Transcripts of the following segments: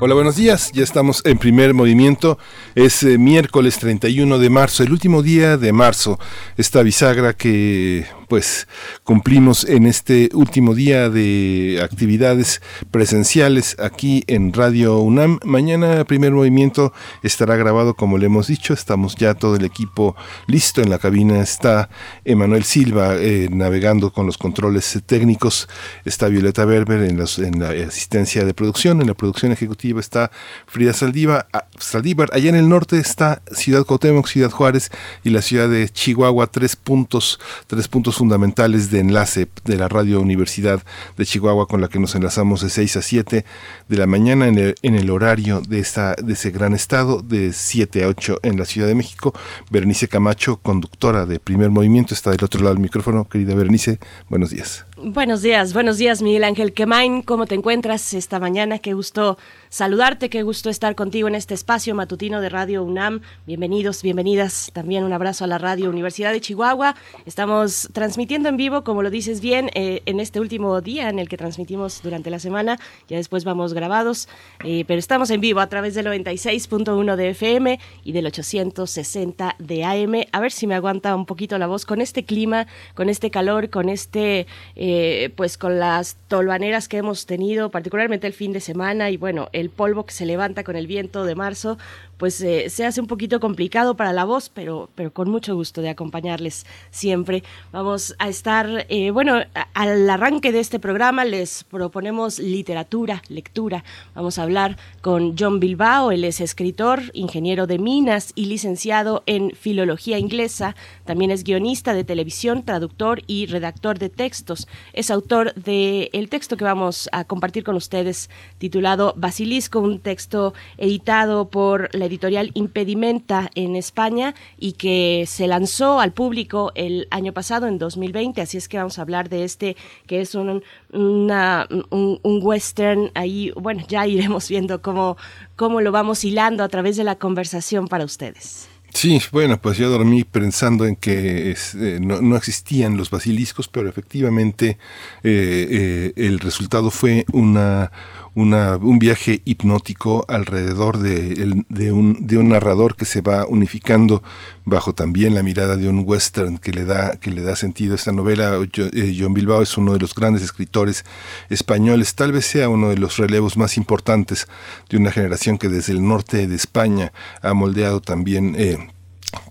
Hola, buenos días. Ya estamos en primer movimiento. Es eh, miércoles 31 de marzo, el último día de marzo. Esta bisagra que pues cumplimos en este último día de actividades presenciales aquí en Radio UNAM. Mañana primer movimiento estará grabado como le hemos dicho. Estamos ya todo el equipo listo. En la cabina está Emanuel Silva eh, navegando con los controles técnicos. Está Violeta Berber en, la asistencia de producción. En la producción ejecutiva está Frida Saldívar. Ah, Saldívar. Allá en el norte está Ciudad Cuauhtémoc, Ciudad Juárez y la ciudad de Chihuahua. Tres puntos, tres puntos fundamentales de enlace de la Radio Universidad de Chihuahua con la que nos enlazamos de 6 a 7 de la mañana en el, horario de, esta, de ese gran estado, de 7 a 8 en la Ciudad de México. Berenice Camacho, conductora de Primer Movimiento, está del otro lado del micrófono. Querida Berenice, buenos días. Buenos días, buenos días Miguel Ángel Quemain, ¿cómo te encuentras esta mañana? Qué gusto saludarte, qué gusto estar contigo en este espacio matutino de Radio UNAM. Bienvenidos, bienvenidas. También un abrazo a la Radio Universidad de Chihuahua. Estamos transmitiendo en vivo, como lo dices bien, eh, en este último día en el que transmitimos durante la semana. Ya después vamos grabados, eh, pero estamos en vivo a través del 96.1 de FM y del 860 de AM. A ver si me aguanta un poquito la voz con este clima, con este calor, con este... Eh, pues con las tolvaneras que hemos tenido, particularmente el fin de semana y bueno, el polvo que se levanta con el viento de marzo, pues eh, se hace un poquito complicado para la voz, pero, pero con mucho gusto de acompañarles siempre. Vamos a estar, eh, bueno, al arranque de este programa les proponemos literatura, lectura. Vamos a hablar con John Bilbao, él es escritor, ingeniero de minas y licenciado en filología inglesa. También es guionista de televisión, traductor y redactor de textos. Es autor del el texto que vamos a compartir con ustedes titulado Basilisco, un texto editado por la editorial Impedimenta en España y que se lanzó al público el año pasado, en 2020. Así es que vamos a hablar de este, que es un, un western. Ahí, bueno, ya iremos viendo cómo, cómo lo vamos hilando a través de la conversación para ustedes. Sí, bueno, pues yo dormí pensando en que eh, no, no, existían los basiliscos, pero efectivamente eh, eh, el resultado fue una un viaje hipnótico alrededor de, de, un, de un narrador que se va unificando bajo también la mirada de un western que le da, que le da sentido a esta novela. Eh, John Bilbao es uno de los grandes escritores españoles, tal vez sea uno de los relevos más importantes de una generación que desde el norte de España ha moldeado también eh,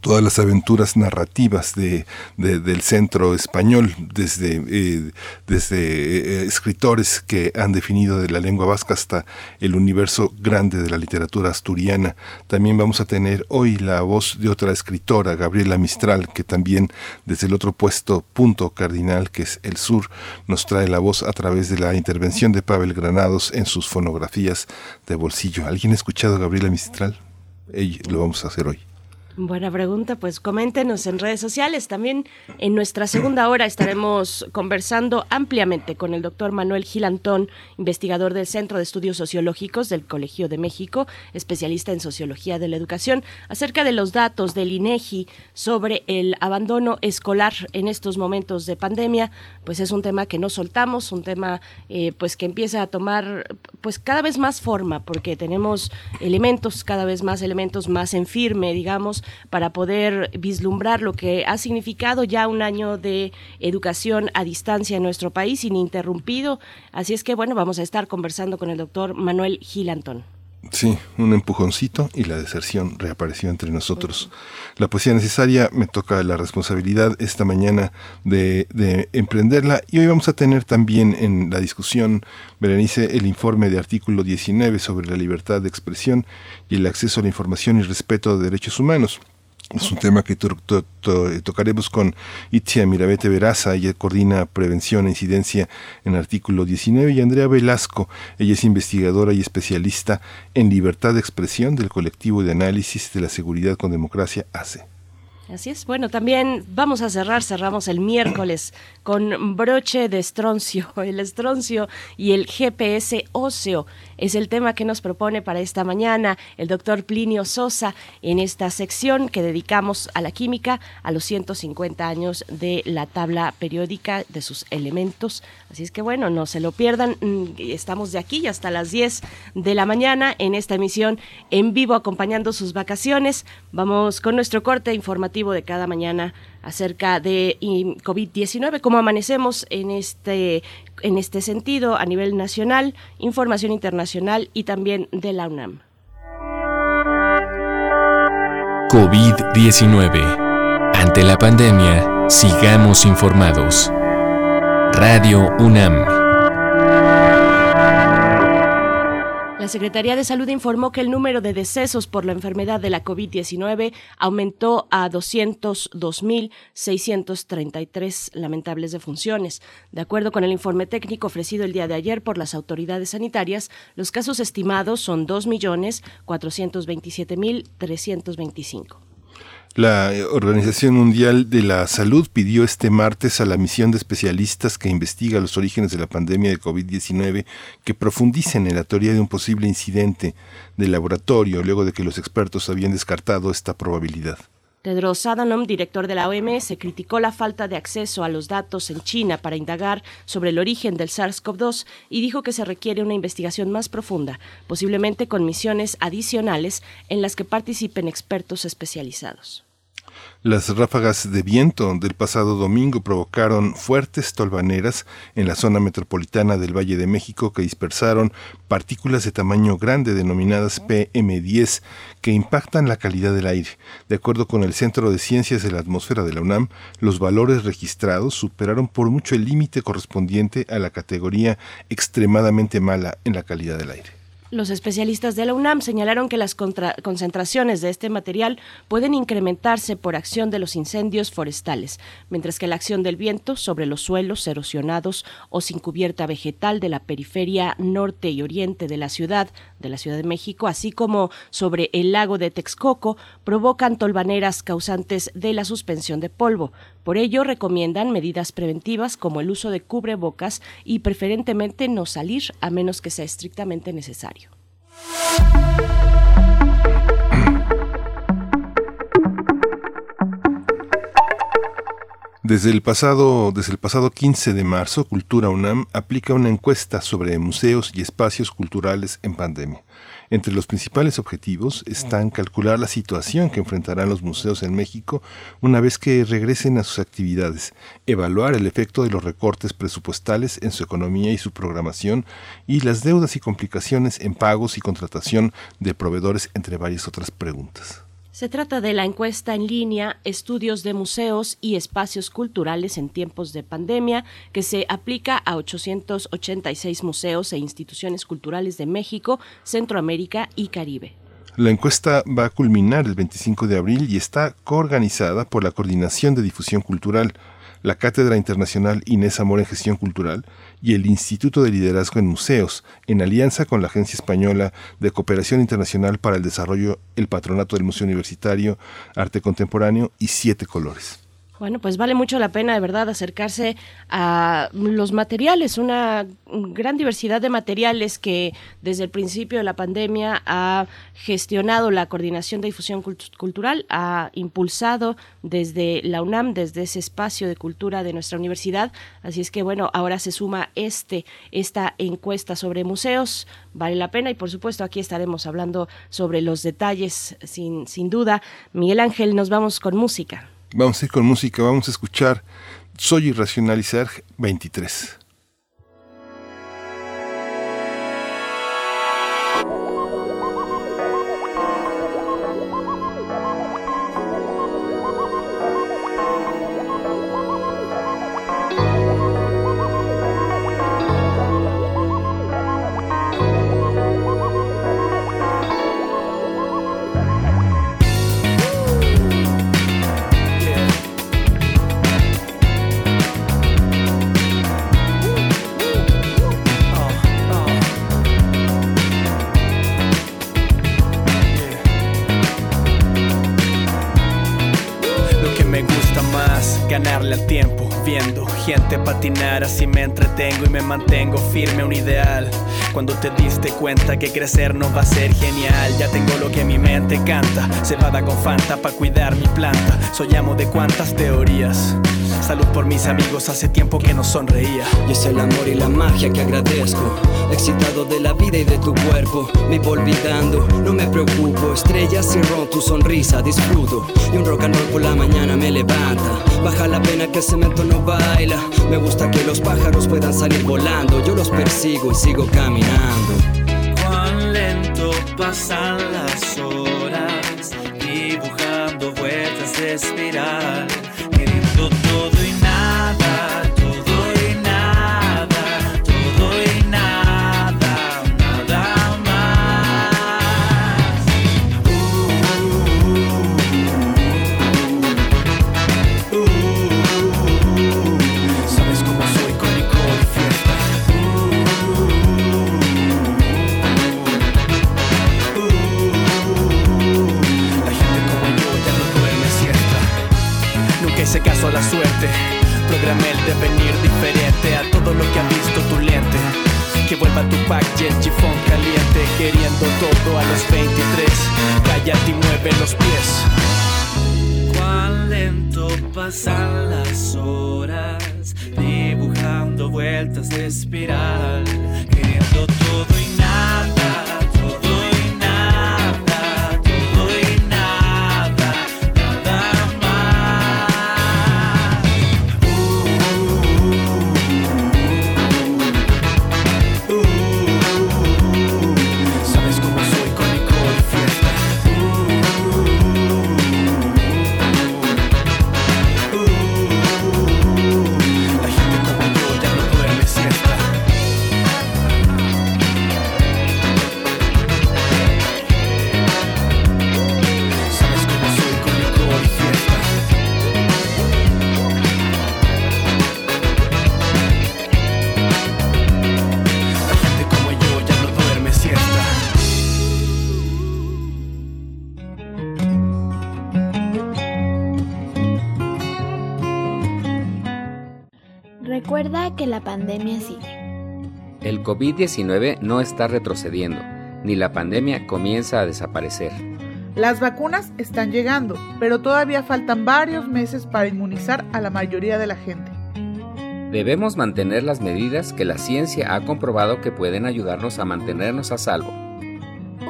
todas las aventuras narrativas de, del centro español, desde, eh, desde eh, escritores que han definido de la lengua vasca hasta el universo grande de la literatura asturiana. También vamos a tener hoy la voz de otra escritora, Gabriela Mistral, que también desde el otro puesto, punto cardinal, que es el sur, nos trae la voz a través de la intervención de Pavel Granados en sus fonografías de bolsillo. ¿Alguien ha escuchado a Gabriela Mistral? lo vamos a hacer hoy. Buena pregunta, pues coméntenos en redes sociales. También en nuestra segunda hora estaremos conversando ampliamente con el doctor Manuel Gilantón, investigador del Centro de Estudios Sociológicos del Colegio de México, especialista en sociología de la educación, acerca de los datos del INEGI sobre el abandono escolar en estos momentos de pandemia. Pues es un tema que no soltamos, un tema eh, pues que empieza a tomar pues cada vez más forma, porque tenemos elementos, cada vez más elementos más en firme, digamos, para poder vislumbrar lo que ha significado ya un año de educación a distancia en nuestro país ininterrumpido. Así es que bueno, vamos a estar conversando con el doctor Manuel Gilantón. Sí, un empujoncito y la deserción reapareció entre nosotros. La poesía necesaria me toca la responsabilidad esta mañana de, de, emprenderla y hoy vamos a tener también en la discusión, Berenice, el informe de artículo 19 sobre la libertad de expresión y el acceso a la información y respeto de derechos humanos. Es un tema que tocaremos con Itzia Mirabete Veraza, ella coordina prevención e incidencia en artículo 19, y Andrea Velasco, ella es investigadora y especialista en libertad de expresión del colectivo de análisis de la seguridad con democracia ACE. Así es. Bueno, también vamos a cerrar, cerramos el miércoles con broche de estroncio. El estroncio y el GPS óseo es el tema que nos propone para esta mañana el doctor Plinio Sosa en esta sección que dedicamos a la química a los 150 años de la tabla periódica de sus elementos. Así es que bueno, no se lo pierdan. Mm, estamos de aquí hasta las 10 de la mañana en esta emisión en vivo acompañando sus vacaciones. Vamos con nuestro corte informativo de cada mañana acerca de COVID-19, cómo amanecemos en este, en este sentido a nivel nacional, información internacional y también de la UNAM. COVID-19. Ante la pandemia, sigamos informados. Radio UNAM. La Secretaría de Salud informó que el número de decesos por la enfermedad de la COVID-19 aumentó a 202.633 lamentables defunciones. De acuerdo con el informe técnico ofrecido el día de ayer por las autoridades sanitarias, los casos estimados son 2.427.325. La Organización Mundial de la Salud pidió este martes a la misión de especialistas que investiga los orígenes de la pandemia de COVID-19 que profundicen en la teoría de un posible incidente de laboratorio luego de que los expertos habían descartado esta probabilidad. Tedros Adhanom, director de la OMS, criticó la falta de acceso a los datos en China para indagar sobre el origen del SARS-CoV-2 y dijo que se requiere una investigación más profunda, posiblemente con misiones adicionales en las que participen expertos especializados. Las ráfagas de viento del pasado domingo provocaron fuertes tolvaneras en la zona metropolitana del Valle de México que dispersaron partículas de tamaño grande denominadas PM10 que impactan la calidad del aire. De acuerdo con el Centro de Ciencias de la Atmósfera de la UNAM, los valores registrados superaron por mucho el límite correspondiente a la categoría extremadamente mala en la calidad del aire. Los especialistas de la UNAM señalaron que las concentraciones de este material pueden incrementarse por acción de los incendios forestales, mientras que la acción del viento sobre los suelos erosionados o sin cubierta vegetal de la periferia norte y oriente de la ciudad, de la Ciudad de México, así como sobre el lago de Texcoco, provocan tolvaneras causantes de la suspensión de polvo. Por ello, recomiendan medidas preventivas como el uso de cubrebocas y preferentemente no salir a menos que sea estrictamente necesario. Desde el, pasado, desde el pasado 15 de marzo, Cultura UNAM aplica una encuesta sobre museos y espacios culturales en pandemia. Entre los principales objetivos están calcular la situación que enfrentarán los museos en México una vez que regresen a sus actividades, evaluar el efecto de los recortes presupuestales en su economía y su programación y las deudas y complicaciones en pagos y contratación de proveedores, entre varias otras preguntas. Se trata de la encuesta en línea Estudios de Museos y Espacios Culturales en tiempos de pandemia, que se aplica a 886 museos e instituciones culturales de México, Centroamérica y Caribe. La encuesta va a culminar el 25 de abril y está coorganizada por la Coordinación de Difusión Cultural, la Cátedra Internacional Inés Amor en Gestión Cultural y el Instituto de Liderazgo en Museos, en alianza con la Agencia Española de Cooperación Internacional para el Desarrollo, el Patronato del Museo Universitario, Arte Contemporáneo y Siete Colores. Bueno, pues vale mucho la pena de verdad acercarse a los materiales, una gran diversidad de materiales que desde el principio de la pandemia ha gestionado la Coordinación de Difusión Cultural, ha impulsado desde la UNAM, desde ese espacio de cultura de nuestra universidad. Así es que bueno, ahora se suma este, esta encuesta sobre museos, vale la pena y por supuesto aquí estaremos hablando sobre los detalles sin, sin duda. Miguel Ángel, nos vamos con música. Vamos a ir con música, vamos a escuchar Soy Irracionalizar 23. Patinar, así me entretengo y me mantengo firme a un ideal. Cuando te diste cuenta que crecer no va a ser genial, ya tengo lo que mi mente canta, cebada con fanta para cuidar mi planta. Soy amo de cuantas teorías. Salud por mis amigos, hace tiempo que no sonreía. Y es el amor y la magia que agradezco. Excitado de la vida y de tu cuerpo, me voy olvidando, no me preocupo. Estrellas y ron, tu sonrisa disfruto. Y un rock and roll por la mañana me levanta. Baja la pena que el cemento no baila. Me gusta que los pájaros puedan salir volando. Yo los persigo y sigo caminando. Cuán lento pasan las horas, dibujando vueltas de espiral COVID-19 no está retrocediendo, ni la pandemia comienza a desaparecer. Las vacunas están llegando, pero todavía faltan varios meses para inmunizar a la mayoría de la gente. Debemos mantener las medidas que la ciencia ha comprobado que pueden ayudarnos a mantenernos a salvo.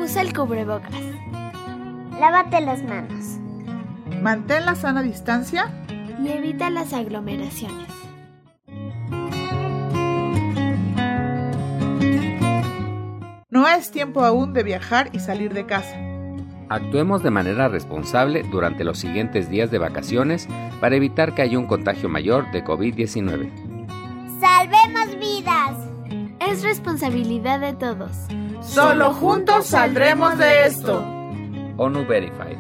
Usa el cubrebocas. Lávate las manos. Mantén la sana distancia y evita las aglomeraciones. No es tiempo aún de viajar y salir de casa. Actuemos de manera responsable durante los siguientes días de vacaciones para evitar que haya un contagio mayor de COVID-19. ¡Salvemos vidas! Es responsabilidad de todos. Solo juntos saldremos de esto. ONU Verified.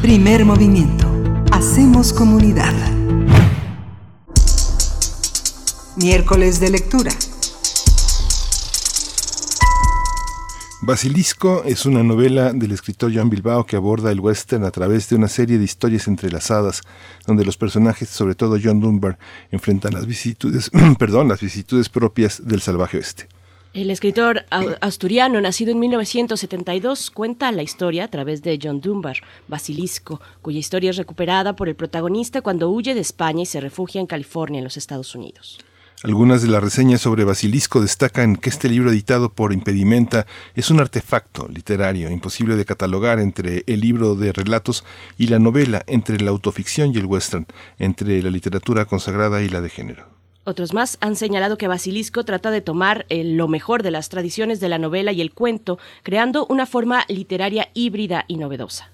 Primer movimiento. Hacemos comunidad. Miércoles de lectura. Basilisco es una novela del escritor Joan Bilbao que aborda el western a través de una serie de historias entrelazadas, donde los personajes, sobre todo John Dunbar, enfrentan las vicisitudes, perdón, las vicisitudes propias del salvaje oeste. El escritor asturiano, nacido en 1972, cuenta la historia a través de John Dunbar, Basilisco, cuya historia es recuperada por el protagonista cuando huye de España y se refugia en California, en los Estados Unidos. Algunas de las reseñas sobre Basilisco destacan que este libro editado por Impedimenta es un artefacto literario imposible de catalogar entre el libro de relatos y la novela, entre la autoficción y el western, entre la literatura consagrada y la de género. Otros más han señalado que Basilisco trata de tomar eh, lo mejor de las tradiciones de la novela y el cuento, creando una forma literaria híbrida y novedosa.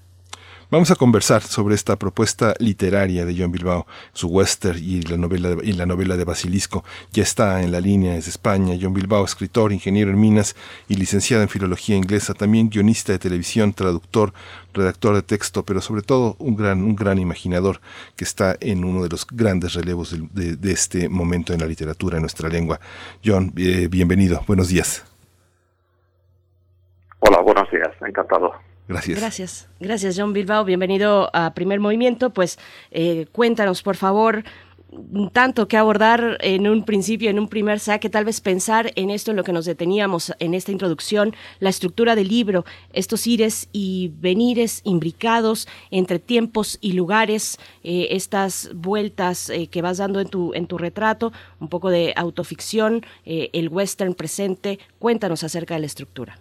Vamos a conversar sobre esta propuesta literaria de John Bilbao, su western y la novela de, y la novela de Basilisco. Ya está en la línea desde España. John Bilbao, escritor, ingeniero en minas y licenciado en filología inglesa, también guionista de televisión, traductor, redactor de texto, pero sobre todo un gran, un gran imaginador que está en uno de los grandes relevos de, este momento en la literatura, en nuestra lengua. John, eh, bienvenido. Buenos días. días, encantado. Gracias. Gracias. Gracias, John Bilbao. Bienvenido a Primer Movimiento. Pues eh, cuéntanos, por favor, tanto que abordar en un principio, en un primer saque, tal vez pensar en esto en lo que nos deteníamos en esta introducción, la estructura del libro, estos ires y venires imbricados entre tiempos y lugares, eh, estas vueltas eh, que vas dando en tu, en tu retrato, un poco de autoficción, el western presente. Cuéntanos acerca de la estructura.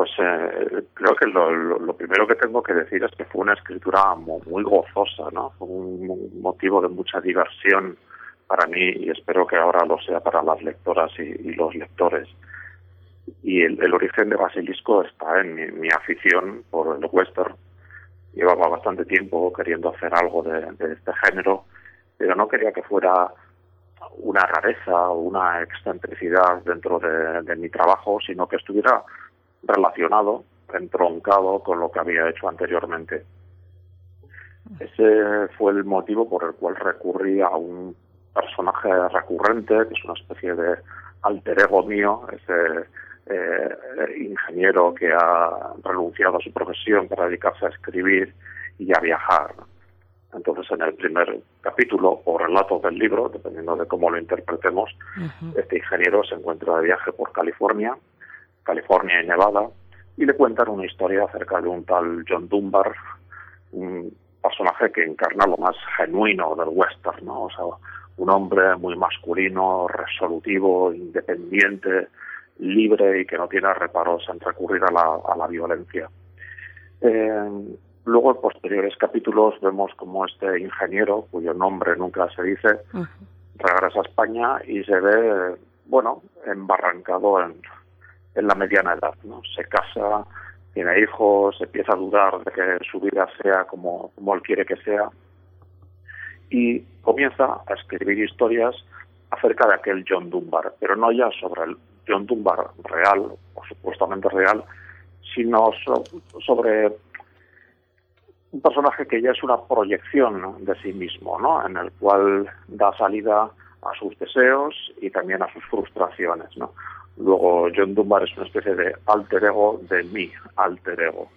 Pues eh, creo que lo, primero que tengo que decir es que fue una escritura muy, gozosa, ¿no? Fue un, motivo de mucha diversión para mí y espero que ahora lo sea para las lectoras y, los lectores. Y el, origen de Basilisco está en mi, afición por el western. Llevaba bastante tiempo queriendo hacer algo de, este género, pero no quería que fuera una rareza o una excentricidad dentro de mi trabajo, sino que estuviera relacionado, entroncado con lo que había hecho anteriormente. Ese fue el motivo por el cual recurrí a un personaje recurrente, que es una especie de alter ego mío, ese eh, ingeniero que ha renunciado a su profesión para dedicarse a escribir y a viajar. Entonces, en el primer capítulo o relato del libro, dependiendo de cómo lo interpretemos, este ingeniero se encuentra de viaje por California California y Nevada, y le cuentan una historia acerca de un tal John Dunbar, un personaje que encarna lo más genuino del western, ¿no? O sea, un hombre muy masculino, resolutivo, independiente, libre y que no tiene reparos en recurrir a la, a la violencia. Eh, luego, en posteriores capítulos, vemos como este ingeniero, cuyo nombre nunca se dice, regresa a España y se ve, bueno, embarrancado en, en la mediana edad, ¿no? Se casa, tiene hijos, empieza a dudar de que su vida sea como, como él quiere que sea y comienza a escribir historias acerca de aquel John Dunbar, pero no ya sobre el John Dunbar real o supuestamente real, sino sobre un personaje que ya es una proyección de sí mismo, ¿no? En el cual da salida a sus deseos y también a sus frustraciones, ¿no? Luego John Dunbar es una especie de alter ego de mi alter ego.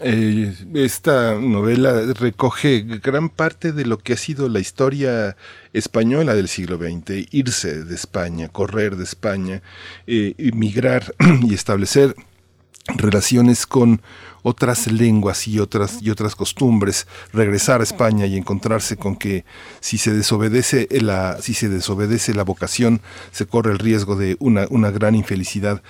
Eh, esta novela recoge gran parte de lo que ha sido la historia española del siglo XX, irse de España, correr de España, eh, emigrar y establecer relaciones con otras lenguas y otras y otras costumbres, regresar a España y encontrarse con que si se desobedece la si se desobedece la vocación se corre el riesgo de una, una gran infelicidad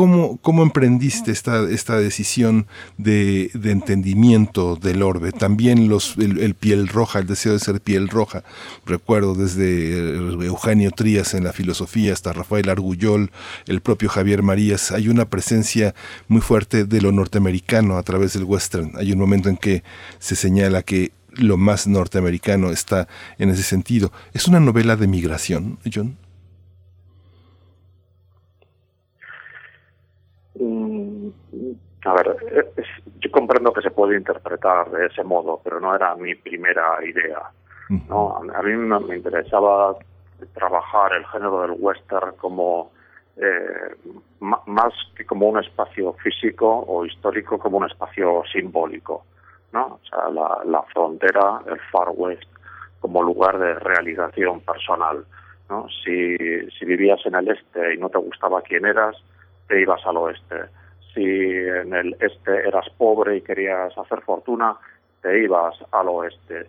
¿Cómo, ¿Cómo, emprendiste esta, decisión de, entendimiento del orbe? También los, el, piel roja, el deseo de ser piel roja. Recuerdo desde Eugenio Trías en la filosofía hasta Rafael Argullol, el propio Javier Marías. Hay una presencia muy fuerte de lo norteamericano a través del western. Hay un momento en que se señala que lo más norteamericano está en ese sentido. ¿Es una novela de migración, John? A ver, yo comprendo que se puede interpretar de ese modo, pero no era mi primera idea. ¿no? A mí me interesaba trabajar el género del western como eh, más que como un espacio físico o histórico, como un espacio simbólico. ¿no? O sea, la, la frontera, el Far West, como lugar de realización personal. ¿no? Si, si vivías en el este y no te gustaba quién eras, te ibas al oeste. Si en el este eras pobre y querías hacer fortuna, te ibas al oeste.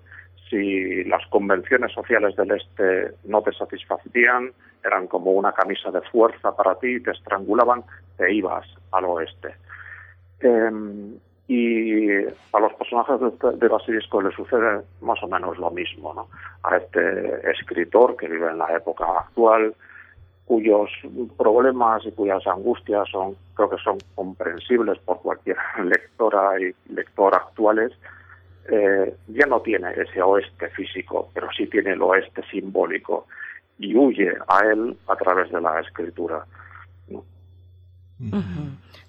Si las convenciones sociales del este no te satisfacían, eran como una camisa de fuerza para ti, te estrangulaban, te ibas al oeste. Em, y a los personajes de, de, Basilisco le sucede más o menos lo mismo, ¿no? A este escritor que vive en la época actual, cuyos problemas y cuyas angustias son, creo que son comprensibles por cualquier lectora y lector actuales, eh, ya no tiene ese oeste físico, pero sí tiene el oeste simbólico y huye a él a través de la escritura.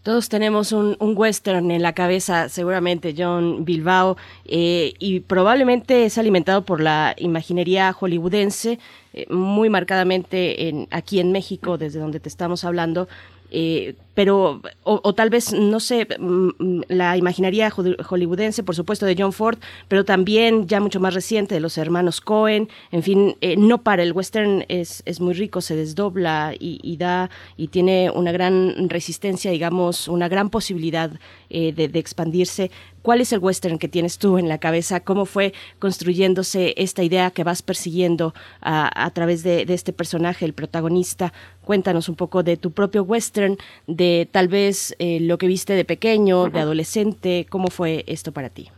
Todos tenemos un, western en la cabeza, seguramente John Bilbao, eh, y probablemente es alimentado por la imaginería hollywoodense, eh, muy marcadamente en, aquí en México, desde donde te estamos hablando. Eh, pero o, tal vez no sé mm, la imaginaría hollywoodense por supuesto de John Ford pero también ya mucho más reciente de los hermanos Cohen en fin eh, no para el western es, es muy rico se desdobla y, da y tiene una gran resistencia digamos una gran posibilidad eh, de, expandirse ¿Cuál es el western que tienes tú en la cabeza? ¿Cómo fue construyéndose esta idea que vas persiguiendo a, través de, de, este personaje, el protagonista? Cuéntanos un poco de tu propio western, de tal vez eh, lo que viste de pequeño, de adolescente, ¿cómo fue esto para ti?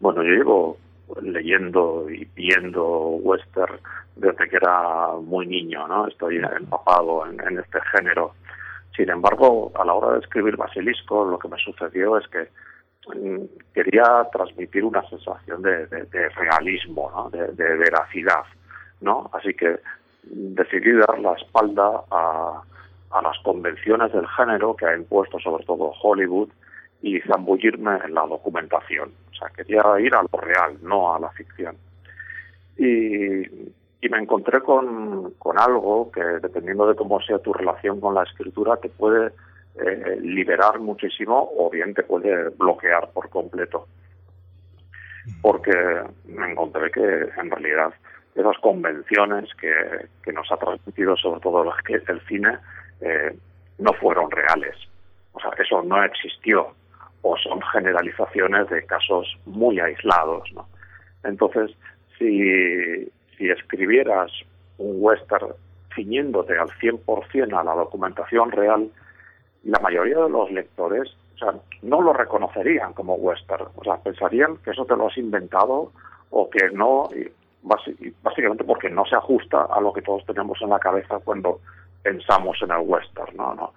Bueno, yo llevo leyendo y viendo western desde que era muy niño, ¿no? Estoy empapado en, este género. Sin embargo, a la hora de escribir Basilisco, lo que me sucedió es que mm, quería transmitir una sensación de, realismo, ¿no? de, de, veracidad, ¿no? Así que decidí dar la espalda a, las convenciones del género que ha impuesto sobre todo Hollywood y zambullirme en la documentación. O sea, quería ir a lo real, no a la ficción. Y, me encontré con, algo que, dependiendo de cómo sea tu relación con la escritura, te puede eh, liberar muchísimo o bien te puede bloquear por completo. Porque me encontré que en realidad esas convenciones que, nos ha transmitido sobre todo que el cine eh, no fueron reales. O sea, eso no existió o son generalizaciones de casos muy aislados. ¿no? Entonces, si, si escribieras un western ciñéndote al 100% a la documentación real, la mayoría de los lectores o sea, no lo reconocerían como western. O sea, pensarían que eso te lo has inventado o que no, básicamente porque no se ajusta a lo que todos tenemos en la cabeza cuando pensamos en el western, ¿no? ¿no?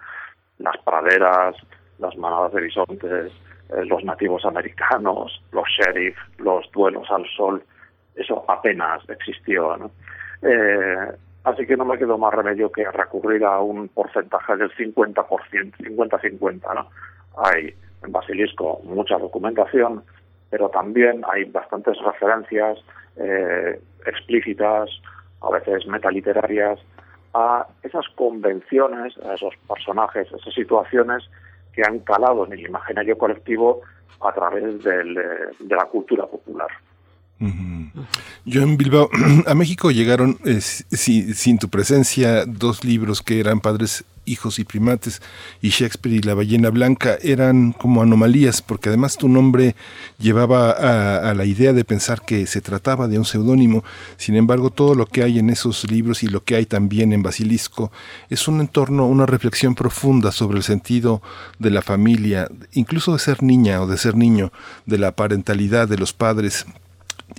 Las praderas, las manadas de bisontes, eh, los nativos americanos, los sheriff, los duelos al sol, eso apenas existió. Eh, así que no me quedó más remedio que recurrir a un porcentaje del 50%, 50-50, ¿no? Hay en Basilisco mucha documentación, pero también hay bastantes referencias eh, explícitas, a veces metaliterarias, a esas convenciones, a esos personajes, a esas situaciones que han calado en el imaginario colectivo a través del, eh, de la cultura popular. Yo en Bilbao, a México llegaron sin tu presencia dos libros que eran Padres, Hijos y Primates y Shakespeare y la ballena blanca. Eran como anomalías porque además tu nombre llevaba a, la idea de pensar que se trataba de un seudónimo. Sin embargo, todo lo que hay en esos libros y lo que hay también en Basilisco es un entorno, una reflexión profunda sobre el sentido de la familia, incluso de ser niña o de ser niño, de la parentalidad de los padres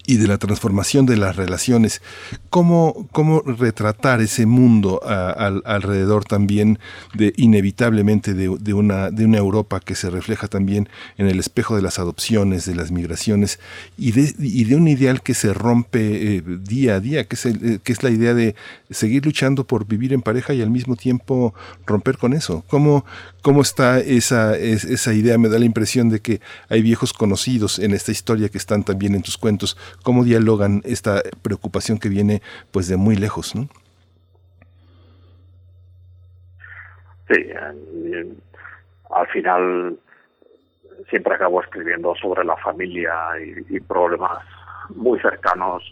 y de la transformación de las relaciones, cómo, cómo retratar ese mundo alrededor también de inevitablemente de, una, de una Europa que se refleja también en el espejo de las adopciones, de las migraciones y de, y de un ideal que se rompe eh, día a día, que es, eh, que es la idea de seguir luchando por vivir en pareja y al mismo tiempo romper con eso. ¿Cómo, cómo está esa, esa idea? Me da la impresión de que hay viejos conocidos en esta historia que están también en tus cuentos cómo dialogan esta preocupación que viene pues de muy lejos, ¿no? Sí, al final siempre acabo escribiendo sobre la familia y, problemas muy cercanos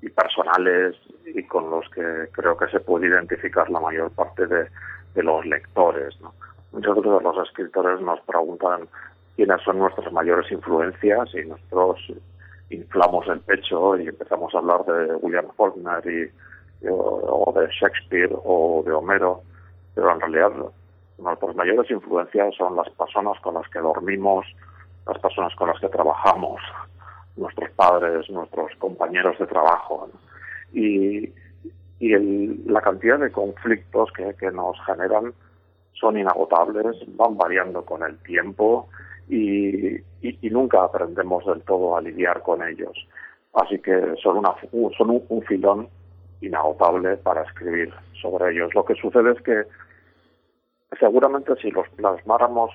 y personales y con los que creo que se puede identificar la mayor parte de, los lectores. ¿no? Muchos de los escritores nos preguntan quiénes son nuestras mayores influencias y nuestros inflamos el pecho y empezamos a hablar de William Faulkner y, o de Shakespeare o de Homero, pero en realidad nuestras mayores influencias son las personas con las que dormimos, las personas con las que trabajamos, nuestros padres, nuestros compañeros de trabajo. Y, el, la cantidad de conflictos que nos generan son inagotables, van variando con el tiempo y, y, nunca aprendemos del todo a lidiar con ellos. Así que son, una, son un, filón inagotable para escribir sobre ellos. Lo que sucede es que seguramente si los plasmáramos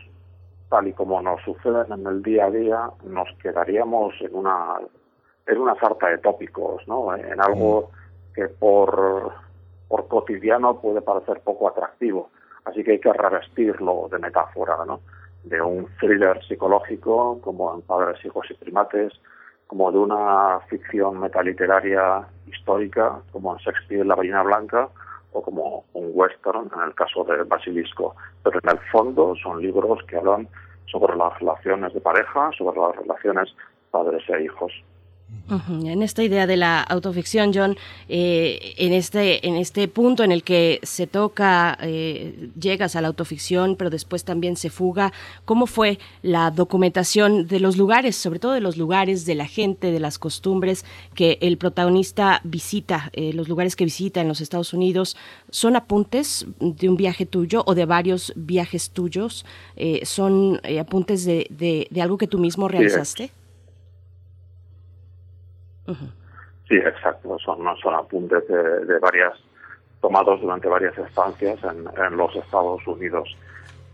tal y como nos suceden en el día a día, nos quedaríamos en una en una sarta de tópicos, ¿no? En algo que por, por cotidiano puede parecer poco atractivo. Así que hay que revestirlo de metáfora, ¿no? De un thriller psicológico como en Padres, Hijos y Primates, como de una ficción metaliteraria histórica como en Shakespeare La Ballena Blanca o como un western en el caso de Basilisco. Pero en el fondo son libros que hablan sobre las relaciones de pareja, sobre las relaciones padres e hijos. En esta idea de la autoficción, John, eh, en este en este punto en el que se toca, eh, llegas a la autoficción, pero después también se fuga. ¿Cómo fue la documentación de los lugares, sobre todo de los lugares, de la gente, de las costumbres que el protagonista visita, eh, los lugares que visita en los Estados Unidos? ¿Son apuntes de un viaje tuyo o de varios viajes tuyos? ¿Son apuntes de, de, algo que tú mismo realizaste? Sí, exacto. Son, son apuntes de, varias tomados durante varias estancias en, en, los Estados Unidos.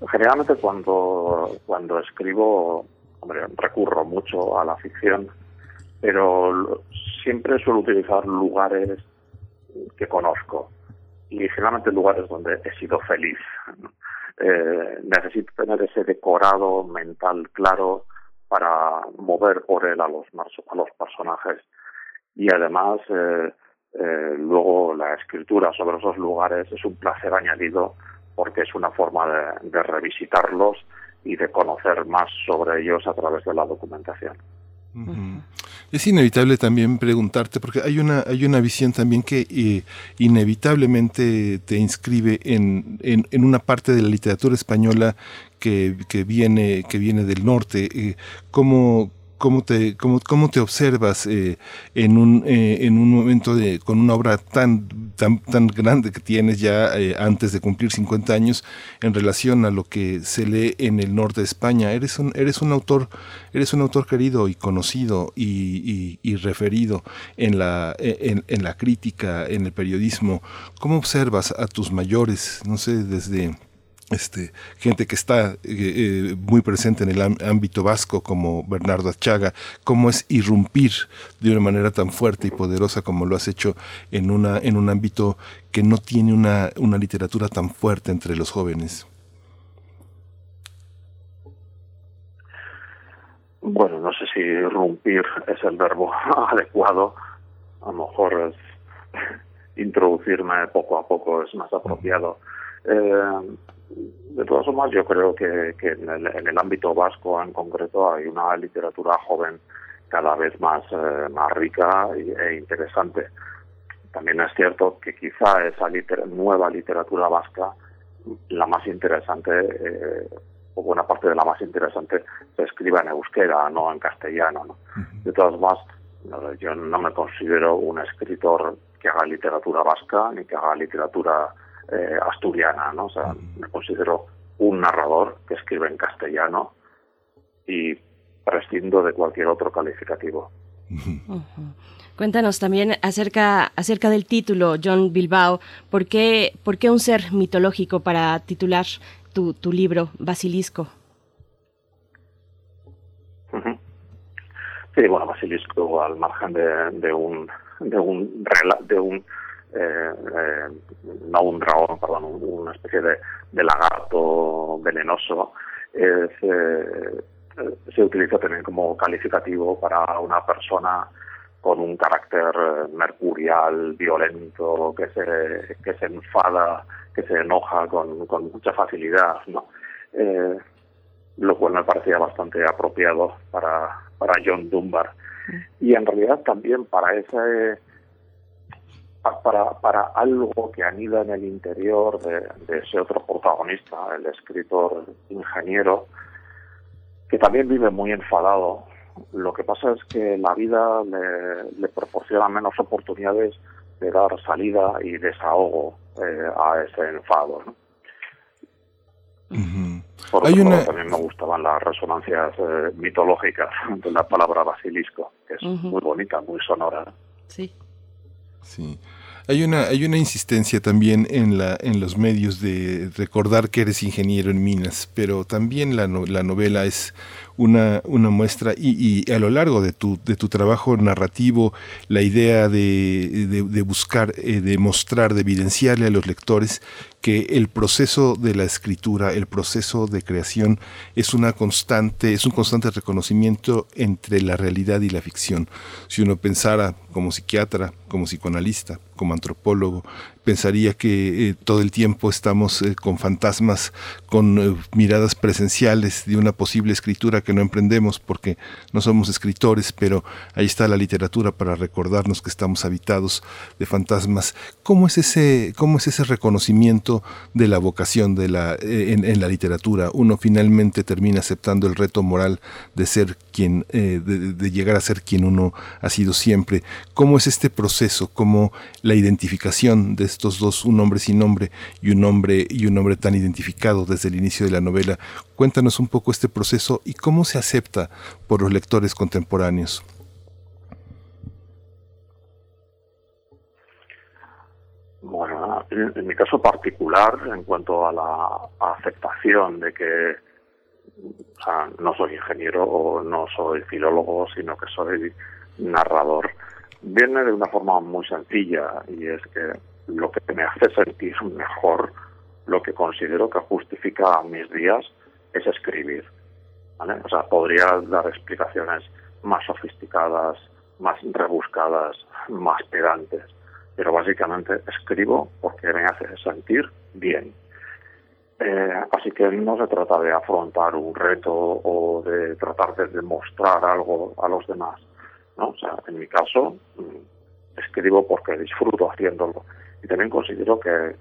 Generalmente cuando, cuando escribo, hombre, recurro mucho a la ficción, pero siempre suelo utilizar lugares que conozco y generalmente lugares donde he sido feliz. Eh, necesito tener ese decorado mental claro para mover por él a los, a los personajes y además eh, eh, luego la escritura sobre esos lugares es un placer añadido porque es una forma de, revisitarlos y de conocer más sobre ellos a través de la documentación. Es inevitable también preguntarte, porque hay una, hay una visión también que eh, inevitablemente te inscribe en, en, en, una parte de la literatura española que, que viene, que viene del norte. Eh, ¿cómo, cómo te, cómo, cómo te observas eh, en, un, eh, en un momento de, con una obra tan, tan, tan grande que tienes ya eh, antes de cumplir 50 años en relación a lo que se lee en el norte de España. Eres un, eres un autor, eres un autor querido y conocido y, y, referido en la, en, en la crítica, en el periodismo. ¿Cómo observas a tus mayores, no sé, desde este, gente que está eh, eh, muy presente en el ámbito vasco como Bernardo Achaga, cómo es irrumpir de una manera tan fuerte y poderosa como lo has hecho en, una, en un ámbito que no tiene una, una literatura tan fuerte entre los jóvenes. Bueno, no sé si irrumpir es el verbo adecuado, a lo mejor introducirme poco a poco es más apropiado. Eh, de todas formas, yo creo que, en, el, ámbito vasco en concreto hay una literatura joven cada vez más, eh, más rica e interesante. También es cierto que quizá esa nueva literatura vasca, la más interesante, eh, o buena parte de la más interesante, se escriba en euskera, no en castellano. De todas formas, yo no me considero un escritor que haga literatura vasca ni que haga literatura eh, asturiana, ¿no? O sea, me considero un narrador que escribe en castellano y prescindo de cualquier otro calificativo. Cuéntanos también acerca, acerca del título, John Bilbao. ¿Por qué, ¿Por qué un ser mitológico para titular tu, tu libro, Basilisco? Sí, bueno, Basilisco, al margen de, de un de un de un eh, eh, no un dragón, perdón, una especie de, de lagarto venenoso, eh, se utiliza también como calificativo para una persona con un carácter mercurial, violento, que se, que se enfada, que se enoja con, con mucha facilidad, ¿no? Eh, lo cual me parecía bastante apropiado para, para John Dunbar. Y en realidad también para ese para, para algo que anida en el interior de, ese otro protagonista, el escritor ingeniero, que también vive muy enfadado. Lo que pasa es que la vida le, proporciona menos oportunidades de dar salida y desahogo eh, a ese enfado. Por Hay también me gustaban las resonancias eh, mitológicas de la palabra basilisco, que es muy bonita, muy sonora. Sí. Sí. Hay una, hay una insistencia también en, la, en los medios de recordar que eres ingeniero en minas, pero también la, la novela es una, muestra y, y, a lo largo de tu, de tu trabajo narrativo, la idea de, de, buscar, eh, de mostrar, de evidenciarle a los lectores que el proceso de la escritura, el proceso de creación es una constante, es un constante reconocimiento entre la realidad y la ficción. Si uno pensara como psiquiatra, como psicoanalista, como antropólogo, pensaría que eh, todo el tiempo estamos eh, con fantasmas, con eh, miradas presenciales de una posible escritura que no emprendemos porque no somos escritores, pero ahí está la literatura para recordarnos que estamos habitados de fantasmas. ¿Cómo es ese, cómo es ese reconocimiento de la vocación de la, en, la literatura? Uno finalmente termina aceptando el reto moral de ser quien, de, llegar a ser quien uno ha sido siempre. ¿Cómo es este proceso? ¿Cómo la identificación de estos dos, un hombre sin nombre y un hombre y un hombre tan identificado desde el inicio de la novela. Cuéntanos un poco este proceso y cómo se acepta por los lectores contemporáneos. Bueno, en, mi caso particular, en cuanto a la aceptación de que no soy ingeniero o no soy filólogo, sino que soy narrador, viene de una forma muy sencilla y es que lo que me hace sentir mejor, lo que considero que justifica mis días, es escribir. O sea, podría dar explicaciones más sofisticadas, más rebuscadas, más pedantes, pero básicamente escribo porque me hace sentir bien. Eh, así que no se trata de afrontar un reto o de tratar de demostrar algo a los demás. ¿no? O sea, en mi caso, mm, escribo porque disfruto haciéndolo y también considero que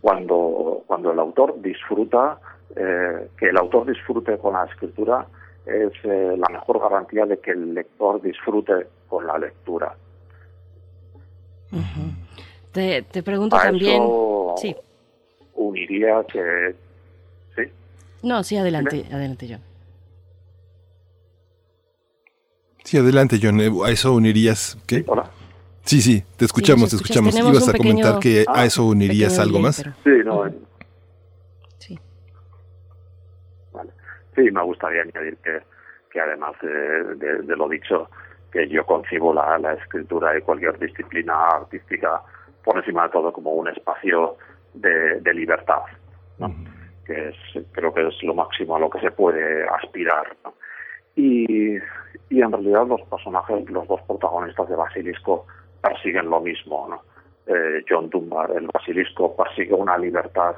cuando, cuando el autor disfruta, eh, que el autor disfrute con la escritura es eh, la mejor garantía de que el lector disfrute con la lectura. te, te, pregunto también. sí. Uniría que. ¿Sí? No, sí, adelante, adelante, John. Sí, adelante, John. A eso unirías. ¿Qué? Hola. Sí, sí, te escuchamos, te escuchamos. Ibas a comentar que a eso unirías algo más. Sí, no. Sí. Vale. Sí, me gustaría añadir que, que además de, lo dicho, que yo concibo la, la escritura y cualquier disciplina artística por encima de todo como un espacio de, de libertad, ¿no? que es, creo que es lo máximo a lo que se puede aspirar. Y, y en realidad los personajes, los dos protagonistas de Basilisco, persiguen lo mismo. ¿no? Eh, John Dunbar, el basilisco, persigue una libertad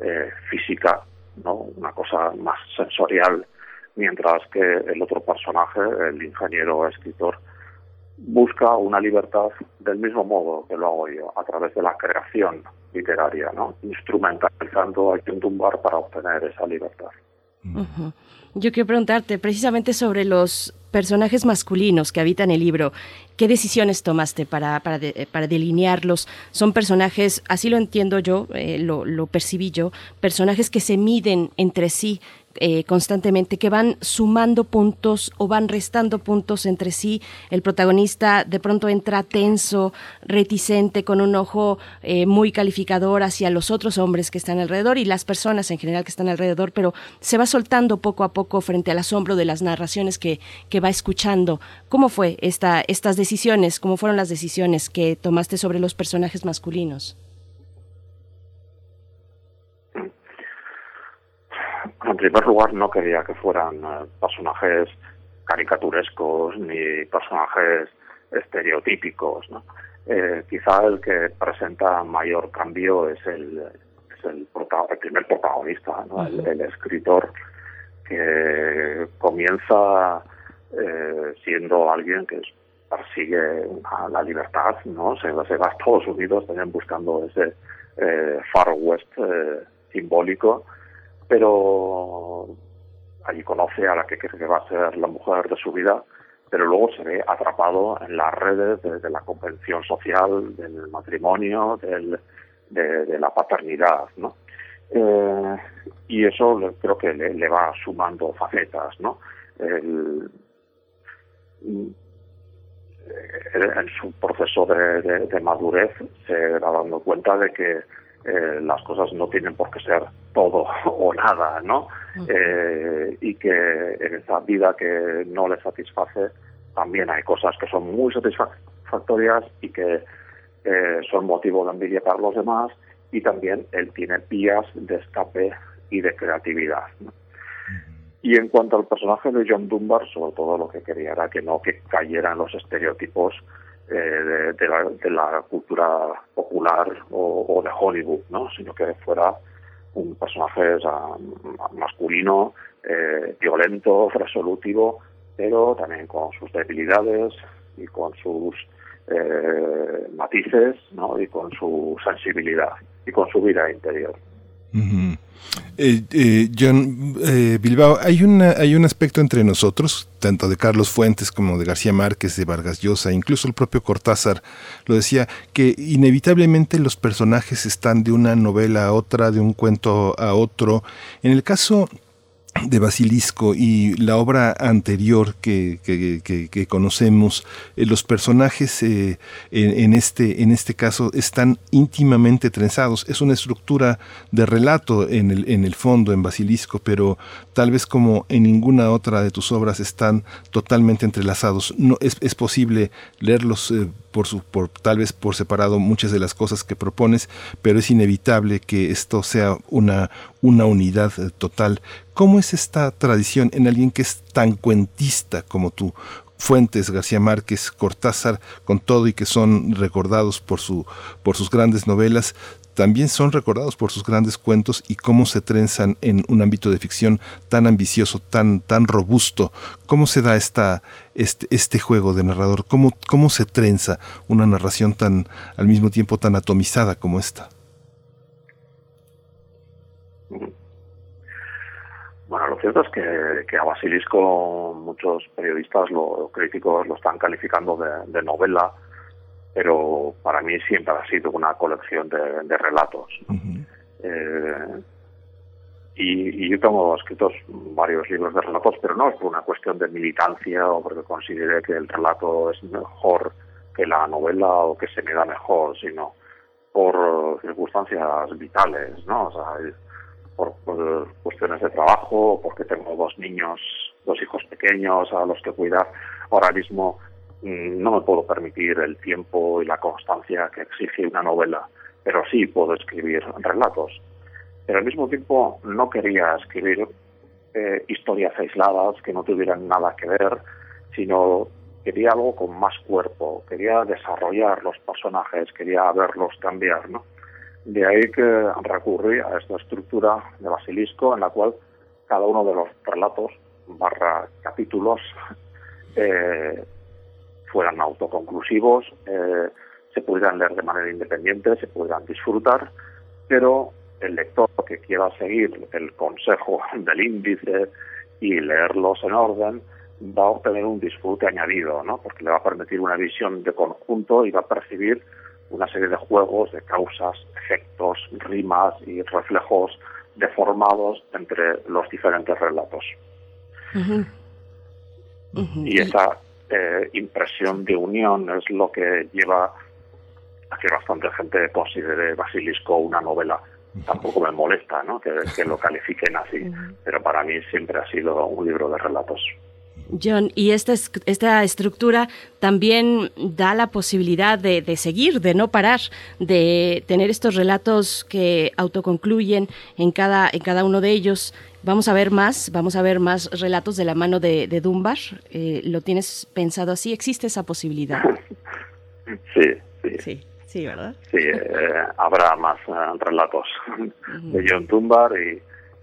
eh, física, ¿no? una cosa más sensorial, mientras que el otro personaje, el ingeniero escritor, busca una libertad del mismo modo que lo hago yo, a través de la creación literaria, ¿no? instrumentalizando a Dunbar para obtener esa libertad. Yo quiero preguntarte precisamente sobre los personajes masculinos que habitan el libro. ¿Qué decisiones tomaste para, para, para delinearlos? Son personajes, así lo entiendo yo, eh, lo, lo percibí yo, personajes que se miden entre sí, eh, constantemente, que van sumando puntos o van restando puntos entre sí. El protagonista de pronto entra tenso, reticente, con un ojo eh, muy calificador hacia los otros hombres que están alrededor y las personas en general que están alrededor, pero se va soltando poco a poco frente al asombro de las narraciones que, que va escuchando. ¿Cómo fue esta, estas decisiones? ¿Cómo fueron las decisiones que tomaste sobre los personajes masculinos? En primer lugar, no quería que fueran eh, personajes caricaturescos ni personajes estereotípicos. ¿no? Eh, quizá el que presenta mayor cambio es el, es el, primer protagonista, ¿no? el, escritor, que comienza eh, siendo alguien que persigue la libertad, ¿no? Se, se, va a Estados Unidos también buscando ese Far West simbólico pero allí conoce a la que cree que va a ser la mujer de su vida, pero luego se ve atrapado en las redes de, la convención social, del matrimonio, del, de, la paternidad, ¿no? Eh, y eso creo que le, va sumando facetas, ¿no? en su proceso de, madurez se va dando cuenta de que eh, las cosas no tienen por qué ser todo o nada, ¿no? Eh, y que en esa vida que no le satisface también hay cosas que son muy satisfactorias y que eh, son motivo de envidia para los demás y también él tiene vías de escape y de creatividad. Y en cuanto al personaje de John Dunbar, sobre todo lo que quería era que no que cayeran los estereotipos eh, de, la, cultura popular o, de Hollywood, ¿no? sino que fuera un personaje masculino, eh, violento, resolutivo, pero también con sus debilidades y con sus eh, matices ¿no? y con su sensibilidad y con su vida interior. Eh, eh, John eh, Bilbao, hay, una, hay un aspecto entre nosotros, tanto de Carlos Fuentes como de García Márquez, de Vargas Llosa, incluso el propio Cortázar lo decía, que inevitablemente los personajes están de una novela a otra, de un cuento a otro. En el caso de Basilisco y la obra anterior que, que, conocemos, eh, los personajes eh, en, este, en este caso están íntimamente trenzados. Es una estructura de relato en el, en el fondo, en Basilisco, pero tal vez como en ninguna otra de tus obras están totalmente entrelazados. No, es, es posible leerlos eh, por, su, por tal vez por separado muchas de las cosas que propones, pero es inevitable que esto sea una, una unidad eh, total. ¿Cómo es esta tradición en alguien que es tan cuentista como tú? Fuentes, García Márquez, Cortázar, con todo y que son recordados por, su, por sus grandes novelas, también son recordados por sus grandes cuentos y cómo se trenzan en un ámbito de ficción tan ambicioso, tan, tan robusto. ¿Cómo se da esta, este, este juego de narrador? ¿Cómo, ¿Cómo se trenza una narración tan, al mismo tiempo tan atomizada como esta? Bueno, lo cierto es que, a Basilisco muchos periodistas, lo, críticos, lo están calificando de novela, pero para mí siempre ha sido una colección de, relatos. Eh, y, yo tengo escritos varios libros de relatos, pero no es por una cuestión de militancia o porque considere que el relato es mejor que la novela o que se me da mejor, sino por circunstancias vitales, ¿no? O sea, por, por, cuestiones de trabajo, porque tengo dos niños, dos hijos pequeños a los que cuidar. Ahora mismo no me puedo permitir el tiempo y la constancia que exige una novela, pero sí puedo escribir relatos. Pero al mismo tiempo no quería escribir eh, historias aisladas que no tuvieran nada que ver, sino quería algo con más cuerpo, quería desarrollar los personajes, quería verlos cambiar, ¿no? De ahí que recurrí a esta estructura de basilisco en la cual cada uno de los relatos barra capítulos eh, fueran autoconclusivos, eh, se pudieran leer de manera independiente, se pudieran disfrutar, pero el lector que quiera seguir el consejo del índice y leerlos en orden va a obtener un disfrute añadido, ¿no? porque le va a permitir una visión de conjunto y va a percibir una serie de juegos, de causas, efectos, rimas y reflejos deformados entre los diferentes relatos. Y esa eh, impresión de unión es lo que lleva a que bastante gente considere Basilisco una novela. Tampoco me molesta ¿no? que, lo califiquen así, pero para mí siempre ha sido un libro de relatos. John, y esta, esta estructura también da la posibilidad de, de, seguir, de no parar, de tener estos relatos que autoconcluyen en cada, en cada uno de ellos. Vamos a ver más, vamos a ver más relatos de la mano de, de Dunbar. Eh, ¿Lo tienes pensado así? ¿Existe esa posibilidad? Sí, sí. Sí, sí ¿verdad? Sí, eh, habrá más eh, relatos de John Dunbar y,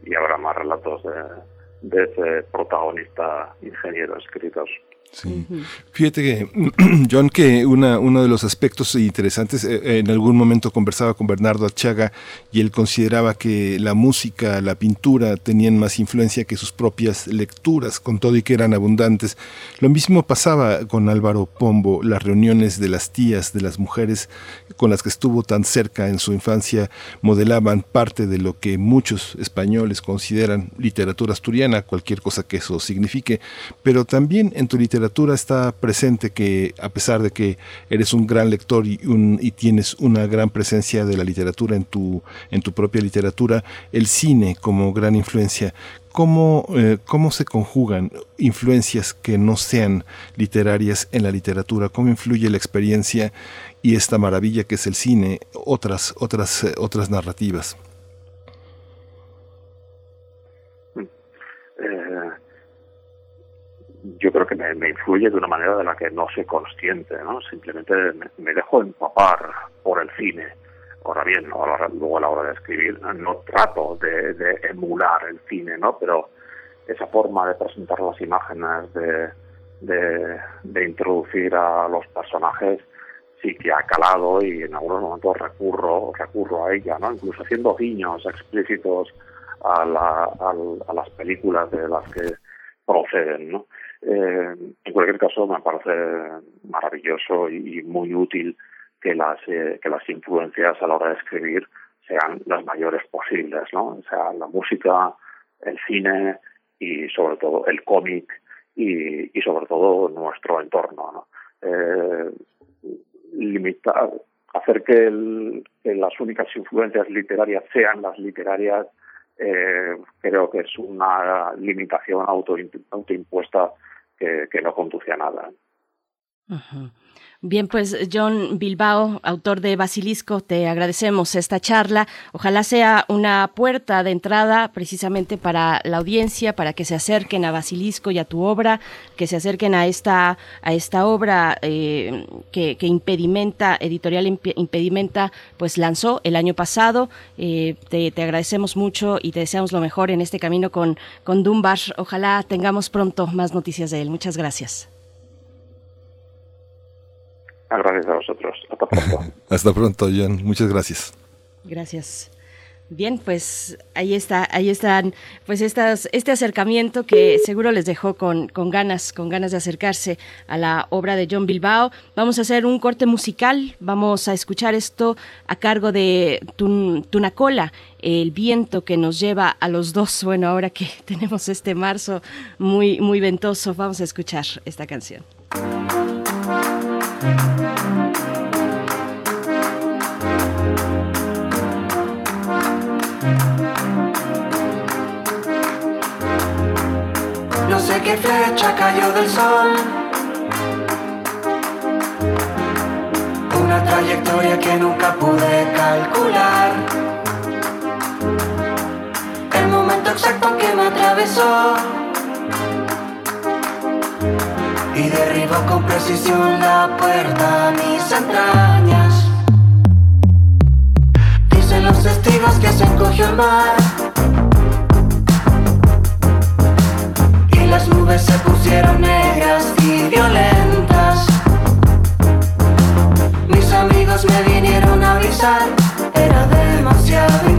y, habrá más relatos de, de ese protagonista ingeniero escritor. Sí. Fíjate que, John, que una, uno de los aspectos interesantes, eh, en algún momento conversaba con Bernardo Achaga y él consideraba que la música, la pintura tenían más influencia que sus propias lecturas, con todo y que eran abundantes. Lo mismo pasaba con Álvaro Pombo, las reuniones de las tías, de las mujeres con las que estuvo tan cerca en su infancia, modelaban parte de lo que muchos españoles consideran literatura asturiana, cualquier cosa que eso signifique, pero también en tu literatura literatura está presente, que a pesar de que eres un gran lector y, un, y tienes una gran presencia de la literatura en tu, en tu propia literatura, el cine como gran influencia, ¿cómo, eh, cómo se conjugan influencias que no sean literarias en la literatura? ¿Cómo influye la experiencia y esta maravilla que es el cine, otras, otras, eh, otras narrativas? Eh, yo creo que me, influye de una manera de la que no soy consciente, ¿no? Simplemente me, dejo empapar por el cine. Ahora bien, luego a la hora de escribir no trato de, emular el cine, ¿no? Pero esa forma de presentar las imágenes, de, de, introducir a los personajes, sí que ha calado y en algunos momentos recurro, recurro a ella, ¿no? Incluso haciendo guiños explícitos a, la, a, las películas de las que proceden, ¿no? Eh, en cualquier caso, me parece maravilloso y, muy útil que las, eh, que las influencias a la hora de escribir sean las mayores posibles, ¿no? O sea, la música, el cine y sobre todo el cómic y, y sobre todo nuestro entorno, ¿no? Eh, limitar, hacer que, las únicas influencias literarias sean las literarias eh, creo que es una limitación auto, autoimpuesta que, que no conduce a nada. Bien, pues John Bilbao, autor de Basilisco, te agradecemos esta charla. Ojalá sea una puerta de entrada precisamente para la audiencia, para que se acerquen a Basilisco y a tu obra, que se acerquen a esta, a esta obra eh, que, Impedimenta, Editorial Impedimenta, pues lanzó el año pasado. Eh, te, agradecemos mucho y te deseamos lo mejor en este camino con, con Dunbar. Ojalá tengamos pronto más noticias de él. Muchas gracias. Gracias a vosotros. Hasta pronto. Hasta pronto, John. Muchas gracias. Gracias. Bien, pues ahí está, ahí están, pues estas, este acercamiento que seguro les dejó con, con, ganas, con ganas de acercarse a la obra de John Bilbao. Vamos a hacer un corte musical, vamos a escuchar esto a cargo de Tunacola, el viento que nos lleva a los dos. Bueno, ahora que tenemos este marzo muy, muy ventoso, vamos a escuchar esta canción. No sé qué flecha cayó del sol. Una trayectoria que nunca pude calcular. El momento exacto que me atravesó y derribó con precisión la puerta a mis entrañas. Dicen los testigos que se encogió el mar y las nubes se pusieron negras y violentas. Mis amigos me vinieron a avisar, era demasiado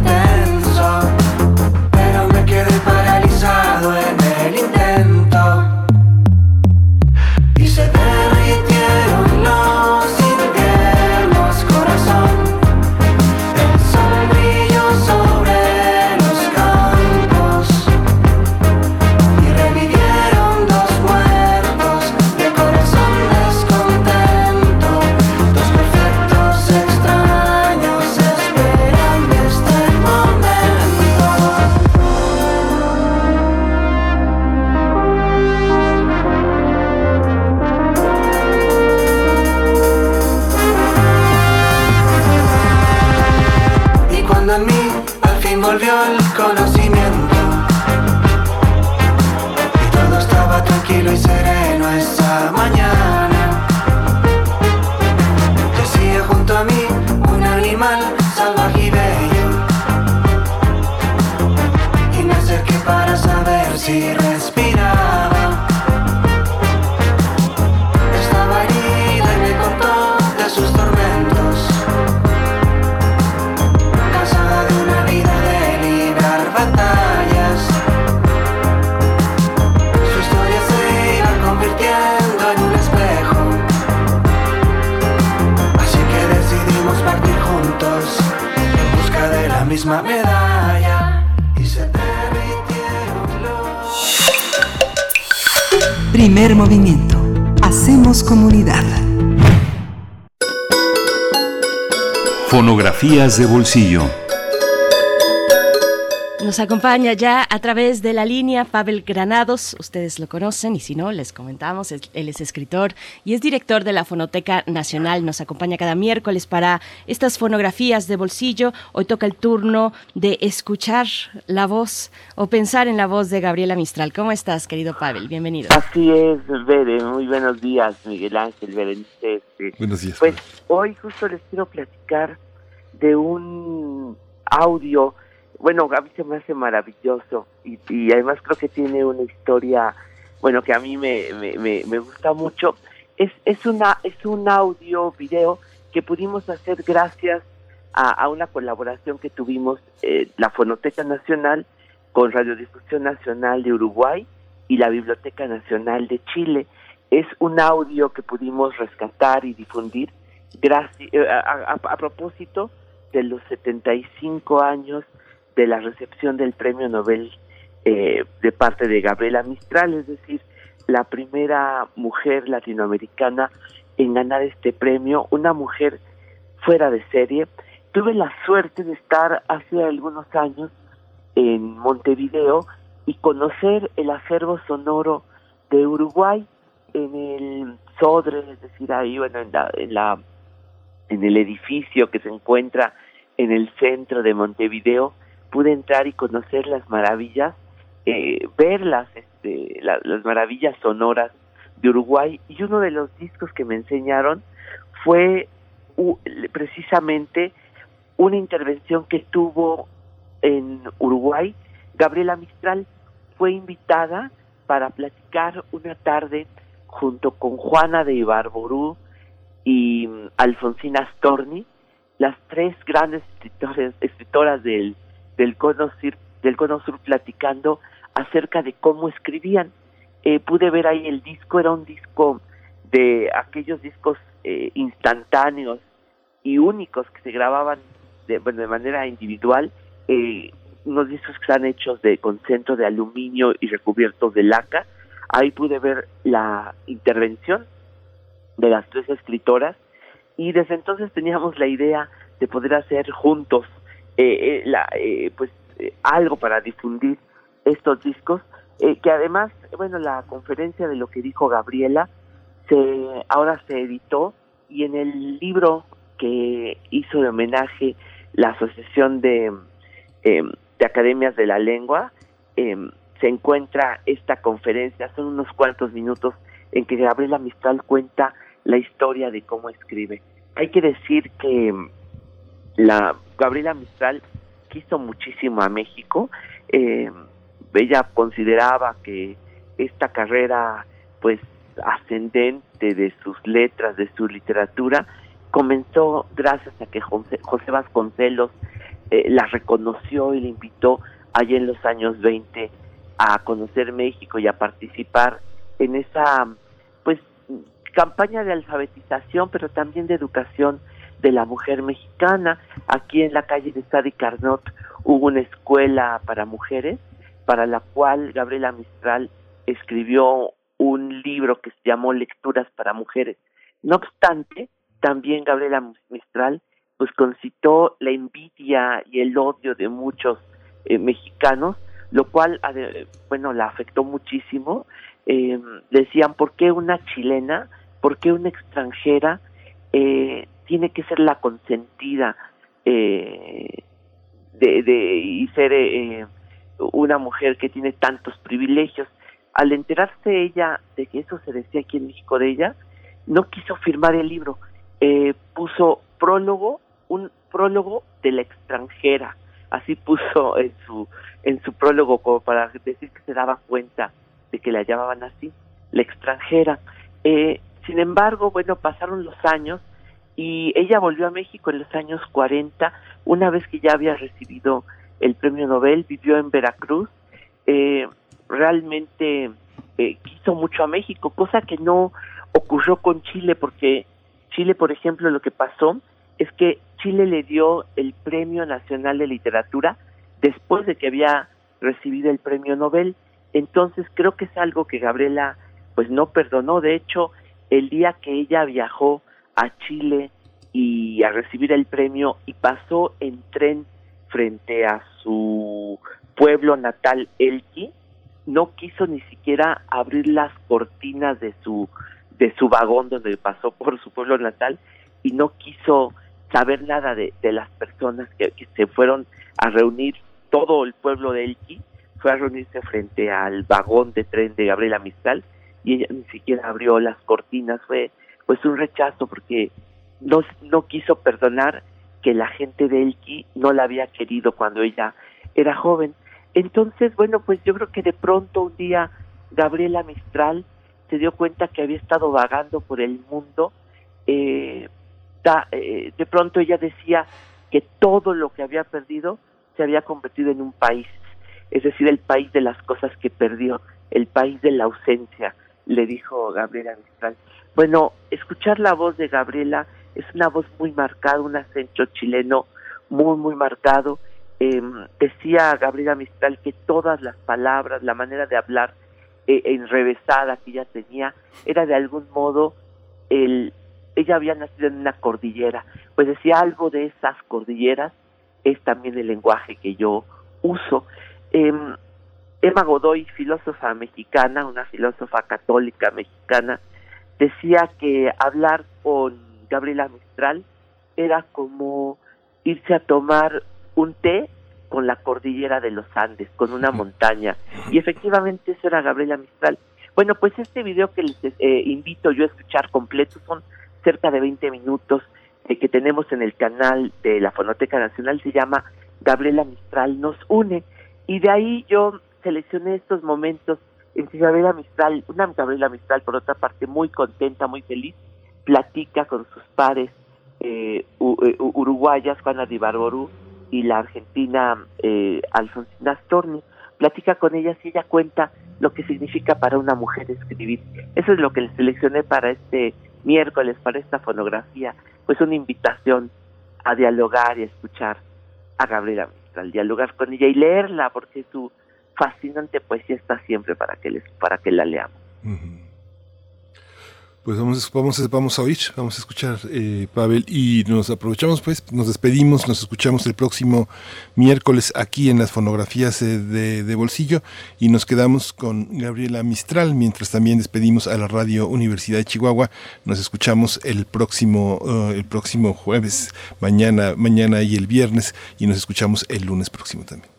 Primer movimiento Hacemos comunidad. Fonografías de bolsillo. Nos acompaña ya a través de la línea Pavel Granados, ustedes lo conocen y si no, les comentamos, él es escritor y es director de la Fonoteca Nacional, nos acompaña cada miércoles para estas fonografías de bolsillo, hoy toca el turno de escuchar la voz o pensar en la voz de Gabriela Mistral. ¿Cómo estás, querido Pavel? Bienvenido. Así es, Bere, muy buenos días, Miguel Ángel, Berenice. Buenos días. Pues hoy justo les quiero platicar de un audio bueno, Gaby se me hace maravilloso y, además creo que tiene una historia, bueno, que a mí me, me, me, gusta mucho. Es, es, una, es un audio, video que pudimos hacer gracias a, a una colaboración que tuvimos eh, la Fonoteca Nacional con Radiodifusión Nacional de Uruguay y la Biblioteca Nacional de Chile. Es un audio que pudimos rescatar y difundir gracias, eh, a, a, a propósito de los 75 años de la recepción del premio Nobel eh, de parte de Gabriela Mistral, es decir, la primera mujer latinoamericana en ganar este premio, una mujer fuera de serie. Tuve la suerte de estar hace algunos años en Montevideo y conocer el acervo sonoro de Uruguay en el Sodre, es decir, ahí bueno, en la, en la en el edificio que se encuentra en el centro de Montevideo pude entrar y conocer las maravillas, eh, ver las, este, las maravillas sonoras de Uruguay y uno de los discos que me enseñaron fue precisamente una intervención que tuvo en Uruguay. Gabriela Mistral fue invitada para platicar una tarde junto con Juana de Ibarború y mm, Alfonsina Storni, las tres grandes escritores, escritoras del del Cono Sur, del Cono Sur platicando acerca de cómo escribían. Eh, pude ver ahí el disco, era un disco de aquellos discos eh, instantáneos y únicos que se grababan de, manera individual, eh, unos discos que están hechos de con centro de aluminio y recubiertos de laca. Ahí pude ver la intervención de las tres escritoras y desde entonces teníamos la idea de poder hacer juntos eh, eh, la, eh, pues algo para difundir estos discos que además bueno la conferencia de lo que dijo Gabriela se ahora se editó y en el libro que hizo de homenaje la asociación de de academias de la lengua se encuentra esta conferencia son unos cuantos minutos en que Gabriela Mistral cuenta la historia de cómo escribe. Hay que decir que la Gabriela Mistral quiso muchísimo a México. Eh, ella consideraba que esta carrera, pues, ascendente de sus letras, de su literatura, comenzó gracias a que José, Vasconcelos eh, la reconoció y la invitó allá en los años 20 a conocer México y a participar en esa, pues, campaña de alfabetización, pero también de educación de la mujer mexicana. Aquí en la calle de Sadi Carnot hubo una escuela para mujeres, para la cual Gabriela Mistral escribió un libro que se llamó Lecturas para Mujeres. No obstante, también Gabriela Mistral pues concitó la envidia y el odio de muchos eh, mexicanos, lo cual, bueno, la afectó muchísimo. Eh, decían, ¿por qué una chilena? ¿Por qué una extranjera? Eh, tiene que ser la consentida eh, de, de, y ser eh, una mujer que tiene tantos privilegios. Al enterarse ella de que eso se decía aquí en México de ella, no quiso firmar el libro, eh, puso prólogo, un prólogo de la extranjera, así puso en su en su prólogo como para decir que se daba cuenta de que la llamaban así, la extranjera. Eh, sin embargo, bueno, pasaron los años y ella volvió a México en los años 40, una vez que ya había recibido el premio Nobel, vivió en Veracruz, eh, realmente eh, quiso mucho a México, cosa que no ocurrió con Chile, porque Chile, por ejemplo, lo que pasó es que Chile le dio el Premio Nacional de Literatura después de que había recibido el Premio Nobel, entonces creo que es algo que Gabriela pues no perdonó, de hecho el día que ella viajó a Chile y a recibir el premio y pasó en tren frente a su pueblo natal Elqui, no quiso ni siquiera abrir las cortinas de su de su vagón donde pasó por su pueblo natal y no quiso saber nada de, las personas que, se fueron a reunir, todo el pueblo de Elqui fue a reunirse frente al vagón de tren de Gabriela Mistral y ella ni siquiera abrió las cortinas, fue pues un rechazo porque no, no quiso perdonar que la gente de Elqui no la había querido cuando ella era joven. Entonces, bueno, pues yo creo que de pronto un día Gabriela Mistral se dio cuenta que había estado vagando por el mundo. Eh, eh, de pronto ella decía que todo lo que había perdido se había convertido en un país, es decir, el país de las cosas que perdió, el país de la ausencia, le dijo Gabriela Mistral. Bueno, escuchar la voz de Gabriela es una voz muy marcada, un acento chileno muy, muy marcado. Em, decía Gabriela Mistral que todas las palabras, la manera de hablar eh, enrevesada que ella tenía, era de algún modo el... Ella había nacido en una cordillera, pues decía algo de esas cordilleras, es también el lenguaje que yo uso. Em, Emma Godoy, filósofa mexicana, una filósofa católica mexicana, decía que hablar con Gabriela Mistral era como irse a tomar un té con la cordillera de los Andes, con una montaña. Y efectivamente eso era Gabriela Mistral. Bueno, pues este video que les eh, invito yo a escuchar completo son cerca de 20 minutos eh, que tenemos en el canal de la Fonoteca Nacional, se llama Gabriela Mistral nos une. Y de ahí yo seleccioné estos momentos en que Gabriela Mistral, una Gabriela Mistral por otra parte muy contenta, muy feliz, platica con sus pares eh, eh uruguayas, Juana Di Barború y la argentina eh, Alfonsina Storni, platica con ellas y ella cuenta lo que significa para una mujer escribir. Eso es lo que le seleccioné para este miércoles, para esta fonografía, pues una invitación a dialogar y a escuchar a Gabriela Mistral, dialogar con ella y leerla, porque su fascinante poesía está siempre para que, les, para que la leamos. Pues vamos, vamos, vamos a oír, vamos a escuchar, eh, Pavel, y nos aprovechamos, pues, nos despedimos, nos escuchamos el próximo miércoles aquí en las fonografías eh, de, bolsillo y nos quedamos con Gabriela Mistral, mientras también despedimos a la Radio Universidad de Chihuahua. Nos escuchamos el próximo, eh, el próximo jueves, mañana, mañana y el viernes, y nos escuchamos el lunes próximo también.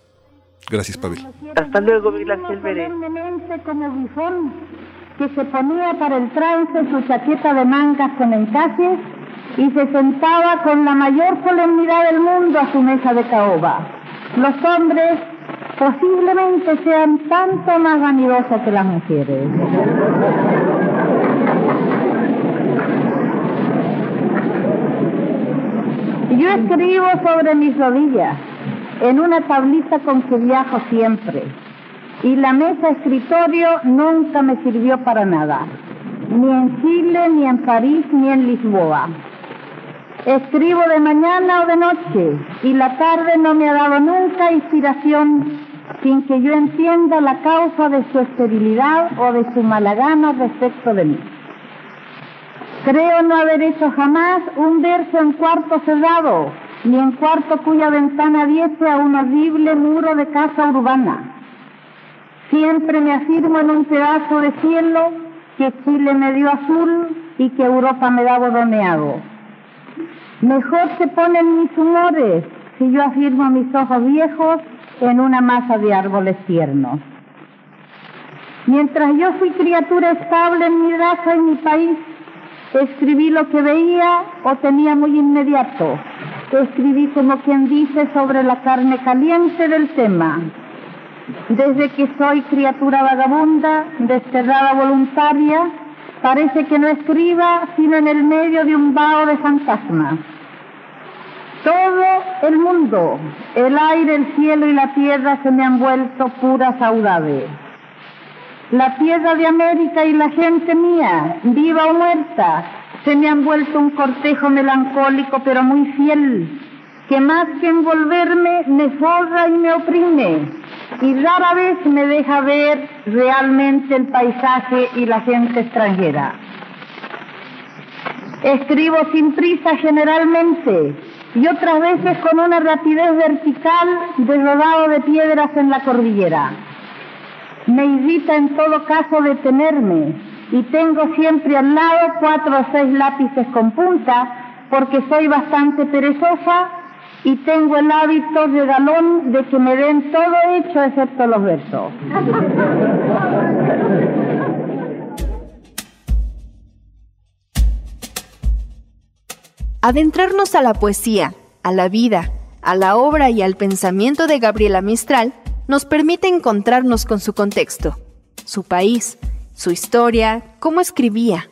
Gracias, Pavel. Hasta luego, Miguel Ángel que se ponía para el trance su chaqueta de mangas con encajes y se sentaba con la mayor solemnidad del mundo a su mesa de caoba. Los hombres posiblemente sean tanto más vanidosos que las mujeres. Yo escribo sobre mis rodillas, en una tablita con que viajo siempre y la mesa escritorio nunca me sirvió para nada, ni en Chile, ni en París, ni en Lisboa. Escribo de mañana o de noche y la tarde no me ha dado nunca inspiración sin que yo entienda la causa de su esterilidad o de su mala gana respecto de mí. Creo no haber hecho jamás un verso en cuarto cerrado, ni en cuarto cuya ventana diese a un horrible muro de casa urbana Siempre me afirmo en un pedazo de cielo que Chile me dio azul y que Europa me da borroneado. Mejor se ponen mis humores si yo afirmo mis ojos viejos en una masa de árboles tiernos. Mientras yo fui criatura estable en mi raza y mi país, escribí lo que veía o tenía muy inmediato. Escribí como quien dice sobre la carne caliente del tema desde que soy criatura vagabunda, desterrada voluntaria, parece que no escriba sino en el medio de un vaho de fantasmas. Todo el mundo, el aire, el cielo y la tierra se me han vuelto pura saudade. La tierra de América y la gente mía, viva o muerta, se me han vuelto un cortejo melancólico pero muy fiel, que más que envolverme me forra y me oprime y rara vez me deja ver realmente el paisaje y la gente extranjera. Escribo sin prisa generalmente y otras veces con una rapidez vertical de rodado de piedras en la cordillera. Me irrita en todo caso detenerme y tengo siempre al lado cuatro o seis lápices con punta porque soy bastante perezosa y tengo el hábito de galón de que me den todo hecho excepto los versos. Adentrarnos a la poesía, a la vida, a la obra y al pensamiento de Gabriela Mistral nos permite encontrarnos con su contexto, su país, su historia, cómo escribía,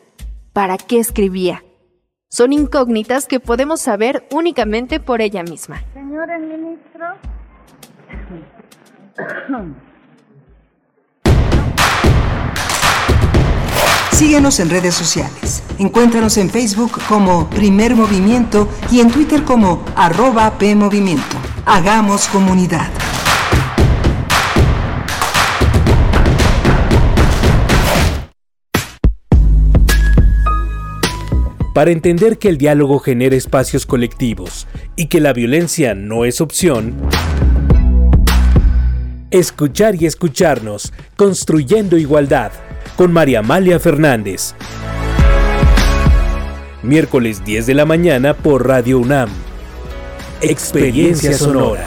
para qué escribía. Son incógnitas que podemos saber únicamente por ella misma. Señor el ministro. Síguenos en redes sociales. Encuéntranos en Facebook como Primer Movimiento y en Twitter como arroba PMovimiento. Hagamos comunidad. Para entender que el diálogo genera espacios colectivos y que la violencia no es opción, escuchar y escucharnos, construyendo igualdad, con María Amalia Fernández. Miércoles 10 de la mañana por Radio UNAM. Experiencia Sonora.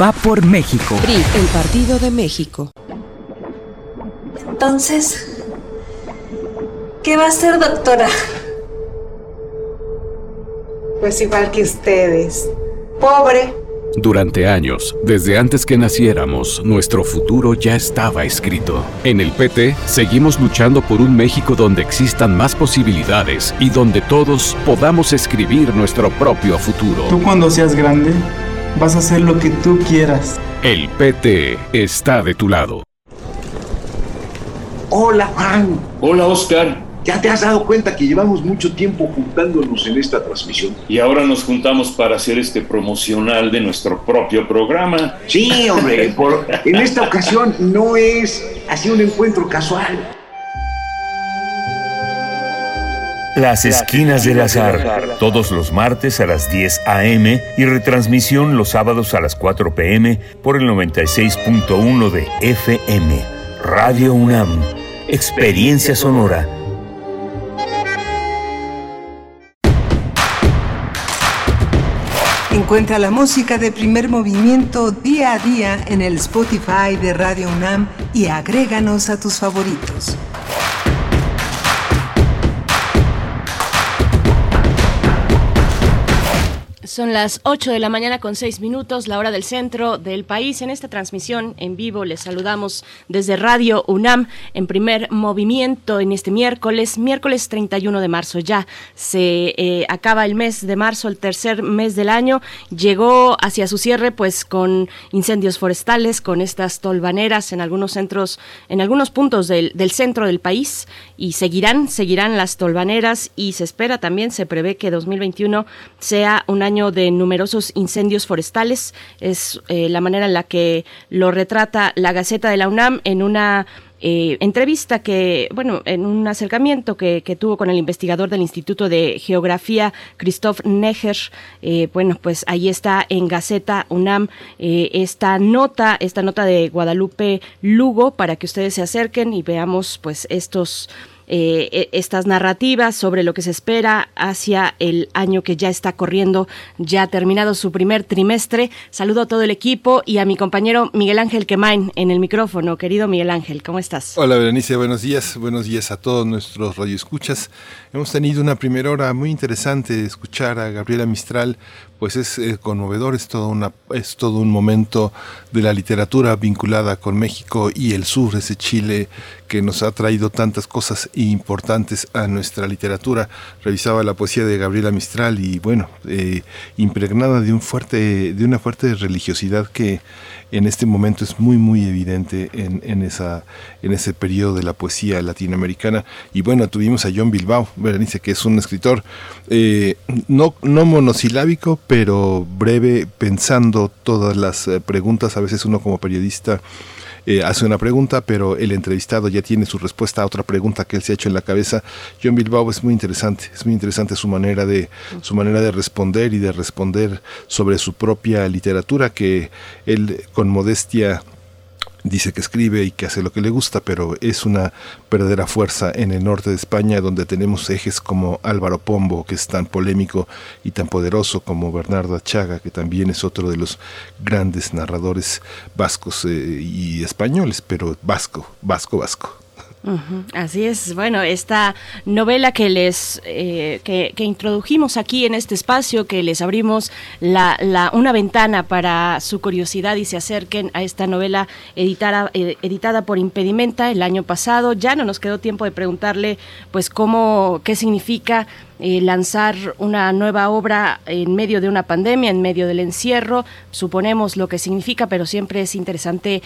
Va por México. PRI, el Partido de México. Entonces, ¿qué va a ser, doctora? Pues igual que ustedes. Pobre Durante años, desde antes que naciéramos, nuestro futuro ya estaba escrito. En el PT, seguimos luchando por un México donde existan más posibilidades y donde todos podamos escribir nuestro propio futuro. Tú cuando seas grande, vas a hacer lo que tú quieras. El PT está de tu lado. Hola Juan. Hola Oscar. ¿Ya te has dado cuenta que llevamos mucho tiempo juntándonos en esta transmisión? Y ahora nos juntamos para hacer este promocional de nuestro propio programa. Sí, hombre, por, en esta ocasión no es así un encuentro casual. Las Esquinas del Azar, todos los martes a las 10 a.m. y retransmisión los sábados a las 4 p.m. por el 96.1 de FM. Radio UNAM, Experiencia Sonora. Encuentra la música de primer movimiento día a día en el Spotify de Radio UNAM y agréganos a tus favoritos. Son las 8 de la mañana con 6 minutos, la hora del centro del país. En esta transmisión en vivo les saludamos desde Radio UNAM en primer movimiento en este miércoles, miércoles 31 de marzo. Ya se eh, acaba el mes de marzo, el tercer mes del año. Llegó hacia su cierre pues con incendios forestales, con estas tolvaneras en algunos centros, en algunos puntos del, del centro del país y seguirán, seguirán las tolvaneras y se espera también, se prevé que 2021 sea un año de numerosos incendios forestales. Es eh, la manera en la que lo retrata la Gaceta de la UNAM en una eh, entrevista que, bueno, en un acercamiento que, que, tuvo con el investigador del Instituto de Geografía, Christoph Neger, eh, bueno, pues ahí está en Gaceta UNAM eh, esta nota, esta nota de Guadalupe Lugo para que ustedes se acerquen y veamos pues estos eh, estas narrativas sobre lo que se espera hacia el año que ya está corriendo, ya ha terminado su primer trimestre. Saludo a todo el equipo y a mi compañero Miguel Ángel Quemain en el micrófono. Querido Miguel Ángel, ¿cómo estás? Hola Berenice, buenos días. Buenos días a todos nuestros radioescuchas. Hemos tenido una primera hora muy interesante de escuchar a Gabriela Mistral pues es eh, conmovedor, es todo, una, es todo un momento de la literatura vinculada con México y el sur, ese Chile que nos ha traído tantas cosas importantes a nuestra literatura. Revisaba la poesía de Gabriela Mistral y bueno, eh, impregnada de un fuerte, de una fuerte religiosidad que en este momento es muy muy evidente en, en, esa, en ese periodo de la poesía latinoamericana. Y bueno, tuvimos a John Bilbao, Berenice, que es un escritor eh, no, no monosilábico, pero breve, pensando todas las eh, preguntas, a veces uno como periodista eh, hace una pregunta, pero el entrevistado ya tiene su respuesta a otra pregunta que él se ha hecho en la cabeza. John Bilbao es muy interesante, es muy interesante su manera de su manera de responder y de responder sobre su propia literatura que él con modestia dice que escribe y que hace lo que le gusta, pero es una verdadera fuerza en el norte de España, donde tenemos ejes como Álvaro Pombo, que es tan polémico y tan poderoso, como Bernardo Achaga, que también es otro de los grandes narradores vascos eh, y españoles, pero vasco, vasco, vasco. Así es, bueno, esta novela que les eh, que, introdujimos aquí en este espacio, que les abrimos la, la, una ventana para su curiosidad y se acerquen a esta novela editada, eh, editada por Impedimenta el año pasado. Ya no nos quedó tiempo de preguntarle, pues, cómo, qué significa eh, lanzar una nueva obra en medio de una pandemia, en medio del encierro. Suponemos lo que significa, pero siempre es interesante,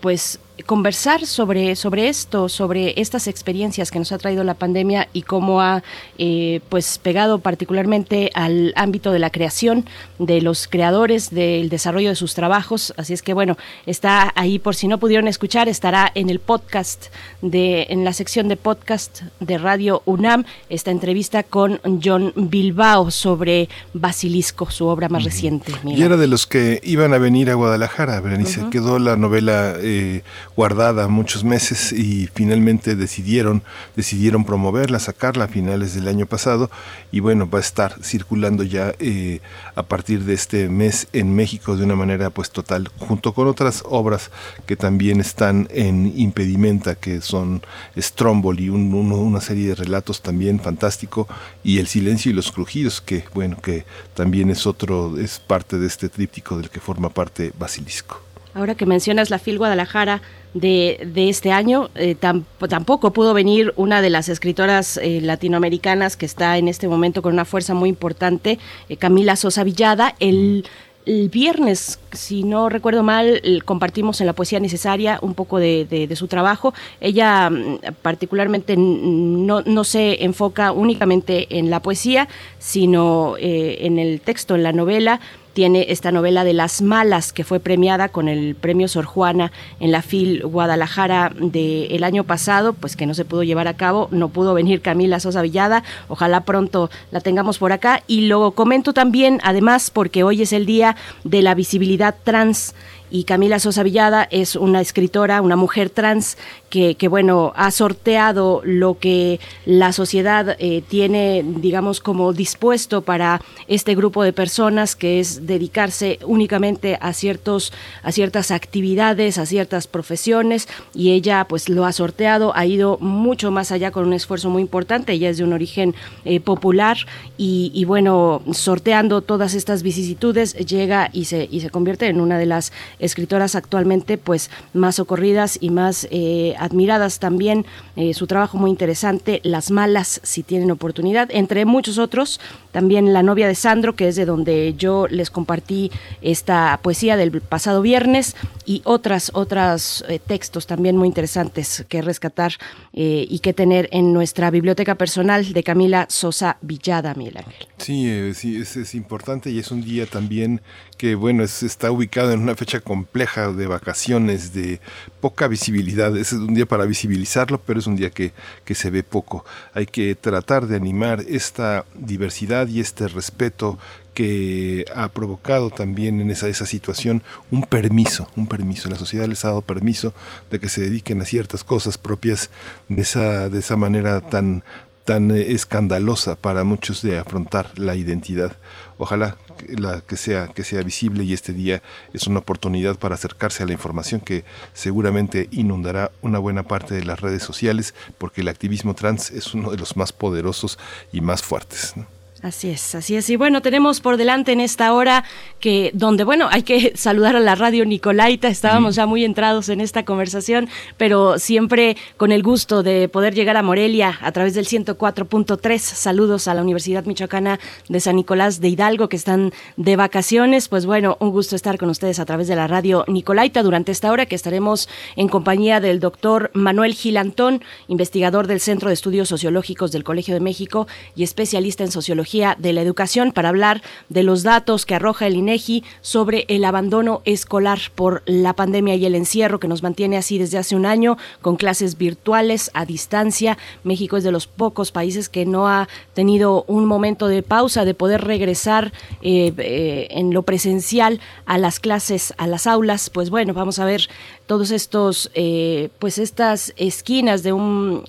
pues conversar sobre, sobre esto, sobre estas experiencias que nos ha traído la pandemia y cómo ha eh, pues pegado particularmente al ámbito de la creación de los creadores, del desarrollo de sus trabajos. Así es que bueno, está ahí por si no pudieron escuchar, estará en el podcast de, en la sección de podcast de Radio UNAM, esta entrevista con John Bilbao sobre Basilisco, su obra más reciente. Y era de los que iban a venir a Guadalajara, Berenice. Quedó la novela eh, guardada muchos meses y finalmente decidieron, decidieron promoverla, sacarla a finales del año pasado y bueno, va a estar circulando ya eh, a partir de este mes en México de una manera pues total, junto con otras obras que también están en impedimenta, que son Stromboli, un, una serie de relatos también fantástico, y El silencio y los crujidos, que bueno, que también es otro, es parte de este tríptico del que forma parte Basilisco. Ahora que mencionas la FIL Guadalajara de, de este año, eh, tampoco pudo venir una de las escritoras eh, latinoamericanas que está en este momento con una fuerza muy importante, eh, Camila Sosa Villada. El, el, viernes, si no recuerdo mal, compartimos en la poesía necesaria un poco de, su trabajo. Ella mm, particularmente no, no, se enfoca únicamente en la poesía, sino en el texto, en la novela tiene esta novela de Las Malas, que fue premiada con el premio Sor Juana en la FIL Guadalajara del año pasado, pues que no se pudo llevar a cabo, no pudo venir Camila Sosa Villada, ojalá pronto la tengamos por acá. Y lo comento también, además, porque hoy es el día de la visibilidad trans y Camila Sosa Villada es una escritora, una mujer trans que, bueno, ha sorteado lo que la sociedad eh, tiene, digamos, como dispuesto para este grupo de personas, que es dedicarse únicamente a, ciertos, a ciertas actividades, a ciertas profesiones, y ella pues lo ha sorteado, ha ido mucho más allá con un esfuerzo muy importante, ella es de un origen eh, popular y, bueno, sorteando todas estas vicisitudes, llega y se, y se convierte en una de las escritoras actualmente pues más ocurridas y más eh, admiradas también. Eh, su trabajo muy interesante, Las Malas, si tienen oportunidad, entre muchos otros. También La novia de Sandro, que es de donde yo les compartí esta poesía del pasado viernes y otras, otras eh, textos también muy interesantes que rescatar y que tener en nuestra biblioteca personal de Camila Sosa Villada, Miguel Ángel. Sí, sí es, importante y es un día también que, bueno, es, está ubicado en una fecha compleja de vacaciones, de poca visibilidad. Es un día para visibilizarlo, pero es un día que, que se ve poco. Hay que tratar de animar esta diversidad y este respeto que ha provocado también en esa, esa situación un permiso, un permiso. La sociedad les ha dado permiso de que se dediquen a ciertas cosas propias de esa, de esa manera tan, tan escandalosa para muchos de afrontar la identidad. Ojalá la, que, sea, que sea visible y este día es una oportunidad para acercarse a la información que seguramente inundará una buena parte de las redes sociales porque el activismo trans es uno de los más poderosos y más fuertes. Así es, así es. Y bueno, tenemos por delante en esta hora que, donde, bueno, hay que saludar a la radio Nicolaita. Estábamos ya muy entrados en esta conversación, pero siempre con el gusto de poder llegar a Morelia a través del 104.3. Saludos a la Universidad Michoacana de San Nicolás de Hidalgo que están de vacaciones. Pues bueno, un gusto estar con ustedes a través de la radio Nicolaita durante esta hora que estaremos en compañía del doctor Manuel Gilantón, investigador del Centro de Estudios Sociológicos del Colegio de México y especialista en sociología de la Educación para hablar de los datos que arroja el INEGI sobre el abandono escolar por la pandemia y el encierro que nos mantiene así desde hace un año con clases virtuales a distancia. México es de los pocos países que no ha tenido un momento de pausa de poder regresar eh, eh, en lo presencial a las clases, a las aulas. Pues bueno, vamos a ver todos estos, eh, pues estas esquinas de un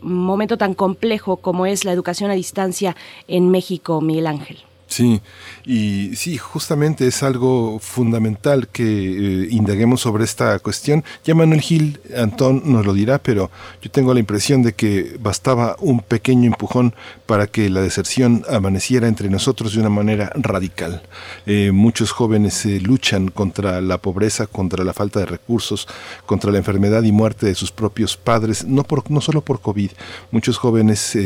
momento tan complejo como es la educación a distancia en México, Miguel Ángel. Sí, y sí, justamente es algo fundamental que eh, indaguemos sobre esta cuestión. Ya Manuel Gil, Antón nos lo dirá, pero yo tengo la impresión de que bastaba un pequeño empujón para que la deserción amaneciera entre nosotros de una manera radical. Eh, muchos jóvenes eh, luchan contra la pobreza, contra la falta de recursos, contra la enfermedad y muerte de sus propios padres, no, por, no solo por COVID. Muchos jóvenes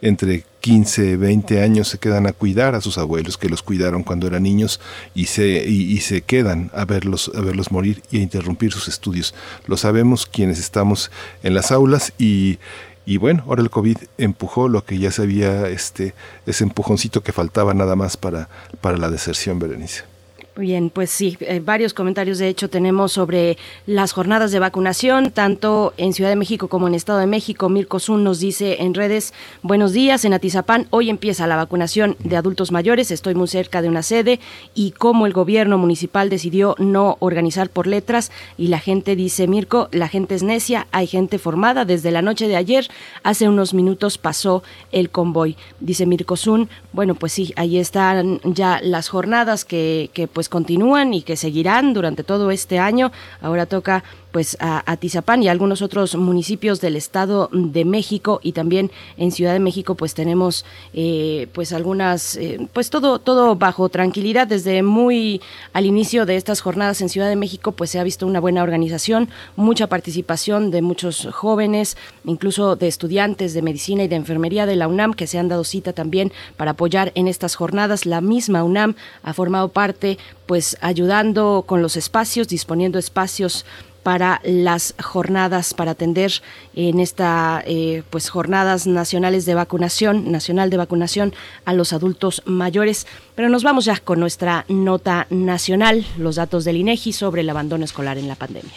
entre 15, 20 años se quedan a cuidar a sus abuelos que los cuidaron cuando eran niños y se, y, se quedan a verlos, a verlos morir y a interrumpir sus estudios. Lo sabemos quienes estamos en las aulas y, y bueno, ahora el COVID empujó lo que ya se había, este, ese empujoncito que faltaba nada más para, para la deserción, Berenice. Bien, pues sí, eh, varios comentarios de hecho tenemos sobre las jornadas de vacunación, tanto en Ciudad de México como en Estado de México. Mirko Zun nos dice en redes, buenos días, en Atizapán hoy empieza la vacunación de adultos mayores, estoy muy cerca de una sede y como el gobierno municipal decidió no organizar por letras y la gente dice, Mirko, la gente es necia, hay gente formada, desde la noche de ayer, hace unos minutos pasó el convoy. Dice Mirko Zun, bueno, pues sí, ahí están ya las jornadas que, que pues continúan y que seguirán durante todo este año. Ahora toca pues a, Tizapán y a algunos otros municipios del Estado de México y también en Ciudad de México pues tenemos eh, pues algunas eh, pues todo todo bajo tranquilidad. Desde muy al inicio de estas jornadas en Ciudad de México pues se ha visto una buena organización mucha participación de muchos jóvenes incluso de estudiantes de medicina y de enfermería de la UNAM que se han dado cita también para apoyar en estas jornadas. La misma UNAM ha formado parte pues ayudando con los espacios disponiendo espacios para las jornadas para atender en esta eh, pues jornadas nacionales de vacunación nacional de vacunación a los adultos mayores. Pero nos vamos ya con nuestra nota nacional los datos del INEGI sobre el abandono escolar en la pandemia.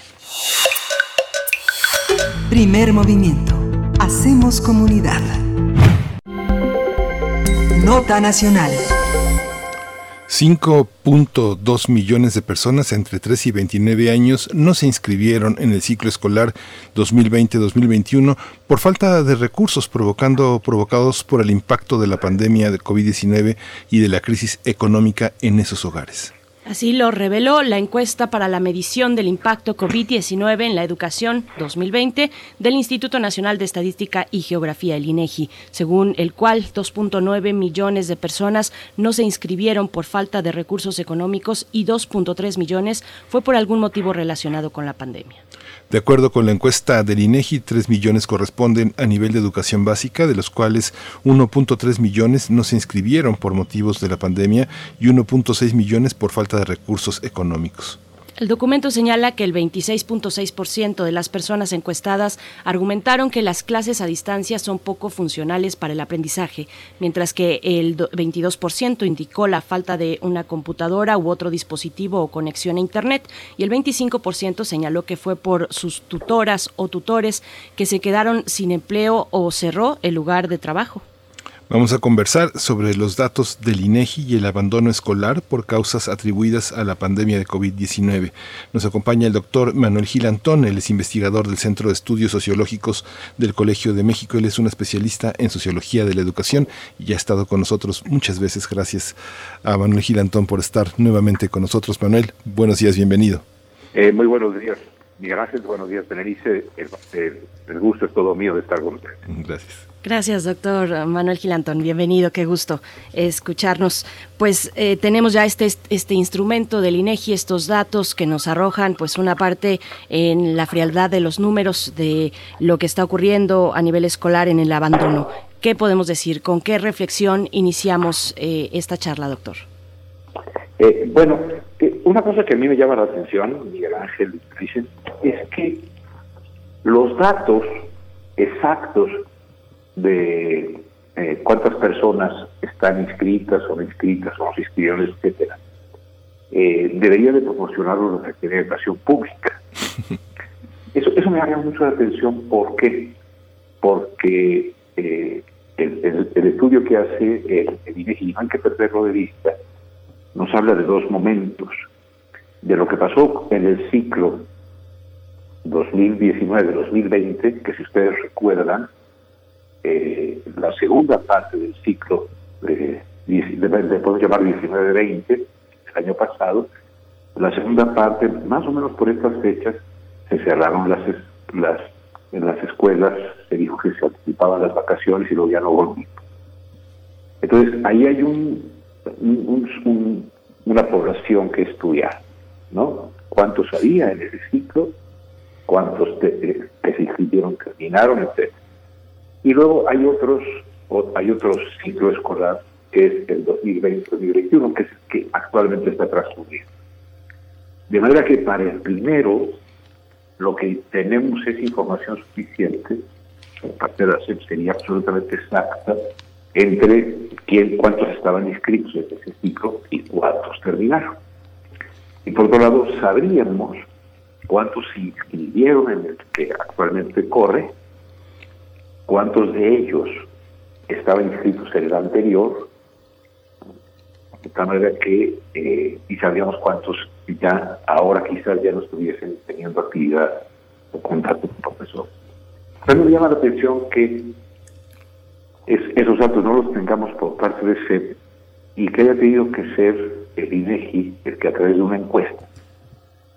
Primer movimiento. Hacemos comunidad. Nota nacional 5.2 millones de personas entre 3 y 29 años no se inscribieron en el ciclo escolar 2020-2021 por falta de recursos provocando, provocados por el impacto de la pandemia de COVID-19 y de la crisis económica en esos hogares. Así lo reveló la encuesta para la medición del impacto COVID-19 en la educación 2020 del Instituto Nacional de Estadística y Geografía, el INEGI, según el cual 2.9 millones de personas no se inscribieron por falta de recursos económicos y 2.3 millones fue por algún motivo relacionado con la pandemia. De acuerdo con la encuesta del INEGI, 3 millones corresponden a nivel de educación básica, de los cuales 1.3 millones no se inscribieron por motivos de la pandemia y 1.6 millones por falta de recursos económicos. El documento señala que el 26.6% de las personas encuestadas argumentaron que las clases a distancia son poco funcionales para el aprendizaje, mientras que el 22% indicó la falta de una computadora u otro dispositivo o conexión a Internet y el 25% señaló que fue por sus tutoras o tutores que se quedaron sin empleo o cerró el lugar de trabajo. Vamos a conversar sobre los datos del INEGI y el abandono escolar por causas atribuidas a la pandemia de COVID-19. Nos acompaña el doctor Manuel Gil Antón, él es investigador del Centro de Estudios Sociológicos del Colegio de México. Él es un especialista en sociología de la educación y ha estado con nosotros muchas veces. Gracias a Manuel Gil Antón por estar nuevamente con nosotros. Manuel, buenos días, bienvenido. Eh, muy buenos días. Gracias, buenos días, Benelice. El, gusto es todo mío de estar con usted. Gracias. Gracias, doctor Manuel Gilantón. Bienvenido, qué gusto escucharnos. Pues eh, tenemos ya este, este instrumento del INEGI, estos datos que nos arrojan, pues una parte en la frialdad de los números de lo que está ocurriendo a nivel escolar en el abandono. ¿Qué podemos decir? ¿Con qué reflexión iniciamos eh, esta charla, doctor? Eh, bueno, una cosa que a mí me llama la atención, Miguel Ángel, dicen, es que los datos exactos de eh, cuántas personas están inscritas o no inscritas o no se inscribieron, etcétera, eh, debería de proporcionarlo la Secretaría de Educación Pública. Eso, eso me llama mucho la atención, ¿por qué? Porque eh, el, estudio que hace el, el INEGI, no hay que perderlo de vista, nos habla de dos momentos, de lo que pasó en el ciclo 2019-2020, que si ustedes recuerdan, eh, la segunda parte del ciclo, de, podemos llamar 19-20, el año pasado, la segunda parte, más o menos por estas fechas, se cerraron las, las en las escuelas, se dijo que se anticipaban las vacaciones y luego ya no volvimos. Entonces, ahí hay un, una población que estudiar, ¿no? ¿Cuántos había en ese ciclo? ¿Cuántos eh, que se inscribieron terminaron, etcétera? Y luego hay otros, hay otro ciclo escolar que es el 2020-2021, que es el que actualmente está transcurriendo. De manera que para el primero, lo que tenemos es información suficiente, en parte de la SEP sería absolutamente exacta, entre quién, cuántos estaban inscritos en ese ciclo y cuántos terminaron. Y por otro lado, sabríamos cuántos se inscribieron en el que actualmente corre, cuántos de ellos estaban inscritos en el anterior, de tal manera que, eh, y sabríamos cuántos ya ahora quizás ya no estuviesen teniendo actividad o contacto con profesor. Pero me llama la atención que esos datos no los tengamos por parte de SEP y que haya tenido que ser el INEGI el que a través de una encuesta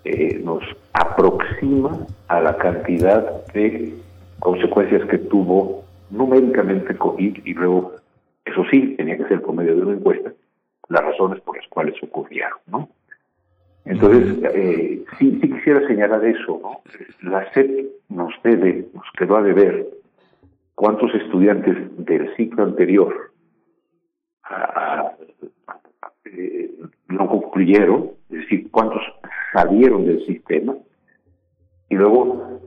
eh, nos aproxima a la cantidad de consecuencias que tuvo numéricamente COVID y luego, eso sí, tenía que ser por medio de una encuesta, las razones por las cuales ocurrieron, ¿no? Entonces, eh, sí, sí quisiera señalar eso, ¿no? La SEP nos debe, nos quedó a deber cuántos estudiantes del ciclo anterior eh, no concluyeron, es decir, cuántos salieron del sistema y luego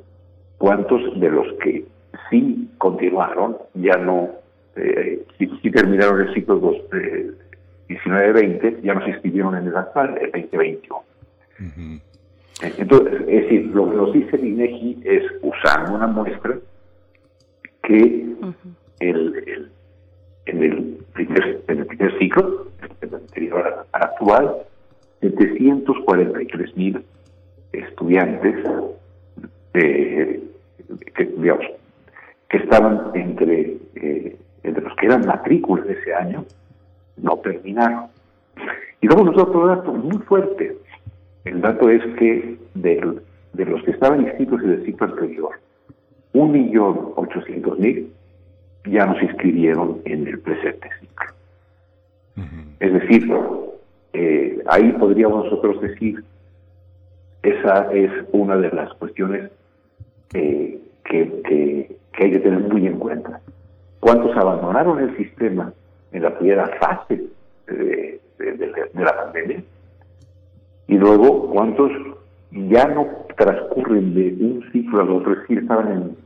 cuántos de los que sí continuaron ya no, eh, sí, terminaron el ciclo dos, eh, 19-20, ya no se inscribieron en el actual, el 2021. Entonces, es decir, lo que nos dice el INEGI es usar una muestra que el, en, el primer, en el primer ciclo, el anterior actual, 743 mil estudiantes eh, que, digamos, que estaban entre, eh, entre los que eran matrículas de ese año, no terminaron. Y luego nos da otro dato muy fuerte. El dato es que de, de los que estaban inscritos en el ciclo anterior, un millón ochocientos mil ya nos inscribieron en el presente ciclo. Es decir, eh, ahí podríamos nosotros decir, esa es una de las cuestiones eh, que, que, hay que tener muy en cuenta. ¿Cuántos abandonaron el sistema en la primera fase de, la pandemia? Y luego, ¿cuántos ya no transcurren de un ciclo al otro? Es decir, estaban en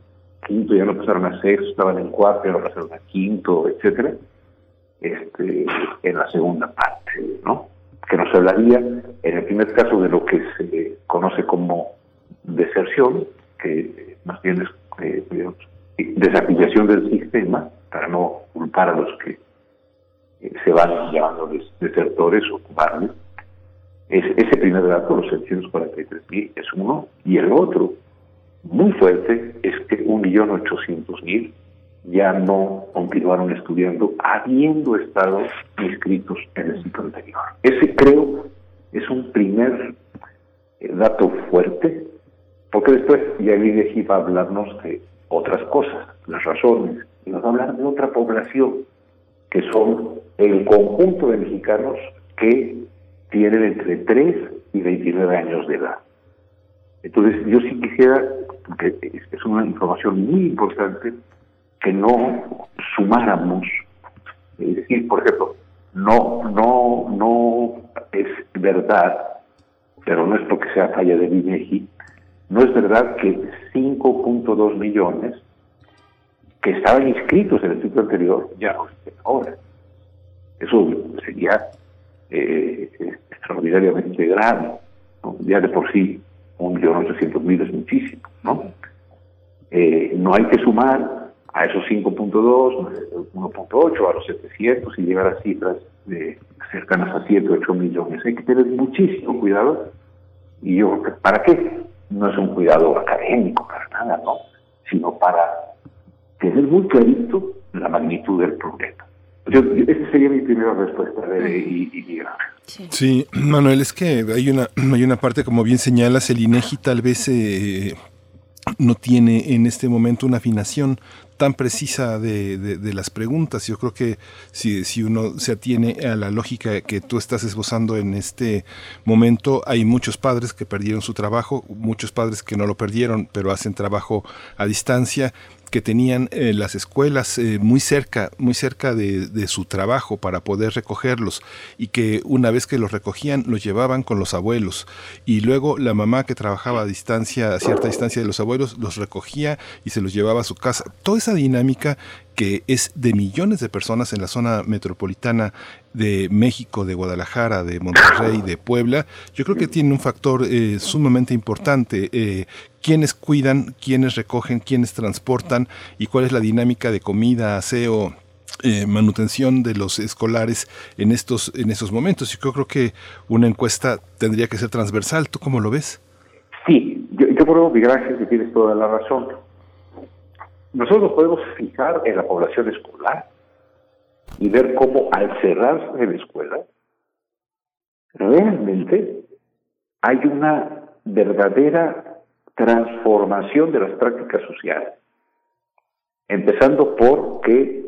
quinto, ya no pasaron a sexto, estaban en cuarto, ya no pasaron a quinto, etcétera, este, en la segunda parte, ¿no? Que nos hablaría, en el primer caso, de lo que se conoce como deserción, que más bien es eh, del sistema, para no culpar a los que eh, se van llamándoles desertores o cobardes. Es, ese primer dato, los 743 mil, es uno, y el otro, muy fuerte, es que un millón ochocientos mil ya no continuaron estudiando habiendo estado inscritos en el ciclo anterior. Ese creo es un primer eh, dato fuerte, porque después ya el va a hablarnos de otras cosas, las razones, y nos va a hablar de otra población, que son el conjunto de mexicanos que tienen entre 3 y 29 años de edad. Entonces, yo sí quisiera, porque es una información muy importante, que no sumáramos, es decir, por ejemplo, no, no, no es verdad, pero no es porque sea falla de INEGI, no es verdad que 5.2 millones que estaban inscritos en el ciclo anterior ya no estén ahora. Eso sería eh, extraordinariamente grave. Ya de por sí, un millón ochocientos mil es muchísimo. ¿no? Eh, no hay que sumar a esos 5.2, 1.8, a los 700 y llegar a cifras de cercanas a 7, 8 millones. Hay que tener muchísimo cuidado. Y yo, ¿para qué? No es un cuidado académico, para nada, ¿no? Sino para tener muy clarito la magnitud del problema. Yo, esa sería mi primera respuesta de, y, y, sí. Manuel, es que hay una, hay una parte, como bien señalas, el INEGI tal vez eh, no tiene en este momento una afinación tan precisa de, de, las preguntas. Yo creo que si, si, uno se atiene a la lógica que tú estás esbozando en este momento, hay muchos padres que perdieron su trabajo, muchos padres que no lo perdieron, pero hacen trabajo a distancia que tenían eh, las escuelas eh, muy cerca, muy cerca de, de, su trabajo para poder recogerlos y que una vez que los recogían los llevaban con los abuelos y luego la mamá que trabajaba a distancia, a cierta distancia de los abuelos, los recogía y se los llevaba a su casa. Toda esa dinámica que es de millones de personas en la zona metropolitana de México, de Guadalajara, de Monterrey, de Puebla, yo creo que tiene un factor eh, sumamente importante. Eh, quiénes cuidan, quiénes recogen, quiénes transportan y cuál es la dinámica de comida, aseo, eh, manutención de los escolares en estos en esos momentos. Yo creo que una encuesta tendría que ser transversal. ¿Tú cómo lo ves? Sí, yo, yo creo, gracias, que tienes toda la razón. Nosotros podemos fijar en la población escolar y ver cómo al cerrarse la escuela, realmente hay una verdadera transformación de las prácticas sociales. Empezando por que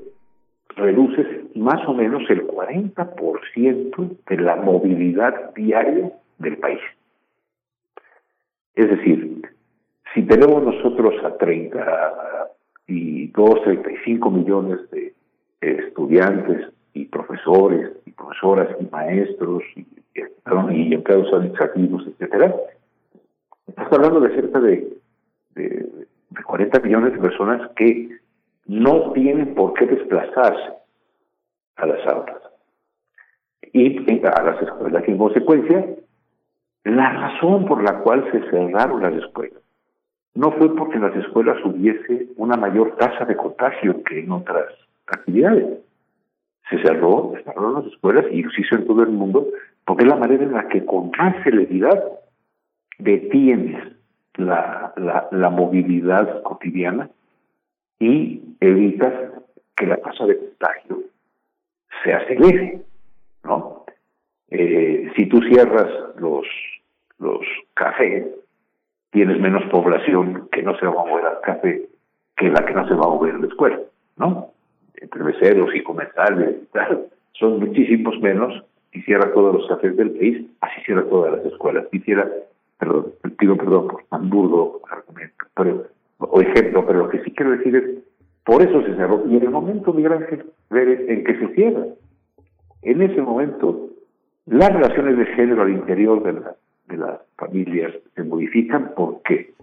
reduces más o menos el 40% de la movilidad diaria del país. Es decir, si tenemos nosotros a 32, 35 millones de estudiantes y profesores y profesoras y maestros y, empleados administrativos, etcétera, estás hablando de cerca de, de, de 40 millones de personas que no tienen por qué desplazarse a las aulas y a las escuelas. En consecuencia, la razón por la cual se cerraron las escuelas no fue porque en las escuelas hubiese una mayor tasa de contagio que en otras actividades. Se cerró, cerraron las escuelas y se hizo en todo el mundo porque es la manera en la que con más celeridad detienes la, la, la movilidad cotidiana y evitas que la tasa de contagio se acelere, ¿no? Eh, si tú cierras los, los cafés, tienes menos población que no se va a mover al café que la que no se va a mover escuela, ¿no? Entre meseros y comensales y tal, son muchísimos menos y cierra todos los cafés del país, así cierra todas las escuelas. Quisiera, perdón, pido perdón por tan burdo argumento, pero o ejemplo, pero lo que sí quiero decir es, por eso se cerró. Y en el momento, Miguel Ángel, en que se cierra, en ese momento, las relaciones de género al interior de, la, de las familias se modifican porque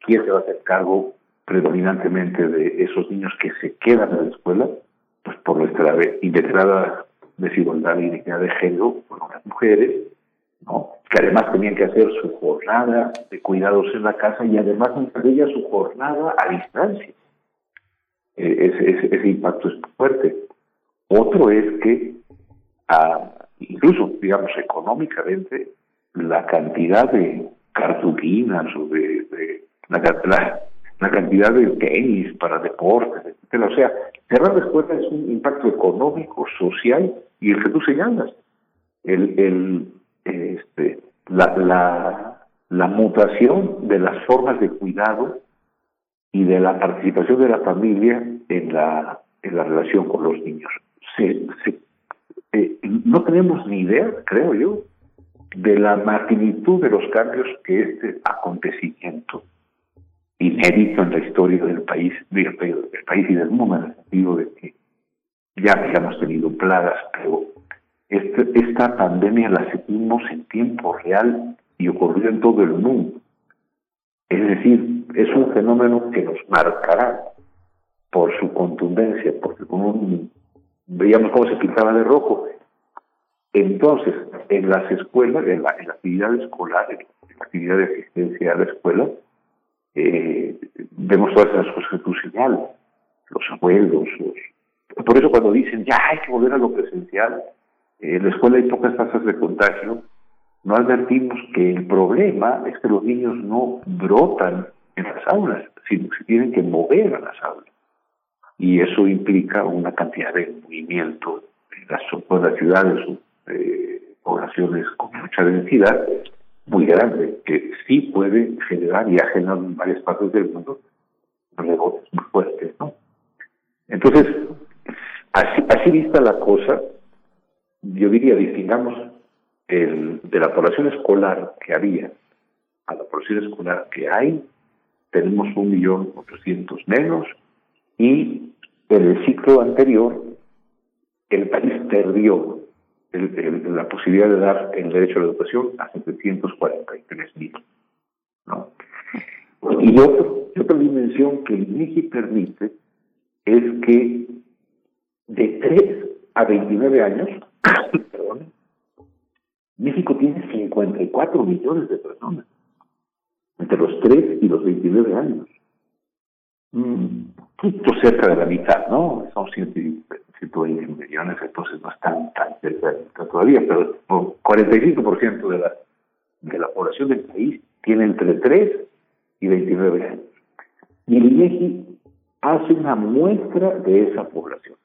quién se va a hacer cargo predominantemente de esos niños que se quedan en la escuela, pues por nuestra inveterada desigualdad y dignidad de género, por las mujeres, ¿no? que además tenían que hacer su jornada de cuidados en la casa y además entre ellas su jornada a distancia. E, ese, ese, impacto es fuerte. Otro es que, ah, incluso, digamos, económicamente, la cantidad de cartulinas o de, la, cantidad de tenis para deportes, etc. O sea, cerrar la escuela es un impacto económico, social y el que tú señalas. El, el, este, la, la, la mutación de las formas de cuidado y de la participación de la familia en la, en la relación con los niños. Se, se, eh, no tenemos ni idea, creo yo, de la magnitud de los cambios que este acontecimiento inédito en la historia del país, del, del país y del mundo, en el sentido de que ya habíamos tenido plagas, pero este, esta pandemia la seguimos en tiempo real y ocurrió en todo el mundo. Es decir, es un fenómeno que nos marcará por su contundencia, porque como veíamos cómo se pintaba de rojo. Entonces, en las escuelas, en la, actividad escolar, en la actividad de asistencia a la escuela, eh, vemos todas las cosas que tú señalas, los abuelos, los... por eso cuando dicen ya hay que volver a lo presencial, en la escuela hay pocas tasas de contagio, no advertimos que el problema es que los niños no brotan en las aulas, sino que se tienen que mover a las aulas. Y eso implica una cantidad de movimiento en las, las ciudades eh, poblaciones con mucha densidad muy grande, que sí puede generar y ha generado en varias partes del mundo rebotes muy fuertes. ¿no? Entonces, así, así vista la cosa, yo diría, distingamos el, de la población escolar que había a la población escolar que hay, tenemos un millón ochocientos menos y en el ciclo anterior el país perdió el, la posibilidad de dar el derecho a la educación a 743 mil. ¿no? Y otro, otra dimensión que el INEGI permite es que de 3 a 29 años, perdón, México tiene 54 millones de personas, entre los 3 y los 29 años. Poquito cerca de la mitad, ¿no? Son 120 millones, entonces no están tan cerca todavía, pero 45% de la, de la población del país tiene entre 3 y 29 años. Y el INEGI hace una muestra de esa población,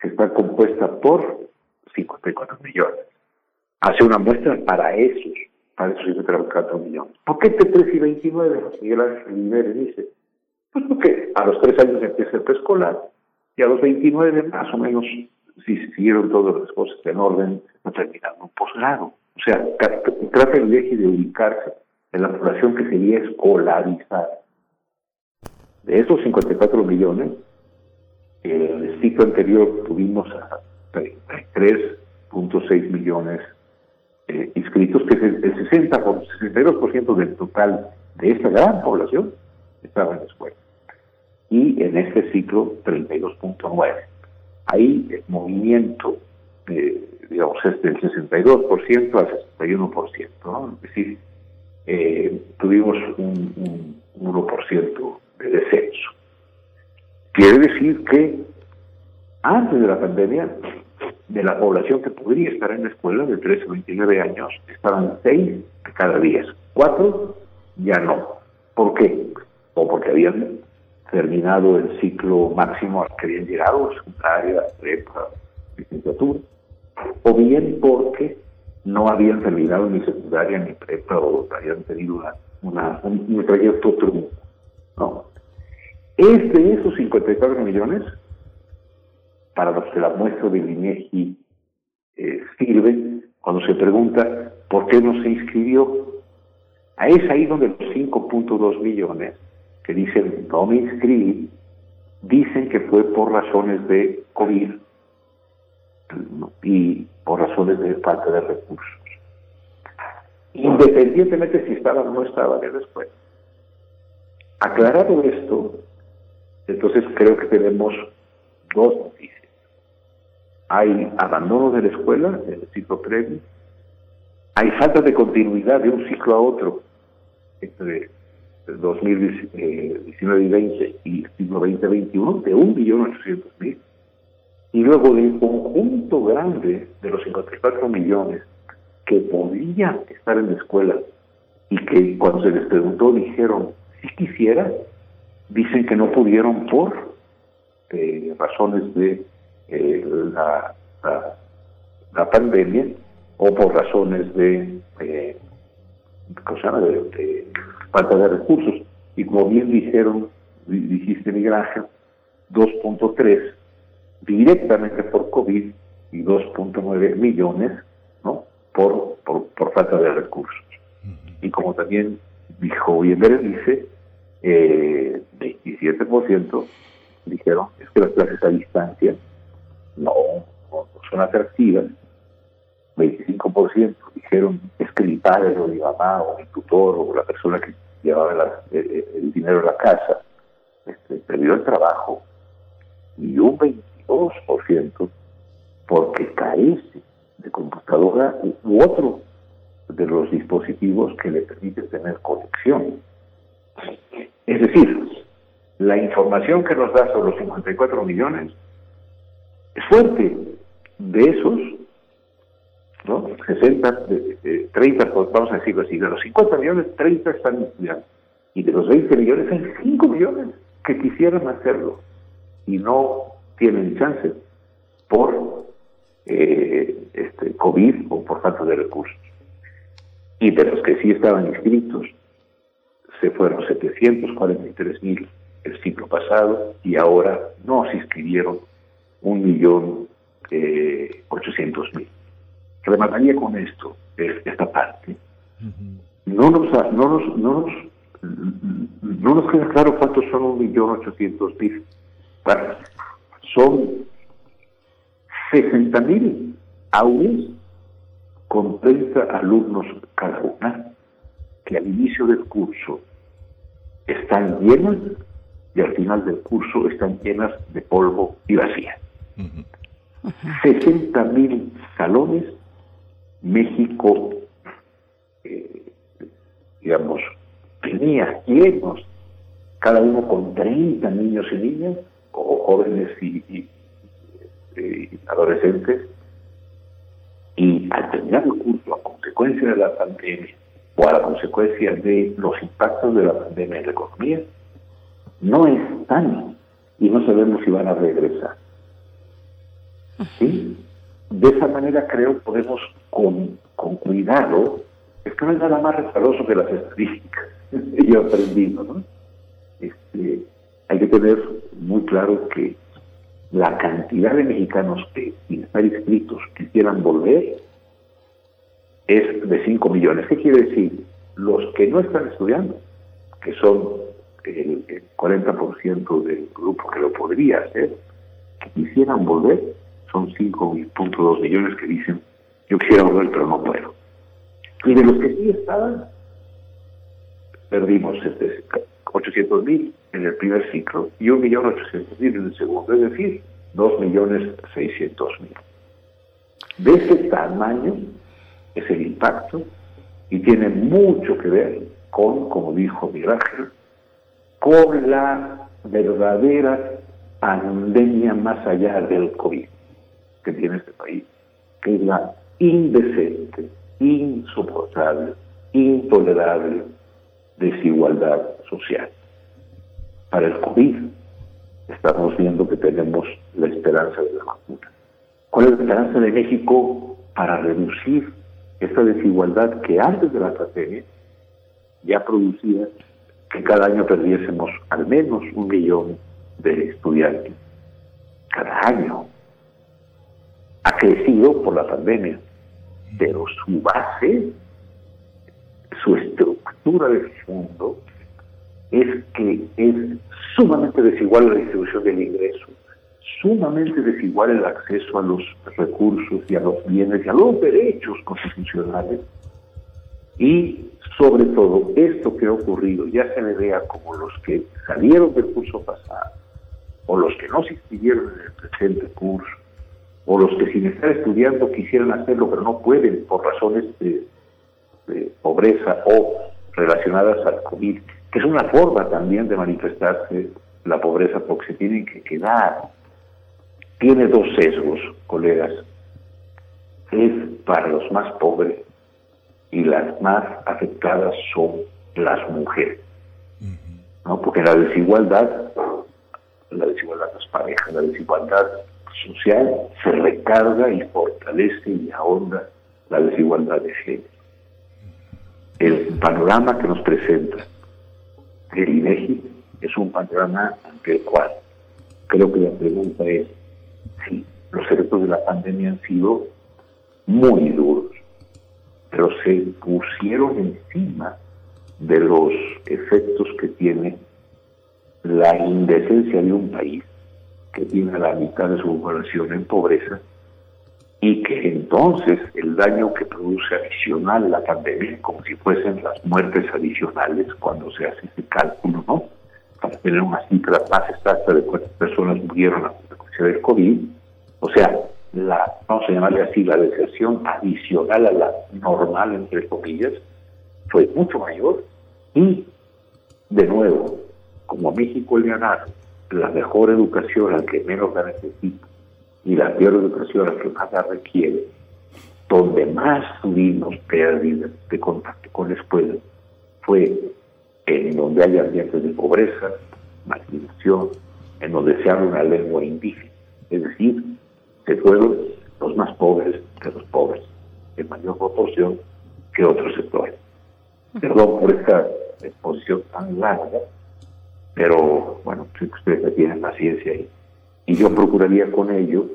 que está compuesta por 54 millones. Hace una muestra para esos, para esos 54 millones. ¿Por qué entre 3 y 29? Miguel Ángel dice, pues porque a los 3 años empieza el preescolar y a los 29 más o menos, si siguieron todas las cosas en orden, no terminaron un posgrado. O sea, trata el eje de ubicarse en la población que sería escolarizada. De esos 54 millones, el ciclo anterior tuvimos a 33.6 millones eh, inscritos, que es el 60 por 62% del total de esta gran población estaba en la escuela. Y en este ciclo, 32.9. Ahí el movimiento, digamos, es del 62% al 61%, ¿no? Es decir, eh, tuvimos un, un 1% de descenso. Quiere decir que antes de la pandemia, de la población que podría estar en la escuela de 13 a 29 años, estaban 6 de cada 10. 4 ya no. ¿Por qué? O porque habían terminado el ciclo máximo al que habían llegado, secundaria, prepa, licenciatura. O bien porque no habían terminado ni secundaria ni prepa o habían tenido una, un, trayecto trunco. ¿no? Es de esos 54 millones para los que la muestra del INEGI eh, sirve cuando se pregunta por qué no se inscribió. Es ahí donde los 5.2 millones que dicen no me inscribí, dicen que fue por razones de COVID y por razones de falta de recursos. Independientemente si estaba o no estaba en la escuela. Aclarado esto, entonces creo que tenemos dos noticias. Hay abandono de la escuela en el ciclo previo, hay falta de continuidad de un ciclo a otro entre 2019 y 20 y ciclo 2021 de 1.800.000 y luego del conjunto grande de los 54 millones que podían estar en la escuela y que cuando se les preguntó dijeron si quisiera dicen que no pudieron por eh, razones de eh, la, pandemia o por razones de, eh, de, falta de recursos. Y como bien dijeron, dijiste Miguel Ángel, 2.3 directamente por COVID y 2.9 millones ¿no? por, por, por falta de recursos. Y como también dijo bien dice eh, 27% dijeron es que las clases a distancia no, son atractivas. 25% dijeron es que mi padre o mi mamá o mi tutor o la persona que llevaba el, dinero a la casa este, perdió el trabajo y un 22% porque carece de computadora u otro de los dispositivos que le permiten tener conexión. Es decir, la información que nos da sobre los 54 millones es fuerte. De esos, ¿no? 60, eh, 30, vamos a decirlo así, de los 50 millones, 30 están estudiando. Y de los 20 millones hay 5 millones que quisieran hacerlo y no tienen chance por eh, este, COVID o por falta de recursos. Y de los que sí estaban inscritos, se fueron 743 mil el ciclo pasado y ahora no se inscribieron 1.800.000. Remataría con esto, esta parte. No nos, no nos, no nos, no nos queda claro cuántos son un millón ochocientos mil. son 60 mil aulas con 30 alumnos cada una que al inicio del curso están llenas y al final del curso están llenas de polvo y vacías. 60 mil salones, México, eh, digamos, tenía llenos, cada uno con 30 niños y niñas, o jóvenes y, adolescentes, y al terminar el curso, a consecuencia de la pandemia, o a la consecuencia de los impactos de la pandemia en la economía, no están y no sabemos si van a regresar. ¿Sí? De esa manera creo podemos con, con cuidado, es que no es nada más resbaloso que las estadísticas, yo aprendido, ¿no? Este, hay que tener muy claro que la cantidad de mexicanos que estar inscritos quisieran volver es de 5 millones. ¿Qué quiere decir? Los que no están estudiando, que son el, 40% del grupo que lo podría hacer, que quisieran volver, son 5.2 millones que dicen, yo quisiera volver, pero no puedo. Y de los que sí estaban, perdimos 800 mil en el primer ciclo y 1.800.000 en el segundo, es decir, 2.600.000. De ese tamaño es el impacto y tiene mucho que ver con, como dijo Miguel con la verdadera pandemia más allá del COVID que tiene este país, que es la indecente, insoportable, intolerable desigualdad social. Para el COVID estamos viendo que tenemos la esperanza de la vacuna. ¿Cuál es la esperanza de México para reducir esta desigualdad que antes de la pandemia ya producía que cada año perdiésemos al menos un millón de estudiantes? Cada año. Ha crecido por la pandemia, pero su base, su estructura de fondo, es que es sumamente desigual la distribución del ingreso, sumamente desigual el acceso a los recursos y a los bienes y a los derechos constitucionales. Y sobre todo esto que ha ocurrido ya se le vea como los que salieron del curso pasado o los que no se inscribieron en el presente curso o los que sin estar estudiando quisieran hacerlo pero no pueden por razones de, de pobreza o relacionadas al COVID que es una forma también de manifestarse la pobreza porque se tienen que quedar. Tiene dos sesgos, colegas. Es para los más pobres y las más afectadas son las mujeres. ¿no? Porque la desigualdad, la desigualdad de las parejas, la desigualdad social se recarga y fortalece y ahonda la desigualdad de género. El panorama que nos presenta el INEGI es un panorama ante el cual creo que la pregunta es si los efectos de la pandemia han sido muy duros, pero se pusieron encima de los efectos que tiene la indecencia de un país que tiene la mitad de su población en pobreza y que entonces el daño que produce adicional la pandemia, como si fuesen las muertes adicionales cuando se hace ese cálculo, ¿no? Para tener una cifra más exacta de cuántas personas murieron a consecuencia del COVID, o sea, la, vamos a llamarle así, la deserción adicional a la normal, entre comillas, fue mucho mayor y, de nuevo, como México le ha dado la mejor educación al que menos la necesita, y la peor educación, la que más la requiere, donde más tuvimos pérdidas de contacto con la escuela, fue en donde hay ambientes de pobreza, marginación, en donde se habla una lengua indígena. Es decir, se fueron los más pobres de los pobres, en mayor proporción que otros sectores. Perdón por esta exposición tan larga, pero bueno, ustedes tienen paciencia y, y yo procuraría con ello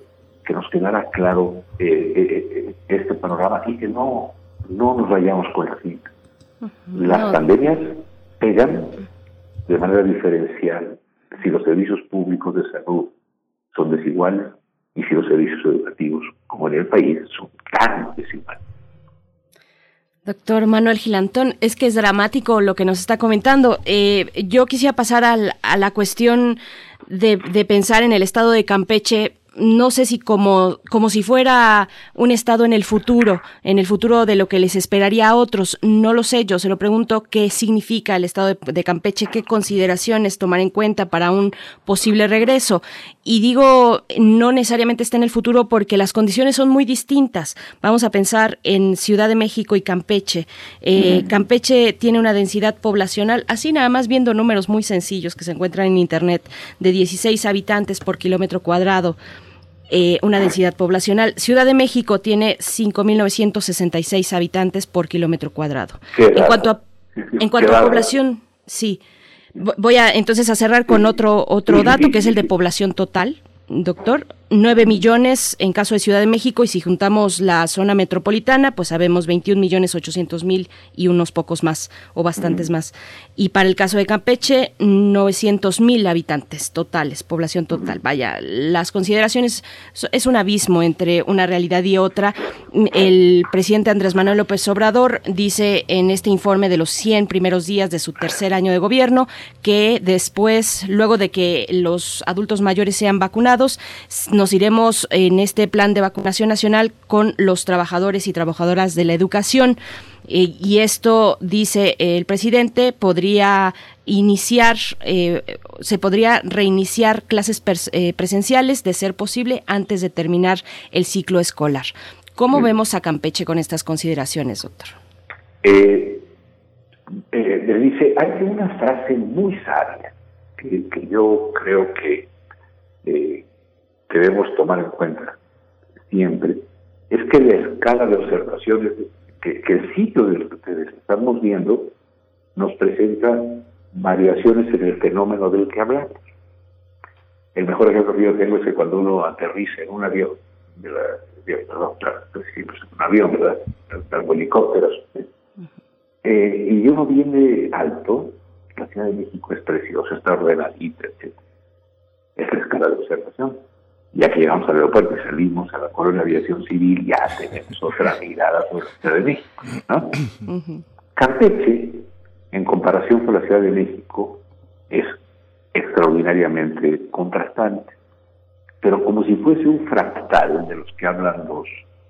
que nos quedara claro eh, eh, eh, este panorama y que no, no nos vayamos con la cita. Las pandemias pegan de manera diferencial si los servicios públicos de salud son desiguales y si los servicios educativos, como en el país, son tan desiguales. Doctor Manuel Gilantón, es que es dramático lo que nos está comentando. Eh, yo quisiera pasar a la cuestión de pensar en el estado de Campeche no sé si como, como si fuera un estado en el futuro, en el futuro de lo que les esperaría a otros. No lo sé, yo se lo pregunto qué significa el estado de, Campeche, qué consideraciones tomar en cuenta para un posible regreso. Y digo, no necesariamente está en el futuro porque las condiciones son muy distintas. Vamos a pensar en Ciudad de México y Campeche. Eh, Campeche tiene una densidad poblacional, así nada más viendo números muy sencillos que se encuentran en Internet, de 16 habitantes por kilómetro cuadrado. Eh, una densidad poblacional. Ciudad de México tiene 5.966 habitantes por kilómetro cuadrado. En cuanto a, en cuanto a población, sí. Voy a entonces a cerrar con otro, otro dato que es el de población total, doctor. 9 millones en caso de Ciudad de México y si juntamos la zona metropolitana, pues sabemos 21 millones 800 mil y unos pocos más o bastantes más. Y para el caso de Campeche, 900 mil habitantes totales, población total. Vaya, las consideraciones es un abismo entre una realidad y otra. El presidente Andrés Manuel López Obrador dice en este informe de los 100 primeros días de su tercer año de gobierno que después, luego de que los adultos mayores sean vacunados, nos iremos en este plan de vacunación nacional con los trabajadores y trabajadoras de la educación. Eh, y esto, dice el presidente, podría iniciar, eh, se podría reiniciar clases eh, presenciales, de ser posible, antes de terminar el ciclo escolar. ¿Cómo vemos a Campeche con estas consideraciones, doctor? le dice, hay una frase muy sabia que, que yo creo que debemos tomar en cuenta siempre es que la escala de observaciones, que, el sitio del que estamos viendo nos presenta variaciones en el fenómeno del que hablamos. El mejor ejemplo que yo tengo es que cuando uno aterriza en un avión, de la, perdón, pues, un avión, ¿verdad? Algo helicópteros, eh, y uno viene alto, la Ciudad de México es preciosa, está ordenadita, etc. Es la escala de observación ya que llegamos al aeropuerto y salimos a la Colonia de Aviación Civil, ya tenemos otra mirada sobre la Ciudad de México. ¿no? Campeche, en comparación con la Ciudad de México, es extraordinariamente contrastante, pero como si fuese un fractal de los que hablan los,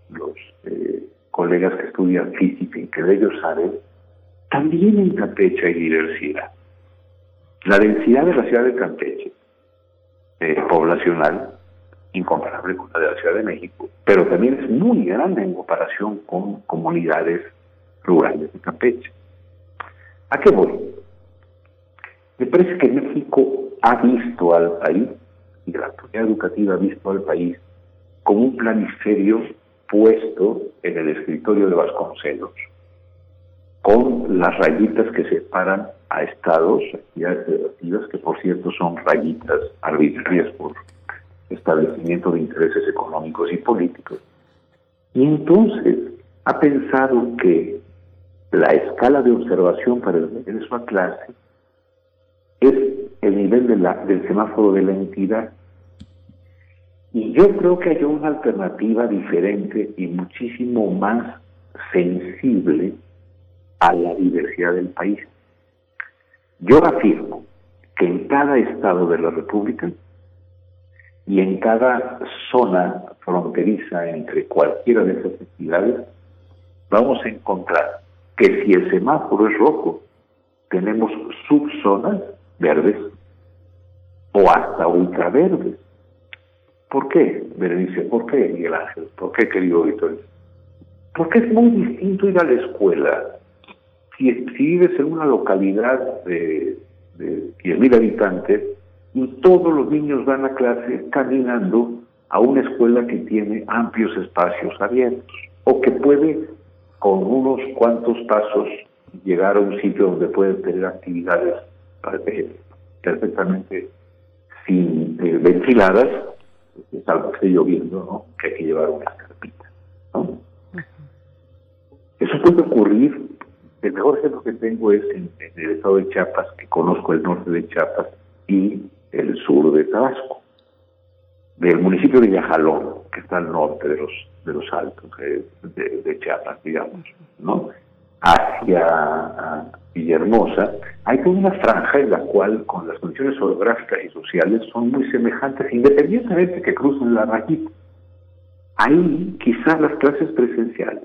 los eh, colegas que estudian física y que de ellos saben, también en Campeche hay diversidad. La densidad de la ciudad de Campeche, eh, poblacional, incomparable con la de la Ciudad de México, pero también es muy grande en comparación con comunidades rurales de Campeche. ¿A qué voy? Me parece que México ha visto al país, y la autoridad educativa ha visto al país, como un planiferio puesto en el escritorio de Vasconcelos, con las rayitas que separan a estados, actividades federativas, que por cierto son rayitas arbitrarias por establecimiento de intereses económicos y políticos. Y entonces ha pensado que la escala de observación para el regreso a clase es el nivel de la, del semáforo de la entidad. Y yo creo que hay una alternativa diferente y muchísimo más sensible a la diversidad del país. Yo afirmo que en cada estado de la República y en cada zona fronteriza entre cualquiera de esas entidades vamos a encontrar que si el semáforo es rojo, tenemos subzonas verdes o hasta ultraverdes. ¿Por qué, Berenice? ¿Por qué, Miguel Ángel? ¿Por qué, querido Víctor? Porque es muy distinto ir a la escuela. Si, si vives en una localidad de, de 10.000 habitantes, y todos los niños van a clase caminando a una escuela que tiene amplios espacios abiertos o que puede con unos cuantos pasos llegar a un sitio donde pueden tener actividades perfectamente sin eh, ventiladas, salvo que esté lloviendo, ¿no? que hay que llevar una carpita. Eso puede ocurrir, el mejor ejemplo que tengo es en, en el estado de Chiapas, que conozco el norte de Chiapas, y el sur de Tabasco, del municipio de Villajalón, que está al norte de los de los altos de, Chiapas, digamos, ¿no? hacia Villahermosa, hay toda una franja en la cual, con las condiciones orográficas y sociales, son muy semejantes, independientemente de que crucen la rayita. Ahí, quizás las clases presenciales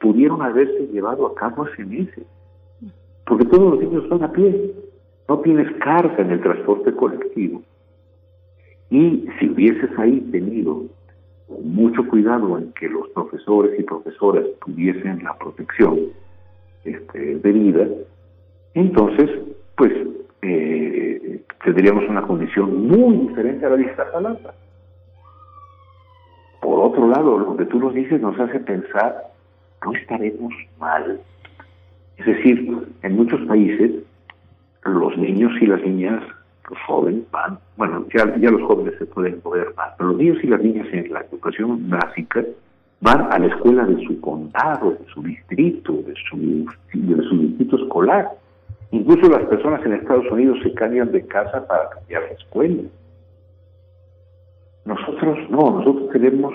pudieron haberse llevado a cabo hace meses, porque todos los niños van a pie, no tienes carga en el transporte colectivo. Y si hubieses ahí tenido mucho cuidado en que los profesores y profesoras tuviesen la protección este, debida, entonces, pues, eh, tendríamos una condición muy diferente a la de Iztapalapa. Por otro lado, lo que tú nos dices nos hace pensar, no estaremos mal. Es decir, en muchos países, los niños y las niñas los jóvenes van, bueno, ya, ya los jóvenes se pueden mover más, pero los niños y las niñas en la educación básica van a la escuela de su condado, de su distrito, de su, de su distrito escolar. Incluso las personas en Estados Unidos se cambian de casa para cambiar la escuela. Nosotros no, nosotros tenemos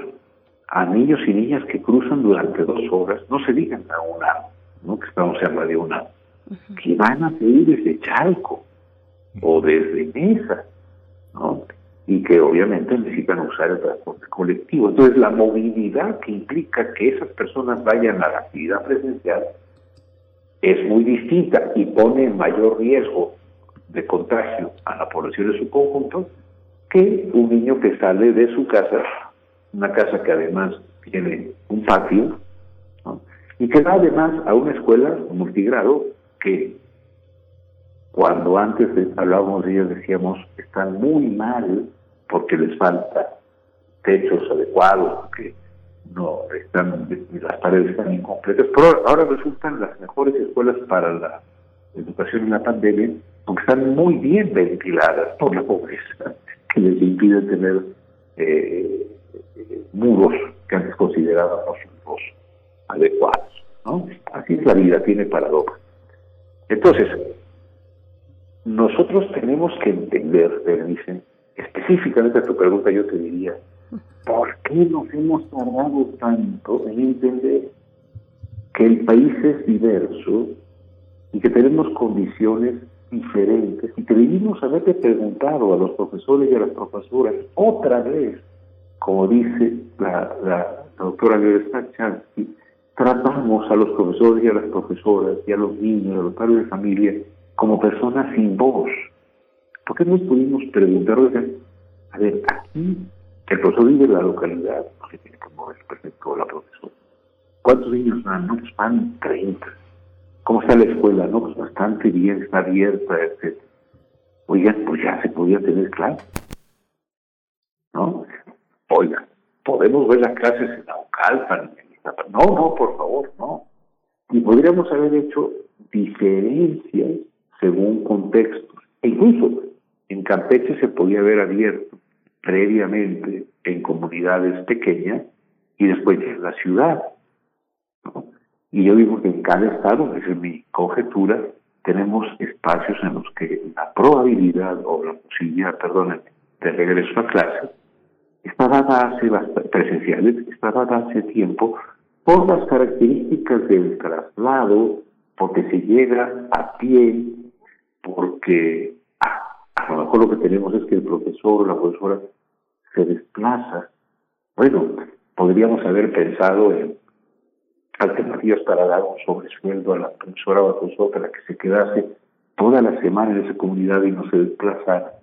a niños y niñas que cruzan durante dos horas, no se digan a una, ¿no? que estamos en de una, que van a seguir desde Chalco, o desde mesa, ¿no? Y que obviamente necesitan usar el transporte colectivo. Entonces, la movilidad que implica que esas personas vayan a la actividad presencial es muy distinta y pone en mayor riesgo de contagio a la población de su conjunto que un niño que sale de su casa, una casa que además tiene un patio, ¿no? y que va además a una escuela multigrado que cuando antes hablábamos de ellos decíamos están muy mal porque les falta techos adecuados, que no están las paredes están incompletas, pero ahora resultan las mejores escuelas para la educación en la pandemia, porque están muy bien ventiladas por la pobreza, que les impide tener eh, muros que antes considerábamos los adecuados. ¿no? Así es la vida, tiene paradojas. Entonces, nosotros tenemos que entender, dicen, específicamente a tu pregunta yo te diría, ¿por qué nos hemos tardado tanto en entender que el país es diverso y que tenemos condiciones diferentes y que debimos haberle preguntado a los profesores y a las profesoras otra vez, como dice la, la, doctora Chansky, tratamos a los profesores y a las profesoras y a los niños, a los padres de familia como personas sin voz. ¿Por qué nos pudimos preguntar, a ver, aquí el profesor vive en la localidad, porque tiene que mover perfecto la profesora. ¿Cuántos niños van? No, pues van 30. ¿Cómo está la escuela? No, pues bastante bien, está abierta, etc. Oigan, pues ya se podía tener clases. ¿No? Oigan, podemos ver las clases en Naucalpan. No, no, por favor, no. Y podríamos haber hecho diferencias según contextos. E incluso en Campeche se podía haber abierto previamente en comunidades pequeñas y después en la ciudad. Y yo digo que en cada estado, esa es mi conjetura, tenemos espacios en los que la probabilidad o la posibilidad, perdón, de regreso a clase está dada hace presenciales, está dada hace tiempo por las características del traslado, porque se llega a pie, porque a, lo mejor lo que tenemos es que el profesor o la profesora se desplaza. Bueno, podríamos haber pensado en alternativas para dar un sobresueldo a la profesora o al profesor para que se quedase toda la semana en esa comunidad y no se desplazara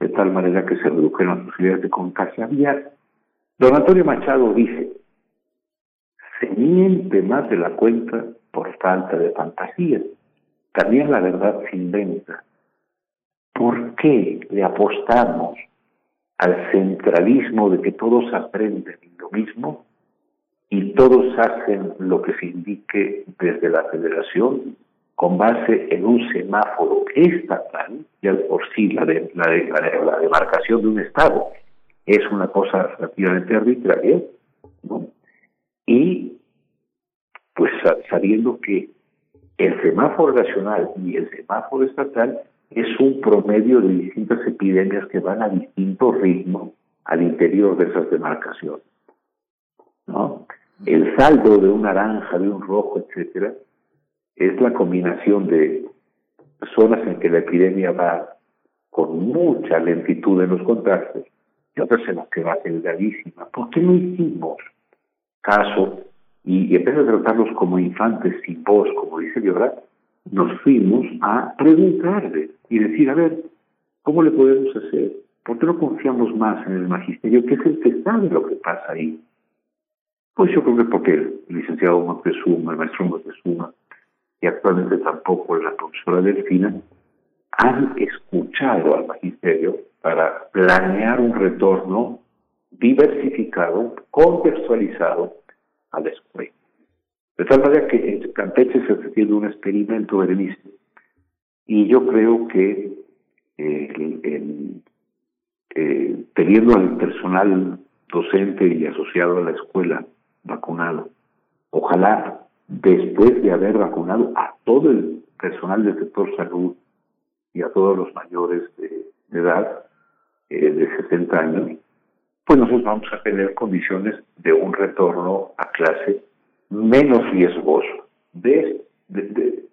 de tal manera que se redujeran las posibilidades de contagio. Don Antonio Machado dice, se miente más de la cuenta por falta de fantasía. También la verdad se inventa. ¿Por qué le apostamos al centralismo de que todos aprenden lo mismo y todos hacen lo que se indique desde la federación con base en un semáforo estatal, ya por sí la, de, la, de, la, demarcación de un estado es una cosa relativamente arbitraria, ¿no? y pues sabiendo que el semáforo nacional y el semáforo estatal es un promedio de distintas epidemias que van a distinto ritmo al interior de esas demarcaciones. ¿no? El saldo de un naranja, de un rojo, etcétera, es la combinación de zonas en que la epidemia va con mucha lentitud en los contagios y otras en las que va aceleradísima. ¿Por qué no hicimos caso y, en vez de tratarlos como infantes sin voz, como dice Llorar, nos fuimos a preguntarle y decir, a ver, ¿cómo le podemos hacer? ¿Por qué no confiamos más en el magisterio, que es el que sabe lo que pasa ahí? Pues yo creo que porque el licenciado Montezuma, el maestro Montezuma, y actualmente tampoco la profesora Delfina, han escuchado al magisterio para planear un retorno diversificado, contextualizado a la escuela. De tal manera que en Campeche se está haciendo un experimento, Berenice, y yo creo que eh, teniendo al personal docente y asociado a la escuela vacunado, ojalá después de haber vacunado a todo el personal del sector salud y a todos los mayores de, edad, eh, de 60 años, pues nosotros vamos a tener condiciones de un retorno a clase menos riesgoso. De, de,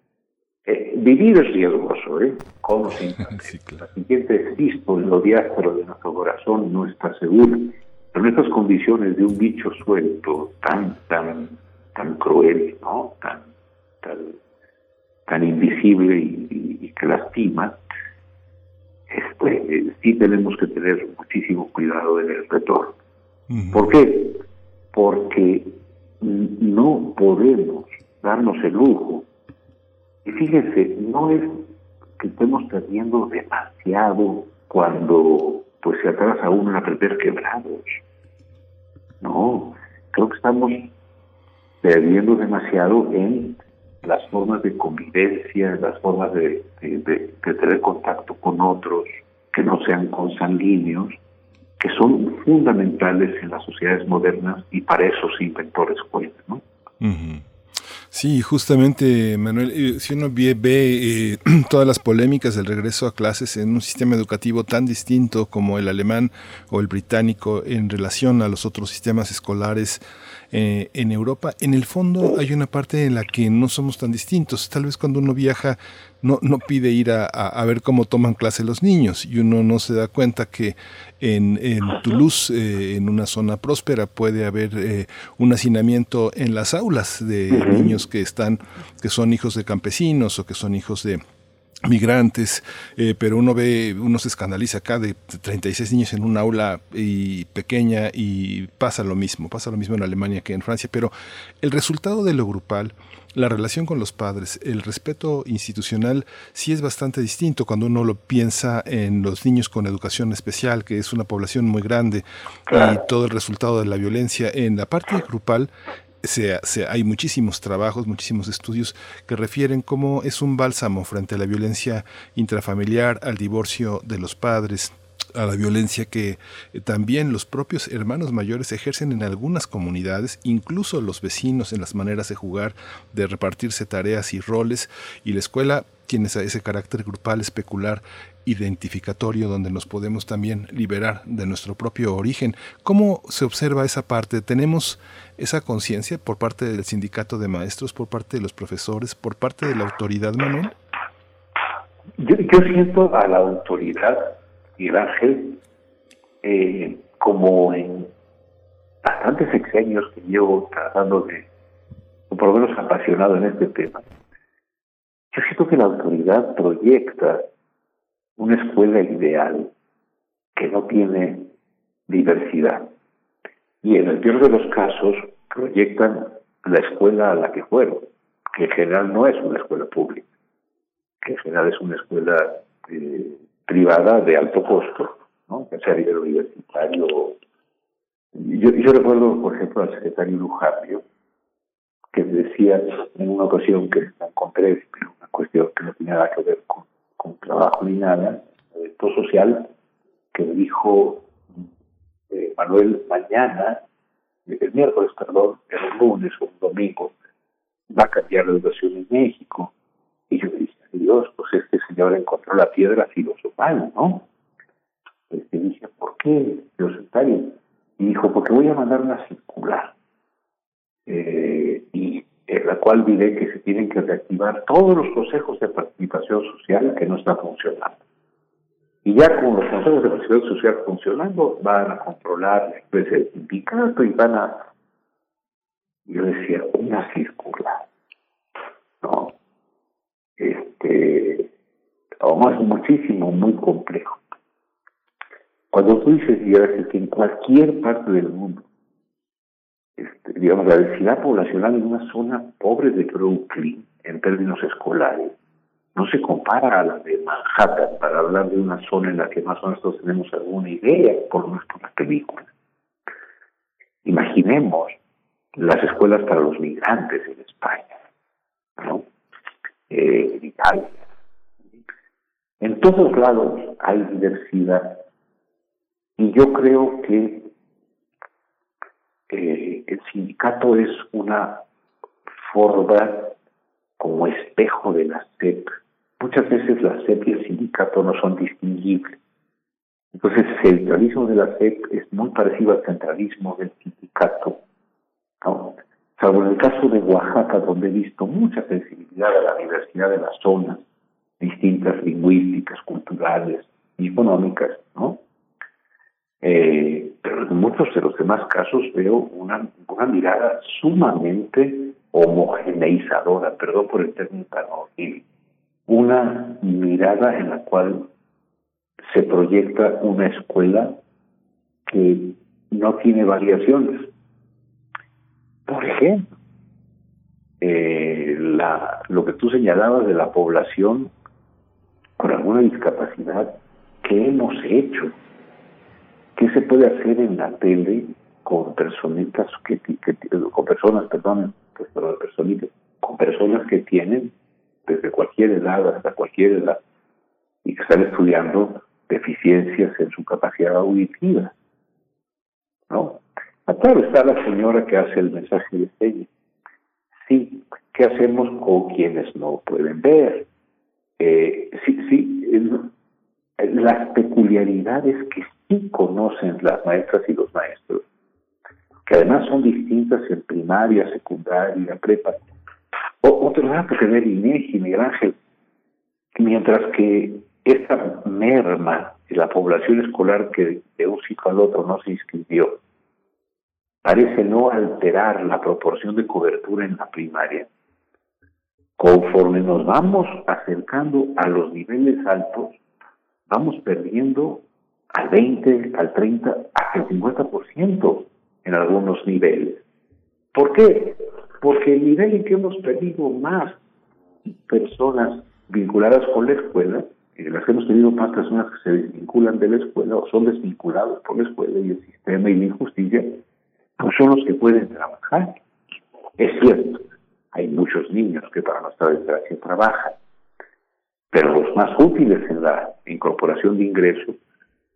eh, vivir es riesgoso, ¿eh? Como si la siguiente existo en lo diásporo de nuestro corazón no está seguro. Pero en estas condiciones de un bicho suelto, tan, tan, tan cruel, ¿no? Tan, tan, tan invisible y, que lastima, este, sí tenemos que tener muchísimo cuidado en el retorno. ¿Por qué? Porque no podemos darnos el lujo. Y fíjense, no es que estemos perdiendo demasiado cuando pues se atrasa uno en aprender quebrados. No, creo que estamos perdiendo demasiado en las formas de convivencia, las formas de, tener contacto con otros que no sean consanguíneos, que son fundamentales en las sociedades modernas y para eso se inventó. ¿no? Sí, justamente, Manuel, eh, si uno ve, eh, todas las polémicas del regreso a clases en un sistema educativo tan distinto como el alemán o el británico en relación a los otros sistemas escolares eh, en Europa, en el fondo hay una parte en la que no somos tan distintos. Tal vez cuando uno viaja no, no pide ir a, a, ver cómo toman clase los niños y uno no se da cuenta que en, en Toulouse, eh, en una zona próspera, puede haber eh, un hacinamiento en las aulas de niños que están, que son hijos de campesinos o que son hijos de migrantes, eh, pero uno ve, uno se escandaliza acá de 36 niños en un aula y pequeña y pasa lo mismo, pasa lo mismo en Alemania que en Francia, pero el resultado de lo grupal, la relación con los padres, el respeto institucional sí es bastante distinto cuando uno lo piensa en los niños con educación especial, que es una población muy grande, y todo el resultado de la violencia en la parte grupal se, hay muchísimos trabajos, muchísimos estudios que refieren cómo es un bálsamo frente a la violencia intrafamiliar, al divorcio de los padres, a la violencia que eh, también los propios hermanos mayores ejercen en algunas comunidades, incluso los vecinos en las maneras de jugar, de repartirse tareas y roles, y la escuela tiene ese carácter grupal, especular, identificatorio, donde nos podemos también liberar de nuestro propio origen. ¿Cómo se observa esa parte? ¿Tenemos esa conciencia por parte del sindicato de maestros, por parte de los profesores, por parte de la autoridad, Manuel? Yo, siento a la autoridad y Ángel eh, como en bastantes sexenios que llevo tratando de, o por lo menos apasionado en este tema, yo siento que la autoridad proyecta una escuela ideal que no tiene diversidad. Y en el peor de los casos proyectan la escuela a la que fueron, que en general no es una escuela pública, que en general es una escuela eh, privada de alto costo, ¿no? que sea nivel universitario. Yo, yo recuerdo, por ejemplo, al secretario Lujambio, que decía en una ocasión que encontré, pero una cuestión que no tenía nada que ver con, con trabajo ni nada, evento social, que dijo eh, Manuel, mañana, el miércoles, perdón, el lunes o un domingo, va a cambiar la educación en México. Y yo dije, Dios, pues este señor encontró la piedra filosofal, ¿no? Este, dije, ¿por qué filosofal? Y dijo, porque voy a mandar una circular. Eh, y en la cual diré que se tienen que reactivar todos los consejos de participación social que no están funcionando. Y ya con los consejos de participación social funcionando, van a controlar la especie de sindicato y van a, yo decía, una circular. ¿No? Este, es muchísimo, muy complejo. Cuando tú dices, que en cualquier parte del mundo este, digamos, la densidad poblacional en una zona pobre de Brooklyn, en términos escolares, no se compara a la de Manhattan, para hablar de una zona en la que más o menos tenemos alguna idea, por lo menos por las películas. Imaginemos las escuelas para los migrantes en España, ¿no? Eh, en Italia. En todos lados hay diversidad y yo creo que eh, el sindicato es una forma como espejo de la SEP. Muchas veces la SEP y el sindicato no son distinguibles. Entonces, el centralismo de la SEP es muy parecido al centralismo del sindicato. ¿no? Salvo en el caso de Oaxaca, donde he visto mucha sensibilidad a la diversidad de las zonas, distintas lingüísticas, culturales y económicas, ¿no? Eh, pero en muchos de los demás casos veo una, una mirada sumamente homogeneizadora, perdón por el término tan una mirada en la cual se proyecta una escuela que no tiene variaciones. Por ejemplo, eh, la, lo que tú señalabas de la población con alguna discapacidad, ¿qué hemos hecho? ¿Qué se puede hacer en la tele con personitas que, con personas, perdón, pues, personitas, con personas que tienen desde cualquier edad hasta cualquier edad y que están estudiando deficiencias en su capacidad auditiva? ¿No? A claro está la señora que hace el mensaje de señas. Sí, ¿qué hacemos con quienes no pueden ver? Eh, sí, sí, las peculiaridades que sí conocen las maestras y los maestros, que además son distintas en primaria, secundaria, prepa. O, otro dato que ver INEGI, Miguel Ángel, mientras que esta merma de la población escolar que de un ciclo al otro no se inscribió, parece no alterar la proporción de cobertura en la primaria. Conforme nos vamos acercando a los niveles altos, vamos perdiendo al 20, al 30, hasta el 50% en algunos niveles. ¿Por qué? Porque el nivel en que hemos perdido más personas vinculadas con la escuela, en las que hemos tenido más personas que se desvinculan de la escuela o son desvinculados por la escuela y el sistema y la injusticia, pues son los que pueden trabajar. Es cierto, hay muchos niños que para nuestra desgracia trabajan, pero los más útiles en la incorporación de ingresos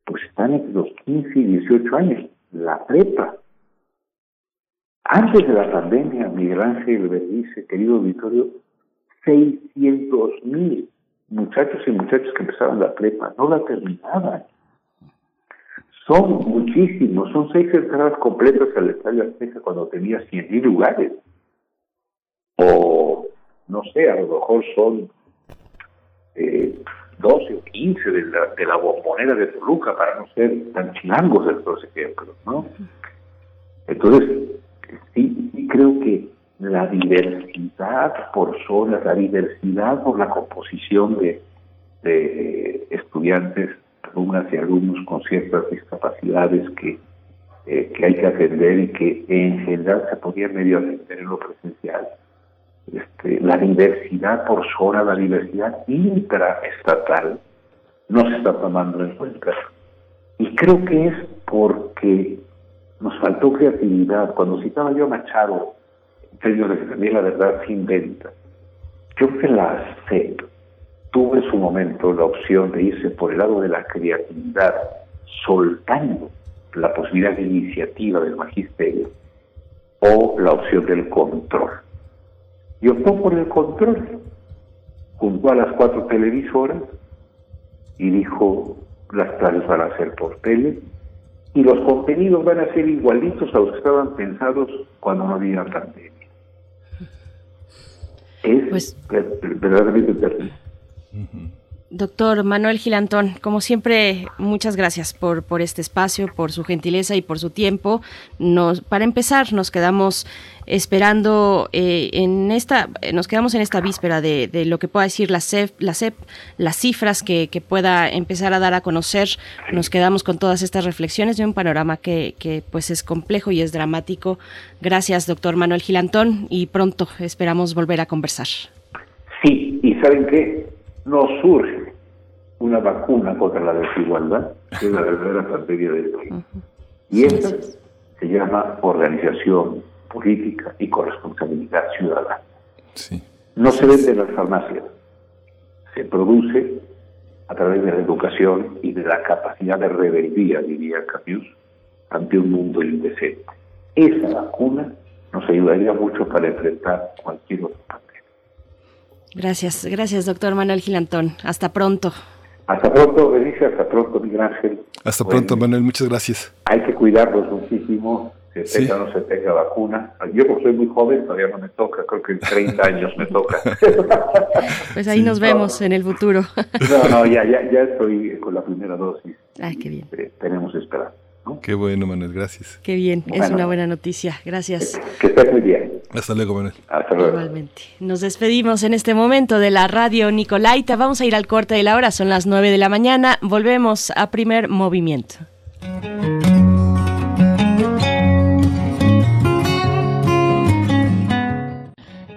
pues están entre los 15 y 18 años, la prepa. Antes de la pandemia, Miguel Ángel dice, querido auditorio, 600 mil muchachos y muchachas que empezaron la prepa, no la terminaban. Son muchísimos, son seis entradas completas al Estadio Azteca cuando tenía 100 mil lugares. O, no sé, a lo mejor son eh, 12 o 15 de la, de la bombonera de Toluca, para no ser tan chilangos estos ejemplos, ¿no? Entonces, sí, sí creo que la diversidad por zonas, la diversidad por la composición de, estudiantes, alumnas y alumnos con ciertas discapacidades que, eh, que hay que atender y que en general se podía medio atender en lo presencial este, la diversidad por zona, la diversidad intraestatal, no se está tomando en cuenta. Y creo que es porque nos faltó creatividad. Cuando citaba yo a Machado, en términos de la verdad se inventa, yo que la CEP tuve en su momento la opción de irse por el lado de la creatividad, soltando la posibilidad de iniciativa del magisterio, o la opción del control y optó por el control. Juntó a las cuatro televisoras y dijo, las clases van a ser por tele y los contenidos van a ser igualitos a los que estaban pensados cuando no había pandemia. Es pues, verdaderamente terrible. Doctor Manuel Gilantón, como siempre, muchas gracias por, por este espacio, por su gentileza y por su tiempo. Nos, para empezar, nos quedamos esperando eh, en esta, nos quedamos en esta víspera de, lo que pueda decir la CEP, la CEP las cifras que, pueda empezar a dar a conocer. Nos quedamos con todas estas reflexiones de un panorama que, que pues es complejo y es dramático. Gracias, doctor Manuel Gilantón, y pronto esperamos volver a conversar. Sí, y ¿saben qué? No surge una vacuna contra la desigualdad, que es la verdadera pandemia de hoy. Y esta se llama organización política y corresponsabilidad ciudadana. No se vende en las farmacias, se produce a través de la educación y de la capacidad de rebeldía, diría Camus, ante un mundo indecente. Esa vacuna nos ayudaría mucho para enfrentar cualquier otro Gracias, gracias, doctor Manuel Gilantón. Hasta pronto. Hasta pronto, Benicia, hasta pronto, Miguel Ángel. Hasta pronto, Manuel, muchas gracias. Hay que cuidarlos muchísimo, se tenga o no se tenga vacuna. Yo, como soy muy joven, todavía no me toca, creo que en 30 años me toca. pues ahí nos vemos en el futuro. no, no, ya, ya, ya estoy con la primera dosis. Ay, qué bien. Eh, tenemos esperanza. Qué bueno, Manuel, gracias. Qué bien, es una buena noticia. Gracias. Que estés muy bien. Hasta luego, Manuel. Hasta luego. Igualmente. Nos despedimos en este momento de la radio Nicolaita. Vamos a ir al corte de la hora, son las 9 de la mañana. Volvemos a primer movimiento.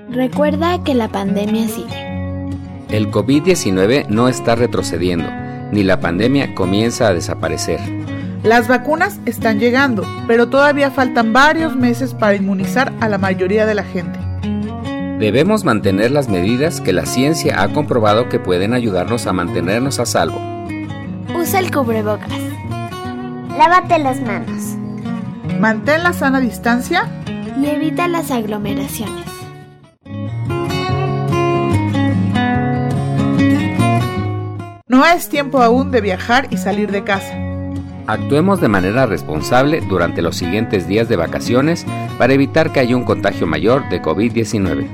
Recuerda que la pandemia sigue. El COVID-19 no está retrocediendo, ni la pandemia comienza a desaparecer. Las vacunas están llegando, pero todavía faltan varios meses para inmunizar a la mayoría de la gente. Debemos mantener las medidas que la ciencia ha comprobado que pueden ayudarnos a mantenernos a salvo. Usa el cubrebocas. Lávate las manos. Mantén la sana distancia. Y evita las aglomeraciones. No es tiempo aún de viajar y salir de casa. Actuemos de manera responsable durante los siguientes días de vacaciones para evitar que haya un contagio mayor de COVID-19.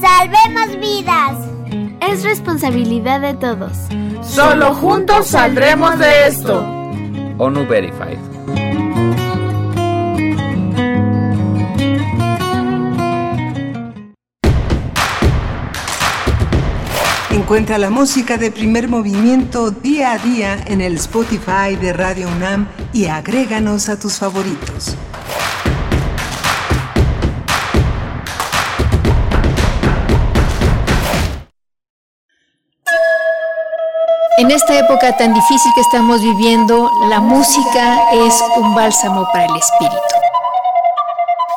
¡Salvemos vidas! Es responsabilidad de todos. Solo juntos saldremos de esto. ONU Verified. Encuentra la música de primer movimiento día a día en el Spotify de Radio UNAM y agréganos a tus favoritos. En esta época tan difícil que estamos viviendo, la música es un bálsamo para el espíritu.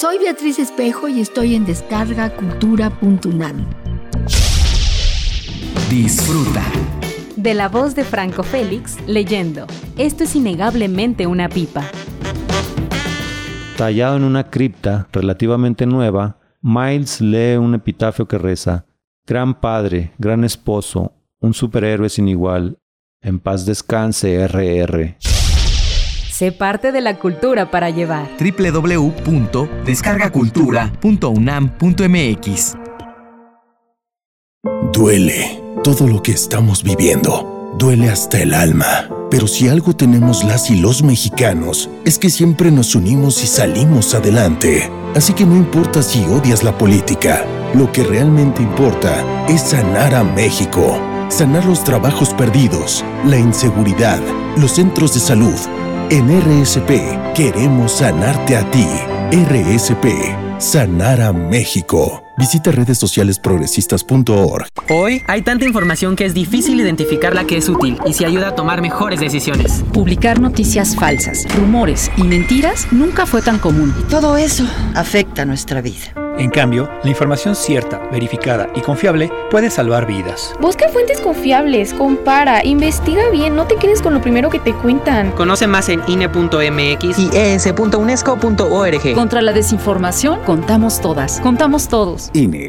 Soy Beatriz Espejo y estoy en descargacultura.unam. Disfruta. De la voz de Franco Félix, leyendo. Esto es innegablemente una pipa. Tallado en una cripta relativamente nueva, Miles lee un epitafio que reza, Gran padre, gran esposo, un superhéroe sin igual, en paz descanse RR. Sé parte de la cultura para llevar. www.descargacultura.unam.mx Duele todo lo que estamos viviendo. Duele hasta el alma. Pero si algo tenemos las y los mexicanos, es que siempre nos unimos y salimos adelante. Así que no importa si odias la política, lo que realmente importa es sanar a México. Sanar los trabajos perdidos, la inseguridad, los centros de salud. En RSP queremos sanarte a ti. RSP, sanar a México. Visita redes sociales progresistas.org. Hoy hay tanta información que es difícil identificar la que es útil y si ayuda a tomar mejores decisiones. Publicar noticias falsas, rumores y mentiras nunca fue tan común. Y todo eso afecta nuestra vida. En cambio, la información cierta, verificada y confiable puede salvar vidas. Busca fuentes confiables, compara, investiga bien, no te quedes con lo primero que te cuentan. Conoce más en INE.mx y es.unesco.org. Contra la desinformación, contamos todas, contamos todos. INE.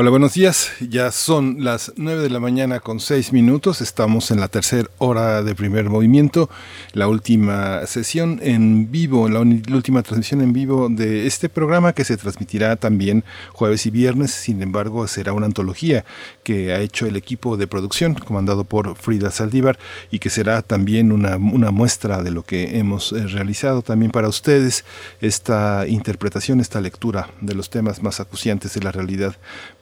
Hola, buenos días. Ya son las 9 de la mañana con 6 minutos. Estamos en la tercera hora de primer movimiento, la última sesión en vivo, la, última transmisión en vivo de este programa que se transmitirá también jueves y viernes. Sin embargo, será una antología que ha hecho el equipo de producción comandado por Frida Saldívar y que será también una, una muestra de lo que hemos realizado también para ustedes. Esta interpretación, esta lectura de los temas más acuciantes de la realidad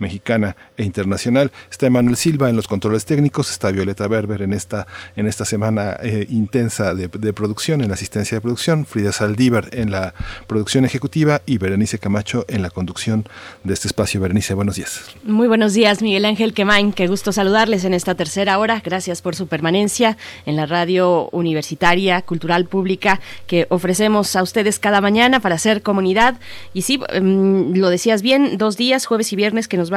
mexicana e internacional. Está Emanuel Silva en los controles técnicos, está Violeta Berber en esta, en esta semana eh, intensa de, producción, en la asistencia de producción, Frida Saldívar en la producción ejecutiva y Berenice Camacho en la conducción de este espacio. Berenice, buenos días. Muy buenos días, Miguel Ángel Quemain. Qué gusto saludarles en esta tercera hora. Gracias por su permanencia en la radio universitaria, cultural pública que ofrecemos a ustedes cada mañana para hacer comunidad. Y sí, um, lo decías bien, dos días, jueves y viernes, que nos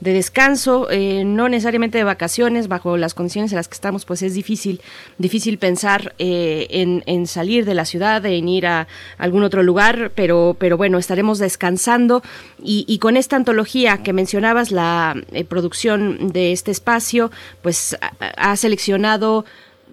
de descanso, eh, no necesariamente de vacaciones, bajo las condiciones en las que estamos, pues es difícil, difícil pensar eh, en, salir de la ciudad, en ir a algún otro lugar, pero, pero bueno, estaremos descansando. Y, con esta antología que mencionabas, la eh, producción de este espacio, pues ha seleccionado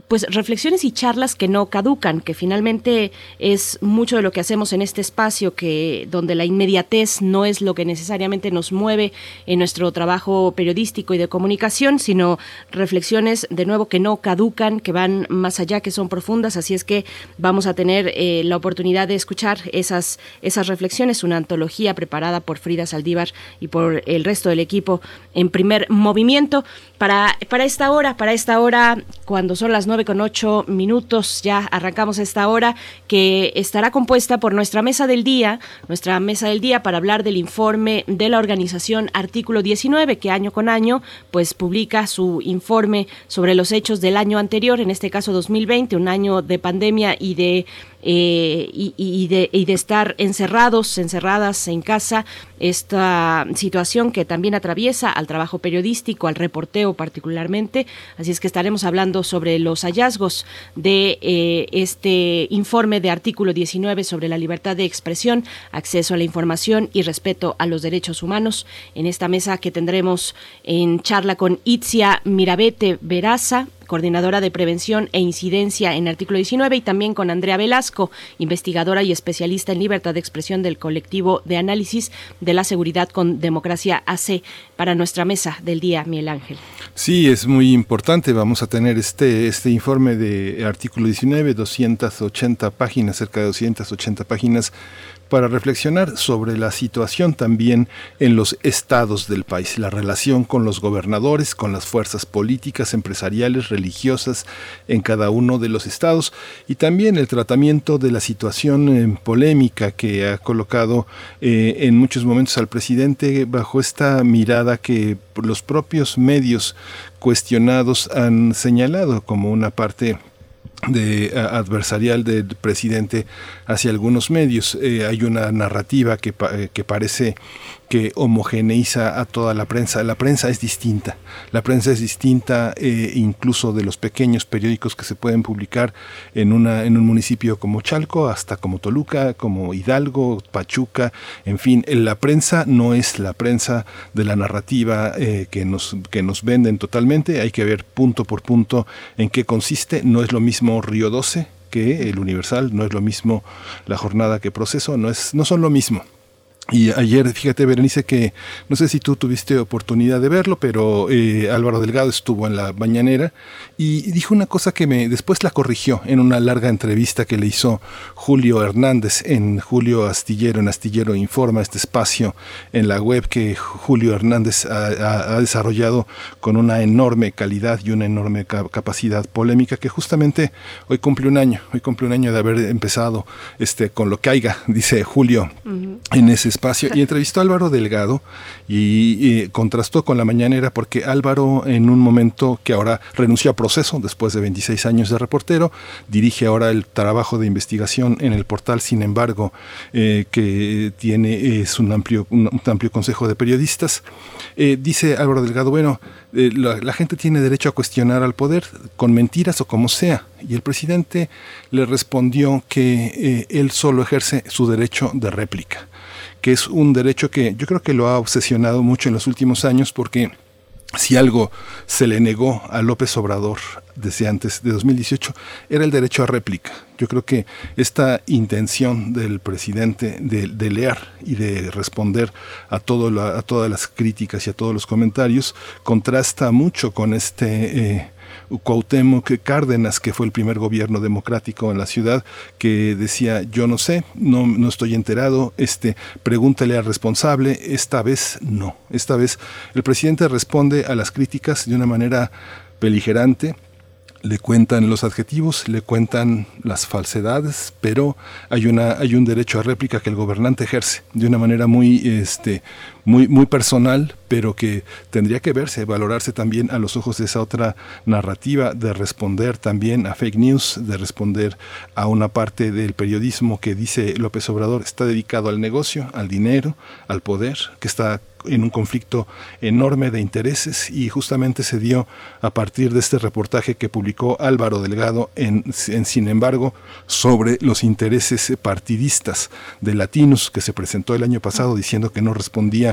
pues reflexiones y charlas que no caducan, que finalmente es mucho de lo que hacemos en este espacio, que donde la inmediatez no es lo que necesariamente nos mueve en nuestro trabajo periodístico y de comunicación, sino reflexiones de nuevo que no caducan, que van más allá, que son profundas, así es que vamos a tener eh, la oportunidad de escuchar esas, esas reflexiones, una antología preparada por Frida Saldívar y por el resto del equipo en primer movimiento. Para, para esta hora, para esta hora, cuando son las las nueve con ocho minutos. Ya arrancamos esta hora que estará compuesta por nuestra mesa del día, nuestra mesa del día para hablar del informe de la organización Artículo 19, que año con año pues publica su informe sobre los hechos del año anterior, en este caso 2020, un año de pandemia y de eh, y, de, y, de, estar encerrados, encerradas en casa, esta situación que también atraviesa al trabajo periodístico, al reporteo particularmente. Así es que estaremos hablando sobre los hallazgos de eh, este informe de artículo 19 sobre la libertad de expresión, acceso a la información y respeto a los derechos humanos. En esta mesa que tendremos en charla con Itzia Mirabete Veraza, coordinadora de prevención e incidencia en artículo 19, y también con Andrea Velasco, investigadora y especialista en libertad de expresión del colectivo de análisis de la seguridad con democracia AC, para nuestra mesa del día, Miguel Ángel. Sí, es muy importante. Vamos a tener este, este informe de artículo 19, 280 páginas, cerca de 280 páginas para reflexionar sobre la situación también en los estados del país, la relación con los gobernadores, con las fuerzas políticas, empresariales, religiosas en cada uno de los estados y también el tratamiento de la situación eh, polémica que ha colocado eh, en muchos momentos al presidente bajo esta mirada que los propios medios cuestionados han señalado como una parte de adversarial del presidente hacia algunos medios. Eh, hay una narrativa que, que parece que homogeneiza a toda la prensa. La prensa es distinta. La prensa es distinta eh, incluso de los pequeños periódicos que se pueden publicar en, una, en un municipio como Chalco, hasta como Toluca, como Hidalgo, Pachuca, en fin, la prensa no es la prensa de la narrativa eh, que, nos, que nos venden totalmente. Hay que ver punto por punto en qué consiste. No es lo mismo Río 12 que el Universal, no es lo mismo la jornada que proceso, no, es, no son lo mismo. Y ayer, fíjate, Berenice, que no sé si tú tuviste oportunidad de verlo, pero eh, Álvaro Delgado estuvo en la mañanera y dijo una cosa que me después la corrigió en una larga entrevista que le hizo Julio Hernández en Julio Astillero, en Astillero Informa, este espacio en la web que Julio Hernández ha, desarrollado con una enorme calidad y una enorme capacidad polémica que justamente hoy cumple un año, hoy cumple un año de haber empezado este con lo que haya, dice Julio, en ese espacio y entrevistó a Álvaro Delgado y, contrastó con la mañanera porque Álvaro en un momento que ahora renunció a proceso después de 26 años de reportero, dirige ahora el trabajo de investigación en el portal, sin embargo, eh, que tiene es un amplio, un, amplio consejo de periodistas. Eh, dice Álvaro Delgado, bueno, eh, la, la gente tiene derecho a cuestionar al poder con mentiras o como sea. Y el presidente le respondió que él solo ejerce su derecho de réplica que es un derecho que yo creo que lo ha obsesionado mucho en los últimos años porque si algo se le negó a López Obrador desde antes de 2018 era el derecho a réplica. Yo creo que esta intención del presidente de, leer y de responder a, todo a todas las críticas y a todos los comentarios contrasta mucho con este eh, Cuauhtémoc Cárdenas, que fue el primer gobierno democrático en la ciudad, que decía, yo no sé, no, no estoy enterado, este, pregúntale al responsable, esta vez no. Esta vez el presidente responde a las críticas de una manera beligerante, le cuentan los adjetivos, le cuentan las falsedades, pero hay una hay un derecho a réplica que el gobernante ejerce de una manera muy este muy muy personal, pero que tendría que verse, valorarse también a los ojos de esa otra narrativa de responder también a fake news, de responder a una parte del periodismo que dice López Obrador está dedicado al negocio, al dinero, al poder, que está en un conflicto enorme de intereses y justamente se dio a partir de este reportaje que publicó Álvaro Delgado en, en Sin embargo sobre los intereses partidistas de latinos que se presentó el año pasado diciendo que no respondía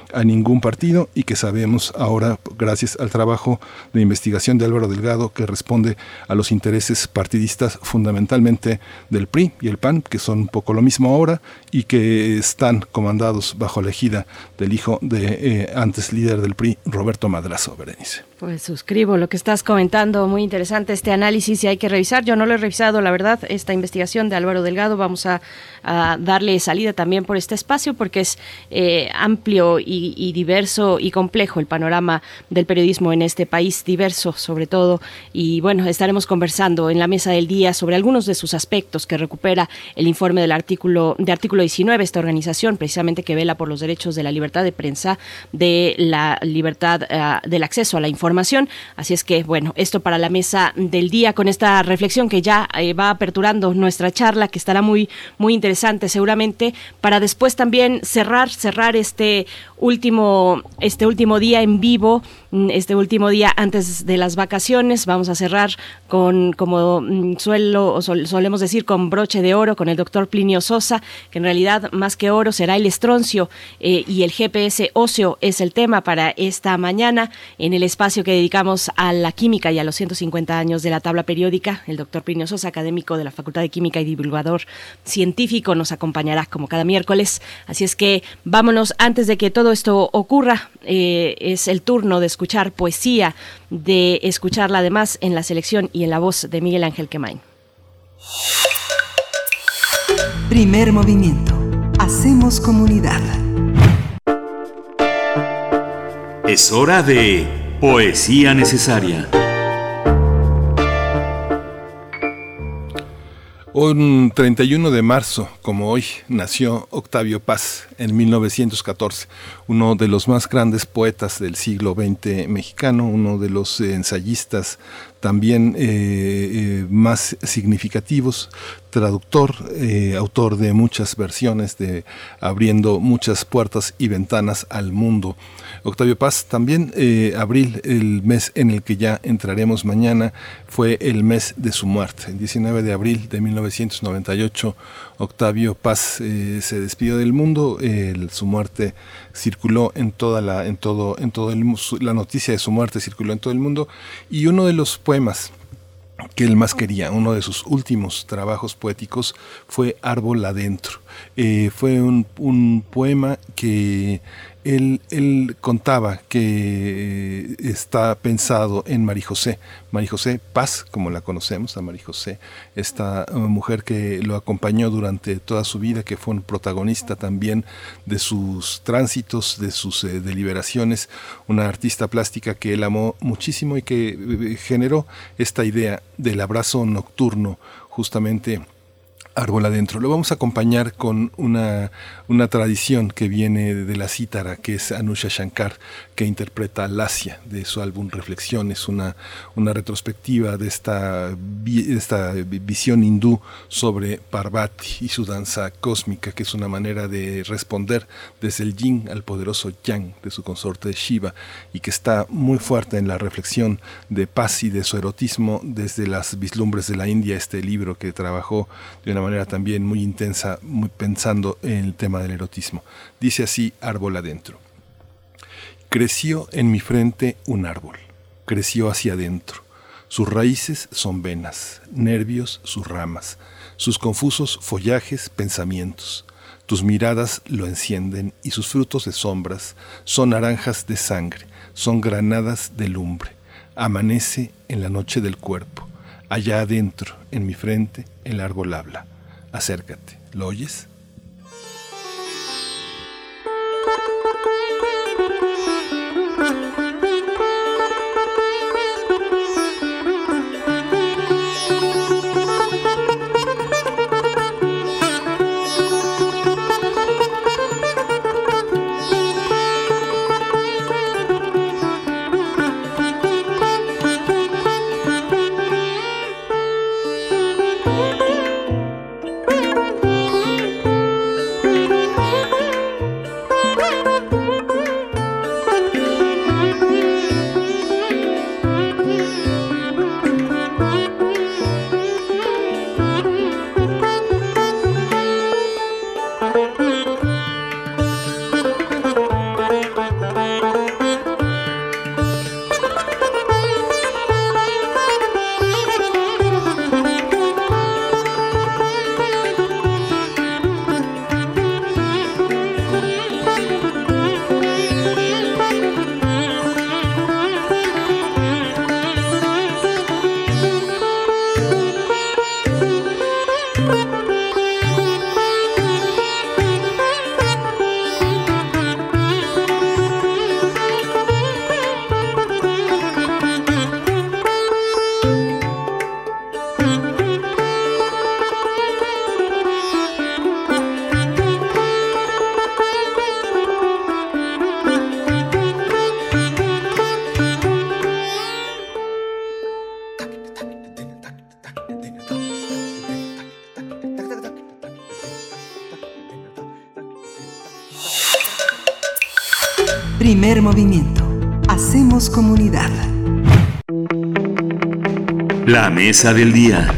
a ningún partido y que sabemos ahora, gracias al trabajo de investigación de Álvaro Delgado, que responde a los intereses partidistas fundamentalmente del PRI y el PAN, que son un poco lo mismo ahora y que están comandados bajo la ejida del hijo de eh, antes líder del PRI, Roberto Madrazo, Berenice. Pues suscribo lo que estás comentando, muy interesante este análisis y hay que revisar. Yo no lo he revisado, la verdad, esta investigación de Álvaro Delgado. Vamos a, darle salida también por este espacio porque es eh, amplio y y, diverso y complejo el panorama del periodismo en este país, diverso sobre todo. Y bueno, estaremos conversando en la mesa del día sobre algunos de sus aspectos que recupera el informe del artículo de artículo 19, esta organización precisamente que vela por los derechos de la libertad de prensa, de la libertad uh, del acceso a la información. Así es que, bueno, esto para la mesa del día con esta reflexión que ya eh, va aperturando nuestra charla, que estará muy, muy interesante seguramente, para después también cerrar, cerrar este último, este último día en vivo, este último día antes de las vacaciones. Vamos a cerrar con, como mm, suelo, solemos decir, con broche de oro, con el doctor Plinio Sosa, que en realidad más que oro será el estroncio eh, y el GPS óseo es el tema para esta mañana en el espacio que dedicamos a la química y a los 150 años de la tabla periódica. El doctor Plinio Sosa, académico de la Facultad de Química y divulgador científico, nos acompañará como cada miércoles. Así es que vámonos antes de que todo esto ocurra. Eh, es el turno de escuchar poesía, de escucharla además en la selección y en la voz de Miguel Ángel Quemain. Primer movimiento. Hacemos comunidad. Es hora de poesía necesaria. Un 31 de marzo, como hoy, nació Octavio Paz en 1914, uno de los más grandes poetas del siglo XX mexicano, uno de los ensayistas también eh, eh, más significativos, traductor, eh, autor de muchas versiones, de abriendo muchas puertas y ventanas al mundo. Octavio Paz, también abril, el mes en el que ya entraremos mañana, fue el mes de su muerte. El 19 de abril de 1998, Octavio Paz se despidió del mundo, su muerte circuló en toda la, en todo, en todo el, la noticia de su muerte circuló en todo el mundo y uno de los poemas que él más quería, uno de sus últimos trabajos poéticos fue Árbol Adentro. Eh, fue un, un, poema que él, contaba que está pensado en María José, María José Paz, como la conocemos, a María José, esta uh, mujer que lo acompañó durante toda su vida, que fue un protagonista también de sus tránsitos, de sus eh, deliberaciones, una artista plástica que él amó muchísimo y que eh, generó esta idea del abrazo nocturno, justamente árbol adentro. Lo vamos a acompañar con una, una tradición que viene de la cítara, que es Anusha Shankar, que interpreta Lasia de su álbum Reflexiones, una, una retrospectiva de esta, esta visión hindú sobre Parvati y su danza cósmica, que es una manera de responder desde el yin al poderoso yang de su consorte Shiva y que está muy fuerte en la reflexión de paz y de su erotismo desde las vislumbres de la India, este libro que trabajó de una manera también muy intensa, muy pensando en el tema del erotismo. Dice así Árbol adentro. Creció en mi frente un árbol, creció hacia adentro. Sus raíces son venas, nervios sus ramas, sus confusos follajes pensamientos. Tus miradas lo encienden y sus frutos de sombras son naranjas de sangre, son granadas de lumbre. Amanece en la noche del cuerpo. Allá adentro, en mi frente, el árbol habla acércate. ¿Lo oyes? Mesa del día.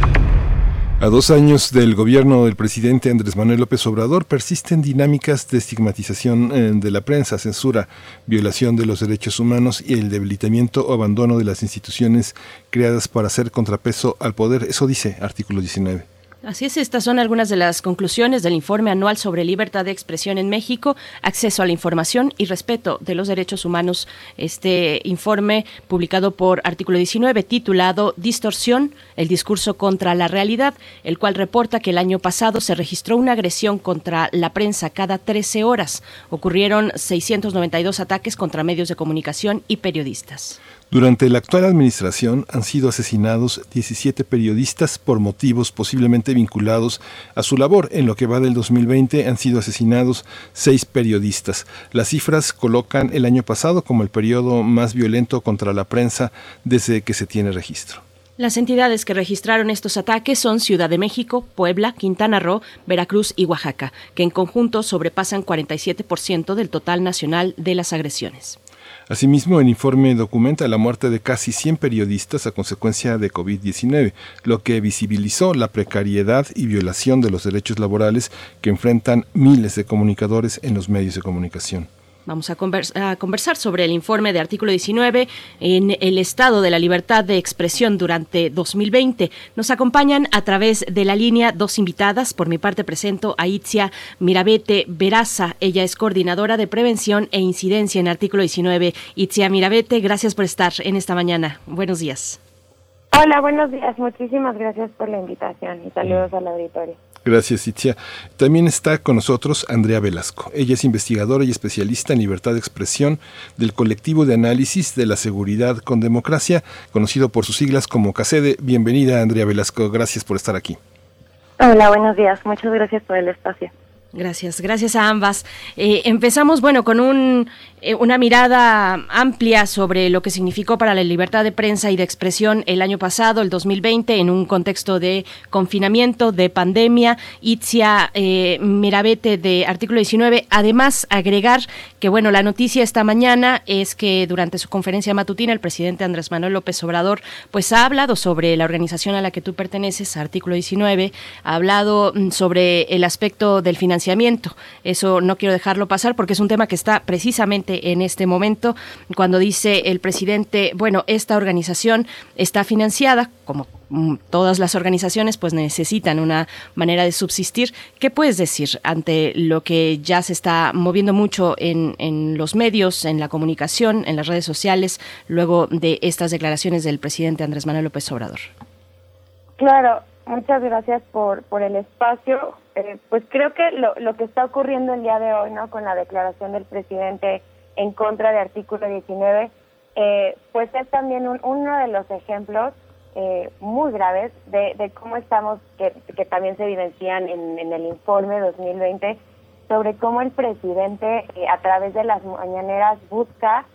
A dos años del gobierno del presidente Andrés Manuel López Obrador persisten dinámicas de estigmatización eh, de la prensa, censura, violación de los derechos humanos y el debilitamiento o abandono de las instituciones creadas para hacer contrapeso al poder. Eso dice artículo 19. Así es, estas son algunas de las conclusiones del informe anual sobre libertad de expresión en México, acceso a la información y respeto de los derechos humanos. Este informe publicado por artículo 19 titulado Distorsión, el discurso contra la realidad, el cual reporta que el año pasado se registró una agresión contra la prensa cada 13 horas. Ocurrieron 692 ataques contra medios de comunicación y periodistas. Durante la actual administración han sido asesinados 17 periodistas por motivos posiblemente vinculados a su labor. En lo que va del 2020 han sido asesinados seis periodistas. Las cifras colocan el año pasado como el periodo más violento contra la prensa desde que se tiene registro. Las entidades que registraron estos ataques son Ciudad de México, Puebla, Quintana Roo, Veracruz y Oaxaca, que en conjunto sobrepasan 47% del total nacional de las agresiones. Asimismo, el informe documenta la muerte de casi 100 periodistas a consecuencia de COVID-19, lo que visibilizó la precariedad y violación de los derechos laborales que enfrentan miles de comunicadores en los medios de comunicación. Vamos a, conversar sobre el informe de artículo 19 en el estado de la libertad de expresión durante 2020. Nos acompañan a través de la línea dos invitadas. Por mi parte presento a Itzia Mirabete Veraza. Ella es coordinadora de prevención e incidencia en artículo 19. Itzia Mirabete, gracias por estar en esta mañana. Buenos días. Hola, buenos días. Muchísimas gracias por la invitación y saludos al auditorio. Gracias, Itzia. También está con nosotros Andrea Velasco. Ella es investigadora y especialista en libertad de expresión del colectivo de análisis de la seguridad con democracia, conocido por sus siglas como CACEDE. Bienvenida, Andrea Velasco. Gracias por estar aquí. Hola, buenos días. Muchas gracias por el espacio. Gracias, gracias a ambas. Eh, empezamos, bueno, con un, eh, una mirada amplia sobre lo que significó para la libertad de prensa y de expresión el año pasado, el 2020, en un contexto de confinamiento, de pandemia. Itzia eh, Mirabete de Artículo 19. Además, agregar que, bueno, la noticia esta mañana es que durante su conferencia matutina el presidente Andrés Manuel López Obrador, pues ha hablado sobre la organización a la que tú perteneces, Artículo 19, ha hablado mm, sobre el aspecto del financiamiento eso no quiero dejarlo pasar porque es un tema que está precisamente en este momento cuando dice el presidente, bueno, esta organización está financiada como mm, todas las organizaciones pues necesitan una manera de subsistir. ¿Qué puedes decir ante lo que ya se está moviendo mucho en, en, los medios, en la comunicación, en las redes sociales, luego de estas declaraciones del presidente Andrés Manuel López Obrador? Claro, muchas gracias por, por el espacio. Eh, pues creo que lo, lo que está ocurriendo el día de hoy, ¿no? Con la declaración del presidente en contra de artículo 19, eh, pues es también uno de los ejemplos eh, muy graves de, de cómo estamos, que, que también se evidencian en, en el informe 2020, sobre cómo el presidente a través de las mañaneras busca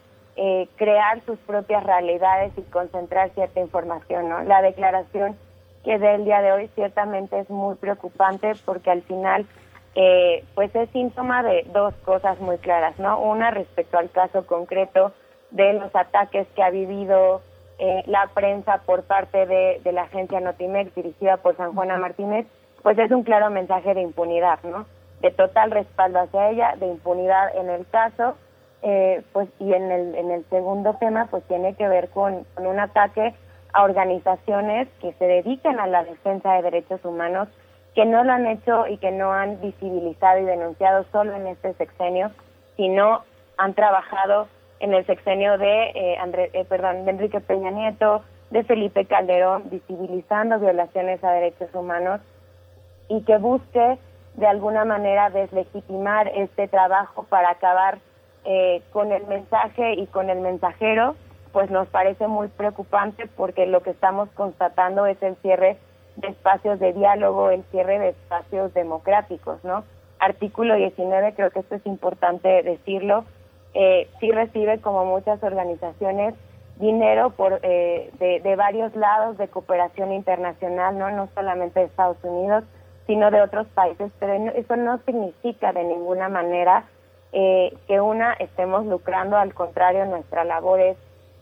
crear sus propias realidades y concentrar cierta información, ¿no? La declaración que del día de hoy ciertamente es muy preocupante porque al final eh, pues es síntoma de dos cosas muy claras, ¿no? Una respecto al caso concreto de los ataques que ha vivido eh, la prensa por parte de, de la agencia Notimex dirigida por San Juana Martínez, pues es un claro mensaje de impunidad, ¿no? De total respaldo hacia ella, de impunidad en el caso, eh, pues y en el, en el segundo tema pues tiene que ver con, con un ataque a organizaciones que se dedican a la defensa de derechos humanos, que no lo han hecho y que no han visibilizado y denunciado solo en este sexenio, sino han trabajado en el sexenio de, eh, André, eh, perdón, de Enrique Peña Nieto, de Felipe Calderón, visibilizando violaciones a derechos humanos y que busque de alguna manera deslegitimar este trabajo para acabar eh, con el mensaje y con el mensajero pues nos parece muy preocupante porque lo que estamos constatando es el cierre de espacios de diálogo, el cierre de espacios democráticos, ¿no? Artículo 19, creo que esto es importante decirlo, eh, sí recibe como muchas organizaciones dinero por eh, de, varios lados de cooperación internacional, no no solamente de Estados Unidos, sino de otros países, pero eso no significa de ninguna manera que una estemos lucrando, al contrario, nuestra labor es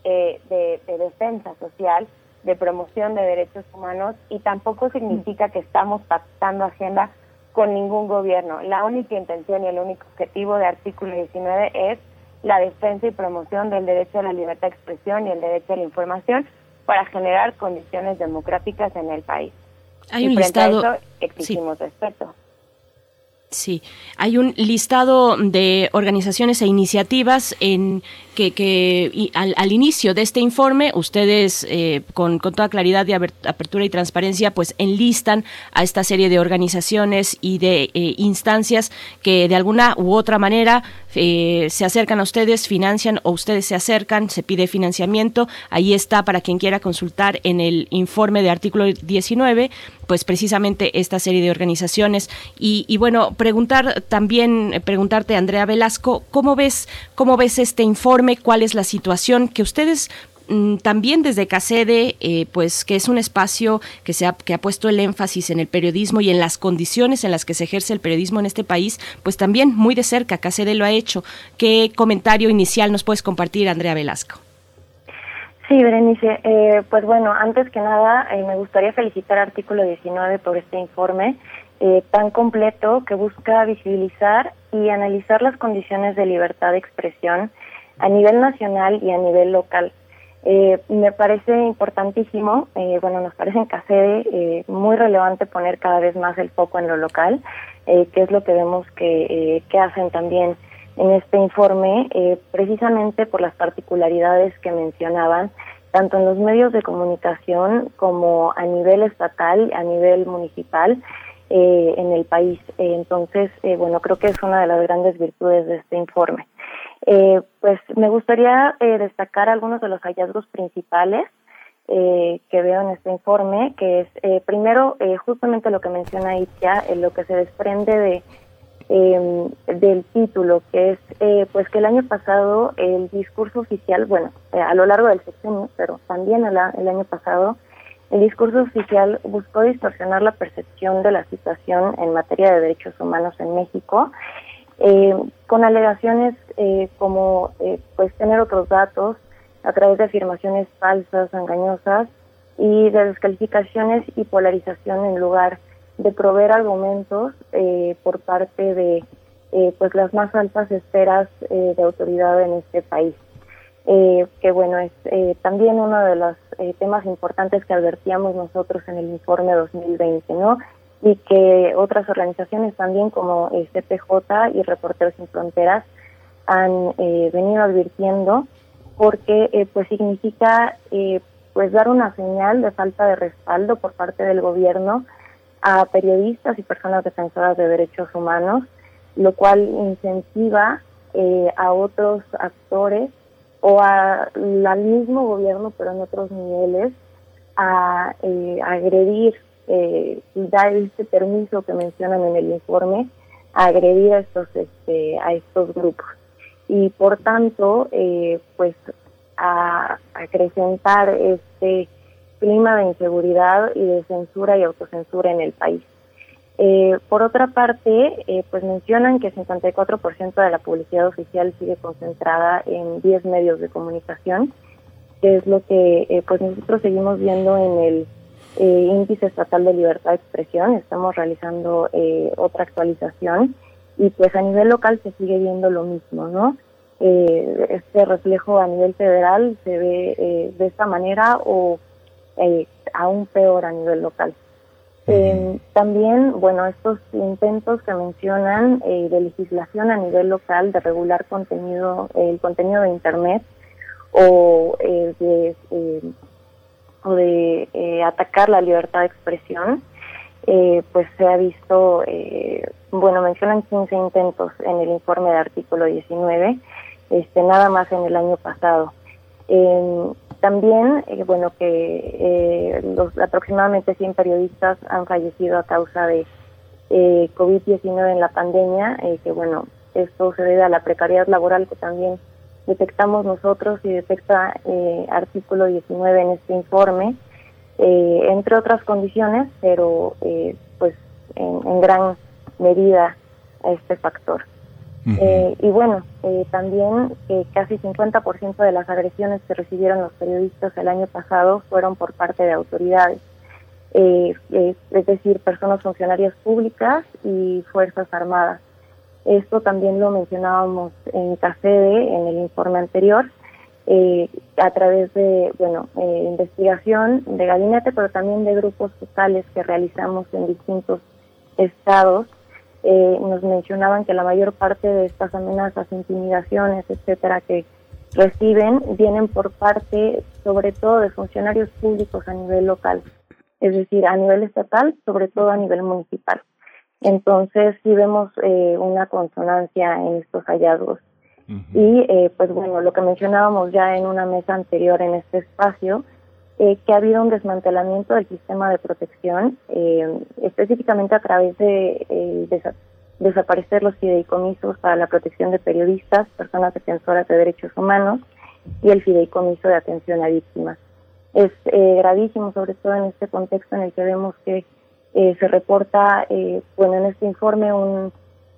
de, de defensa social, de promoción de derechos humanos y tampoco significa que estamos pactando agenda con ningún gobierno. La única intención y el único objetivo de artículo 19 es la defensa y promoción del derecho a la libertad de expresión y el derecho a la información para generar condiciones democráticas en el país. Hay un listado. exigimos respeto. Sí, hay un listado de organizaciones e iniciativas en que, que al, inicio de este informe ustedes eh, con, toda claridad de apertura y transparencia pues enlistan a esta serie de organizaciones y de eh, instancias que de alguna u otra manera eh, se acercan a ustedes, financian o ustedes se acercan, se pide financiamiento. Ahí está para quien quiera consultar en el informe de artículo 19 pues precisamente esta serie de organizaciones y, y bueno preguntar también preguntarte Andrea Velasco cómo ves cómo ves este informe cuál es la situación que ustedes también desde CACEDE, eh, pues que es un espacio que, se ha, que ha puesto el énfasis en el periodismo y en las condiciones en las que se ejerce el periodismo en este país, pues también muy de cerca CACEDE lo ha hecho. ¿Qué comentario inicial nos puedes compartir, Andrea Velasco? Sí, Berenice, eh, pues bueno, antes que nada eh, me gustaría felicitar Artículo 19 por este informe tan completo que busca visibilizar y analizar las condiciones de libertad de expresión a nivel nacional y a nivel local. Eh, me parece importantísimo, eh, bueno, nos parece en CACEDE eh, muy relevante poner cada vez más el foco en lo local, que es lo que vemos que, que hacen también en este informe, precisamente por las particularidades que mencionaban, tanto en los medios de comunicación como a nivel estatal, a nivel municipal, en el país. entonces, bueno, creo que es una de las grandes virtudes de este informe. Eh, pues me gustaría eh, destacar algunos de los hallazgos principales eh, que veo en este informe, que es eh, primero justamente lo que menciona Itia, lo que se desprende de em, del título, que es pues que el año pasado el discurso oficial, bueno, a lo largo del sexenio, pero también el, el año pasado, el discurso oficial buscó distorsionar la percepción de la situación en materia de derechos humanos en México eh, con alegaciones eh, como eh, pues tener otros datos a través de afirmaciones falsas, engañosas y de descalificaciones y polarización en lugar de proveer argumentos eh, por parte de pues las más altas esferas de autoridad en este país. que bueno, es también uno de los temas importantes que advertíamos nosotros en el informe 2020, ¿no? Y que otras organizaciones también como CPJ y Reporteros Sin Fronteras han eh, venido advirtiendo porque eh, pues significa eh, pues dar una señal de falta de respaldo por parte del gobierno a periodistas y personas defensoras de derechos humanos, lo cual incentiva a otros actores o al mismo gobierno pero en otros niveles a agredir eh, da este permiso que mencionan en el informe a agredir a estos este, a estos grupos y por tanto eh, pues a acrecentar este clima de inseguridad y de censura y autocensura en el país. Eh, por otra parte, eh, pues mencionan que 54% de la publicidad oficial sigue concentrada en 10 medios de comunicación, que es lo que eh, pues nosotros seguimos viendo en el eh, índice estatal de libertad de expresión, estamos realizando eh, otra actualización y pues a nivel local se sigue viendo lo mismo, ¿no? Eh, este reflejo a nivel federal se ve eh, de esta manera o aún peor a nivel local. también, bueno, estos intentos que mencionan de legislación a nivel local de regular contenido, el contenido de Internet o de o de eh, atacar la libertad de expresión, eh, pues se ha visto, eh, bueno, mencionan 15 intentos en el informe de artículo 19, este, nada más en el año pasado. también, bueno, que los, aproximadamente 100 periodistas han fallecido a causa de COVID-19 en la pandemia, que bueno, esto se debe a la precariedad laboral que también detectamos nosotros y detecta eh, artículo 19 en este informe, eh, entre otras condiciones, pero eh, pues en, gran medida este factor. Eh, y bueno, también casi 50% de las agresiones que recibieron los periodistas el año pasado fueron por parte de autoridades, es decir, personas funcionarias públicas y Fuerzas Armadas. Esto también lo mencionábamos en CACEDE, en el informe anterior, a través de bueno investigación de gabinete, pero también de grupos sociales que realizamos en distintos estados eh, nos mencionaban que la mayor parte de estas amenazas, intimidaciones, etcétera, que reciben vienen por parte, sobre todo, de funcionarios públicos a nivel local, es decir, a nivel estatal, sobre todo a nivel municipal. Entonces, sí vemos eh, una consonancia en estos hallazgos. Y, eh, pues bueno, lo que mencionábamos ya en una mesa anterior en este espacio, eh, que ha habido un desmantelamiento del sistema de protección, eh, específicamente a través de eh, desaparecer los fideicomisos para la protección de periodistas, personas defensoras de derechos humanos y el fideicomiso de atención a víctimas. Es gravísimo, sobre todo en este contexto en el que vemos que se reporta, bueno, en este informe un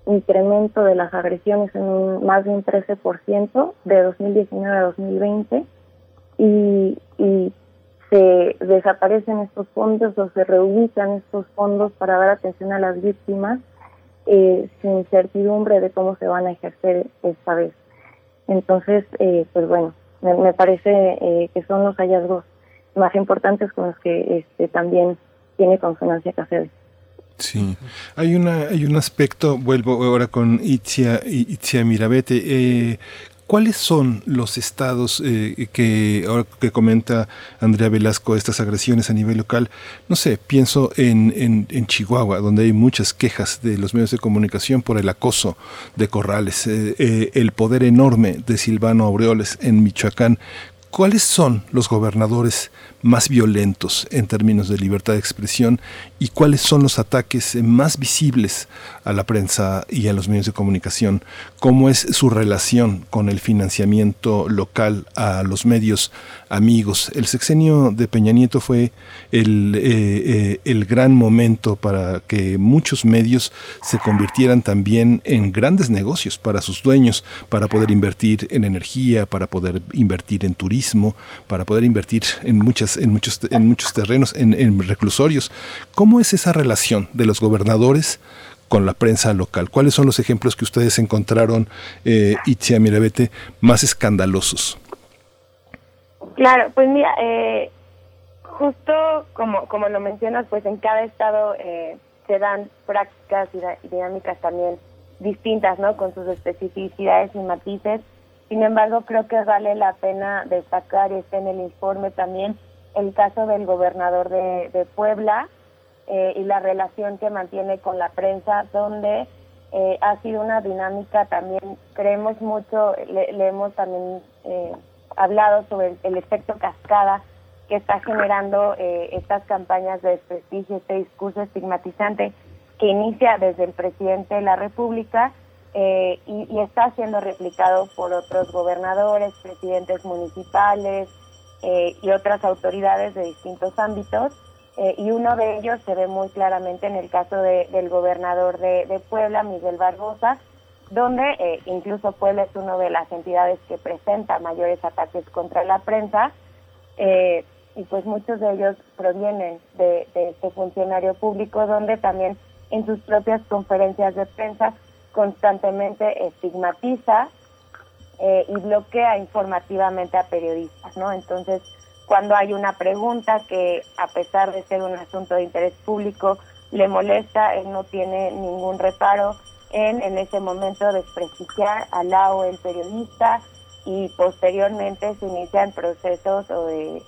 incremento de las agresiones en un, más de un 13% de 2019 a 2020 y, y se desaparecen estos fondos o se reubican estos fondos para dar atención a las víctimas eh, sin certidumbre de cómo se van a ejercer esta vez. Entonces, eh, pues bueno, me, parece eh, que son los hallazgos más importantes con los que este, también tiene consonancia hacer. Sí, hay una hay un aspecto, vuelvo ahora con Itzia, Itzia Mirabete, eh, ¿Cuáles son los estados eh, que ahora que comenta Andrea Velasco estas agresiones a nivel local? No sé, pienso en, en, Chihuahua, donde hay muchas quejas de los medios de comunicación por el acoso de Corrales, eh, el poder enorme de Silvano Aureoles en Michoacán. ¿Cuáles son los gobernadores más violentos en términos de libertad de expresión y cuáles son los ataques más visibles a la prensa y a los medios de comunicación, cómo es su relación con el financiamiento local a los medios amigos. El sexenio de Peña Nieto fue el, eh, eh, el gran momento para que muchos medios se convirtieran también en grandes negocios para sus dueños, para poder invertir en energía, para poder invertir en turismo, para poder invertir en muchas en muchos, en muchos terrenos, en, reclusorios. ¿Cómo es esa relación de los gobernadores con la prensa local? ¿Cuáles son los ejemplos que ustedes encontraron, eh, Itzia Mirabete, más escandalosos? Claro, pues mira, eh, justo como, como lo mencionas, pues en cada estado eh, se dan prácticas y dinámicas también distintas, ¿no? Con sus especificidades y matices. Sin embargo, creo que vale la pena destacar, y está en el informe también, el caso del gobernador de, Puebla eh, y la relación que mantiene con la prensa, donde eh, ha sido una dinámica también, creemos mucho, le, hemos también eh, hablado sobre el, efecto cascada que está generando estas campañas de desprestigio, este discurso estigmatizante que inicia desde el presidente de la República y, y, está siendo replicado por otros gobernadores, presidentes municipales, eh, y otras autoridades de distintos ámbitos. Eh, y uno de ellos se ve muy claramente en el caso del gobernador de, Puebla, Miguel Barbosa, donde eh, incluso Puebla es una de las entidades que presenta mayores ataques contra la prensa. y pues muchos de ellos provienen de, de este funcionario público, donde también en sus propias conferencias de prensa constantemente estigmatiza eh, y bloquea informativamente a periodistas, ¿no? Entonces, cuando hay una pregunta que, a pesar de ser un asunto de interés público, le molesta, él no tiene ningún reparo en, en ese momento, desprestigiar al lado el periodista y posteriormente se inician procesos o de,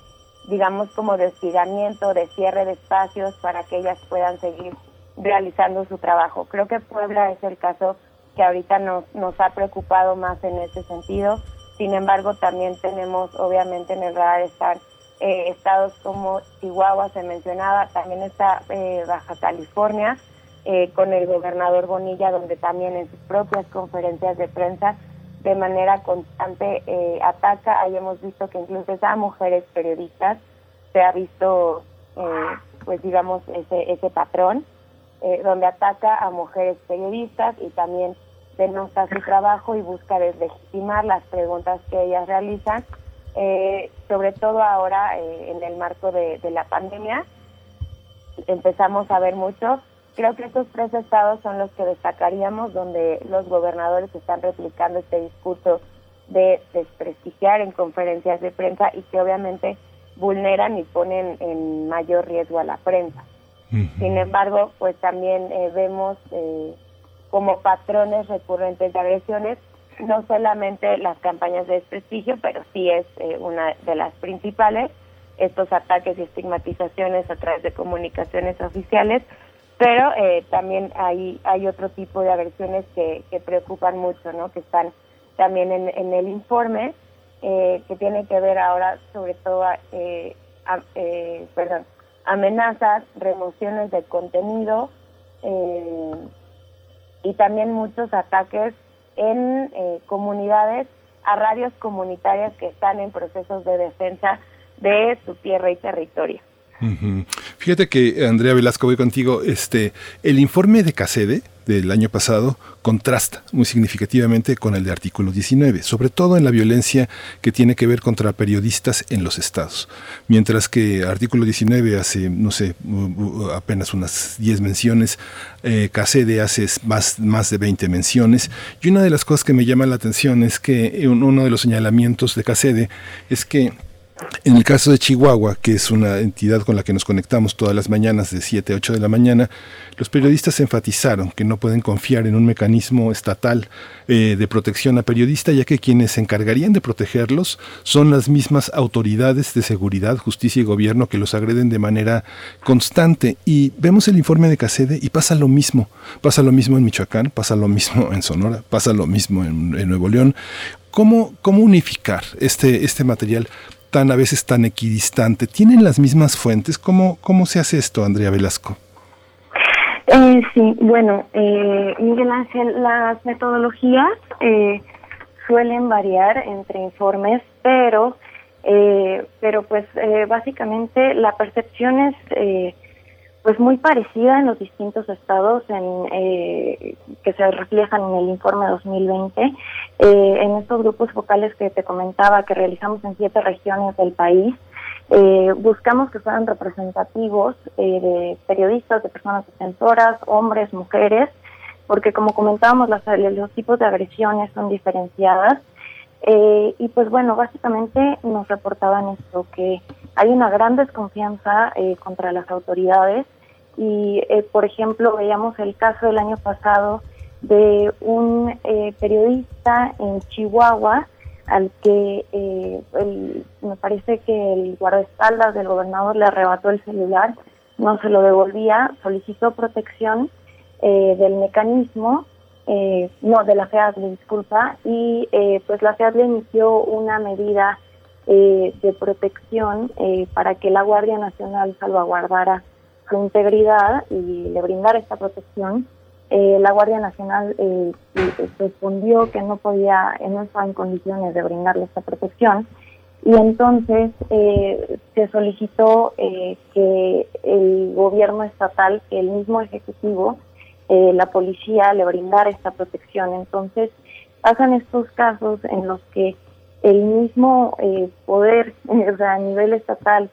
digamos, como de hostigamiento, de cierre de espacios para que ellas puedan seguir realizando su trabajo. Creo que Puebla es el caso que ahorita nos, nos ha preocupado más en ese sentido. Sin embargo, también tenemos obviamente en el radar estar eh, estados como Chihuahua, se mencionaba, también está eh, Baja California, eh, con el gobernador Bonilla, donde también en sus propias conferencias de prensa de manera constante ataca. Ahí hemos visto que incluso a mujeres periodistas se ha visto, pues digamos, ese, ese patrón. Donde ataca a mujeres periodistas y también denota su trabajo y busca deslegitimar las preguntas que ellas realizan, eh, sobre todo ahora eh, en el marco de, la pandemia. Empezamos a ver mucho. Creo que estos tres estados son los que destacaríamos, donde los gobernadores están replicando este discurso de desprestigiar en conferencias de prensa y que obviamente vulneran y ponen en mayor riesgo a la prensa. Sin embargo, pues también eh, vemos eh, como patrones recurrentes de agresiones, no solamente las campañas de desprestigio, pero sí es eh, una de las principales, estos ataques y estigmatizaciones a través de comunicaciones oficiales, pero también hay, hay otro tipo de agresiones que, que preocupan mucho, ¿no? que están también en, en el informe, que tiene que ver ahora sobre todo, perdón, amenazas, remociones de contenido eh, y también muchos ataques en eh, comunidades, a radios comunitarias que están en procesos de defensa de su tierra y territorio. Fíjate que, Andrea Velasco, voy contigo. Este, el informe de CACEDE del año pasado contrasta muy significativamente con el de artículo 19, sobre todo en la violencia que tiene que ver contra periodistas en los estados. Mientras que artículo 19 hace, no sé, apenas unas 10 menciones, eh, hace más, más de 20 menciones. Y una de las cosas que me llama la atención es que uno de los señalamientos de CACEDE es que en el caso de Chihuahua, que es una entidad con la que nos conectamos todas las mañanas de 7 a 8 de la mañana, los periodistas enfatizaron que no pueden confiar en un mecanismo estatal eh, de protección a periodistas, ya que quienes se encargarían de protegerlos son las mismas autoridades de seguridad, justicia y gobierno que los agreden de manera constante. Y vemos el informe de Casede y pasa lo mismo. Pasa lo mismo en Michoacán, pasa lo mismo en Sonora, pasa lo mismo en, en Nuevo León. ¿Cómo, ¿Cómo unificar este, este material tan a veces tan equidistante, ¿tienen las mismas fuentes? ¿Cómo, cómo se hace esto, Andrea Velasco? Eh, sí, bueno, eh, Miguel Ángel, las metodologías eh, suelen variar entre informes, pero, eh, pero pues básicamente la percepción es pues muy parecida en los distintos estados en, eh, que se reflejan en el informe 2020. Eh, en estos grupos focales que te comentaba que realizamos en siete regiones del país, eh, buscamos que fueran representativos de periodistas, de personas defensoras, hombres, mujeres, porque como comentábamos, las, los tipos de agresiones son diferenciadas. y pues bueno, básicamente nos reportaban esto, que hay una gran desconfianza eh, contra las autoridades. Y, eh, por ejemplo, veíamos el caso del año pasado de un eh, periodista en Chihuahua al que me parece que el guardaespaldas del gobernador le arrebató el celular, no se lo devolvía, solicitó protección del mecanismo, no, de la FEADLE, disculpa, y pues la FEADLE emitió una medida eh, de protección eh, para que la Guardia Nacional salvaguardara su integridad y le brindara esta protección. Eh, la Guardia Nacional respondió que no podía, no estaba en condiciones de brindarle esta protección y entonces se solicitó que el gobierno estatal, que el mismo ejecutivo, la policía le brindara esta protección. Entonces pasan estos casos en los que el mismo eh, poder, o sea, a nivel estatal,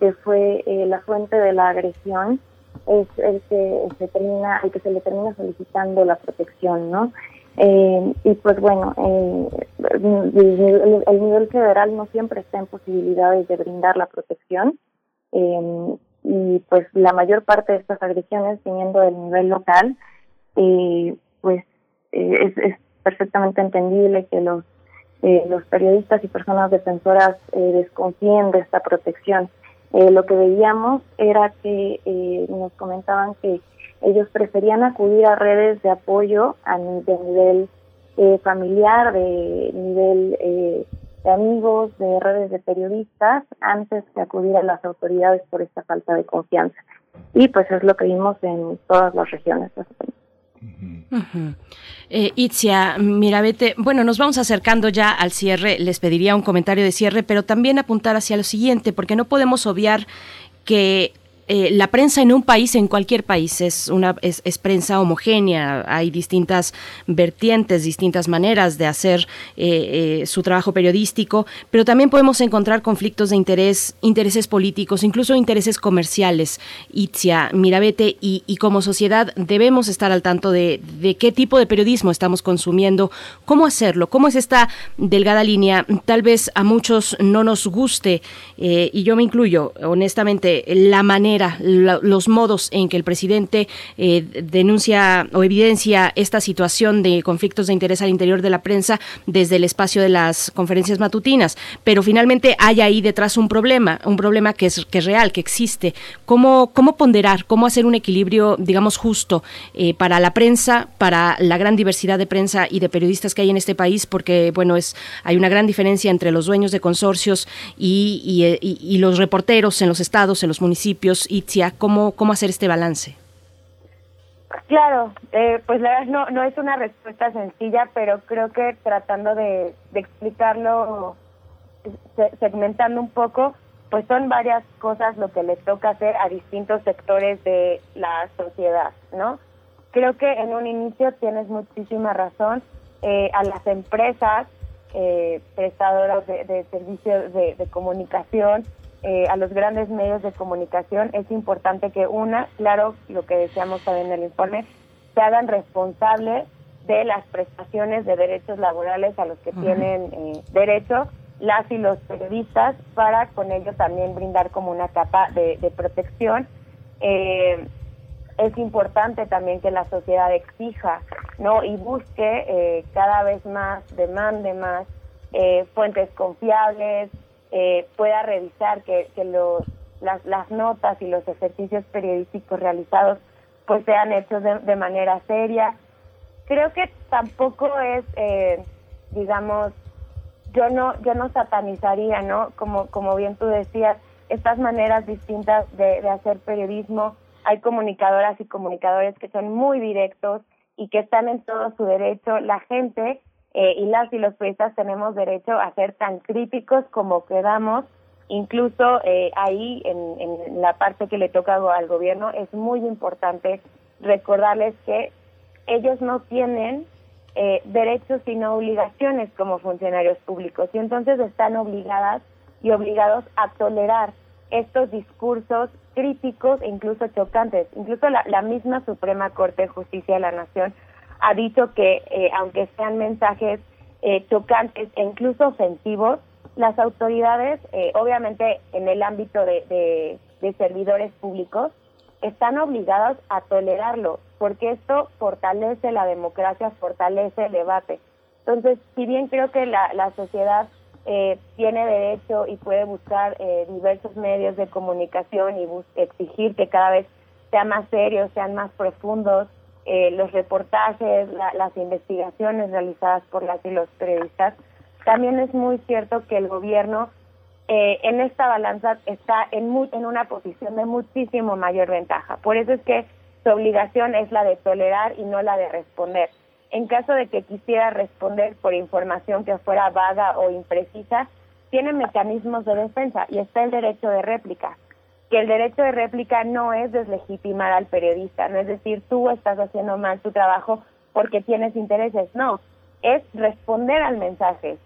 que fue eh, la fuente de la agresión, es el que se termina, el que se le termina solicitando la protección, ¿no? Eh, y pues bueno, el, nivel federal no siempre está en posibilidades de brindar la protección y pues la mayor parte de estas agresiones viniendo del nivel local, pues es, es perfectamente entendible que los eh, los periodistas y personas defensoras eh, desconfíen de esta protección. Eh, lo que veíamos era que nos comentaban que ellos preferían acudir a redes de apoyo a de nivel familiar, de nivel de amigos, de redes de periodistas, antes que acudir a las autoridades por esta falta de confianza. Y pues es lo que vimos en todas las regiones. Eh, Itzia Mirabete, bueno, nos vamos acercando ya al cierre. Les pediría un comentario de cierre, pero también apuntar hacia lo siguiente, porque no podemos obviar que eh, la prensa en un país, en cualquier país, es una es, prensa homogénea. Hay distintas vertientes, distintas maneras de hacer eh, eh, su trabajo periodístico, pero también podemos encontrar conflictos de interés, intereses políticos, incluso intereses comerciales. Itzia, Mirabete, y, y como sociedad debemos estar al tanto de, de qué tipo de periodismo estamos consumiendo, cómo hacerlo, cómo es esta delgada línea. Tal vez a muchos no nos guste, y yo me incluyo, honestamente, la manera los modos en que el presidente eh, denuncia o evidencia esta situación de conflictos de interés al interior de la prensa desde el espacio de las conferencias matutinas. Pero finalmente hay ahí detrás un problema, un problema que es, que es real, que existe. ¿Cómo, ¿Cómo ponderar, cómo hacer un equilibrio, digamos, justo eh, para la prensa, para la gran diversidad de prensa y de periodistas que hay en este país? Porque, bueno, es hay una gran diferencia entre los dueños de consorcios y, y los reporteros en los estados, en los municipios Itzia, ¿cómo, cómo hacer este balance? Claro, eh, pues la verdad no, no es una respuesta sencilla, pero creo que tratando de, explicarlo, segmentando un poco, pues son varias cosas lo que le toca hacer a distintos sectores de la sociedad, ¿no? Creo que en un inicio tienes muchísima razón. Eh, a las empresas eh, prestadoras de, servicios de, comunicación eh, a los grandes medios de comunicación, es importante que una, claro, lo que decíamos también en el informe, se hagan responsables de las prestaciones de derechos laborales a los que tienen eh, derecho las y los periodistas para con ello también brindar como una capa de, protección. Eh, es importante también que la sociedad exija no y busque cada vez más, demande más fuentes confiables, eh, pueda revisar que, que los, las, las notas y los ejercicios periodísticos realizados pues sean hechos de, manera seria. Creo que tampoco es, eh, digamos, yo no yo no satanizaría, ¿no? Como como bien tú decías, estas maneras distintas de, de hacer periodismo. Hay comunicadoras y comunicadores que son muy directos y que están en todo su derecho. La gente eh, y las y los periodistas tenemos derecho a ser tan críticos como queramos. Incluso eh, ahí, en, en la parte que le toca al gobierno, es muy importante recordarles que ellos no tienen eh, derechos sino obligaciones como funcionarios públicos y entonces están obligadas y obligados a tolerar estos discursos críticos e incluso chocantes. Incluso la, la misma Suprema Corte de Justicia de la Nación ha dicho que eh, aunque sean mensajes eh, chocantes e incluso ofensivos, las autoridades, eh, obviamente en el ámbito de, de, servidores públicos, están obligados a tolerarlo, porque esto fortalece la democracia, fortalece el debate. Entonces, si bien creo que la, la sociedad tiene derecho y puede buscar diversos medios de comunicación y exigir que cada vez sean más serios, sean más profundos, eh, los reportajes, las investigaciones realizadas por las y los periodistas, también es muy cierto que el gobierno eh, en esta balanza está en, en una posición de muchísimo mayor ventaja. Por eso es que su obligación es la de tolerar y no la de responder. En caso de que quisiera responder por información que fuera vaga o imprecisa, tiene mecanismos de defensa y está el derecho de réplica que el derecho de réplica no es deslegitimar al periodista, no es decir, tú estás haciendo mal tu trabajo porque tienes intereses, no, es responder al mensaje.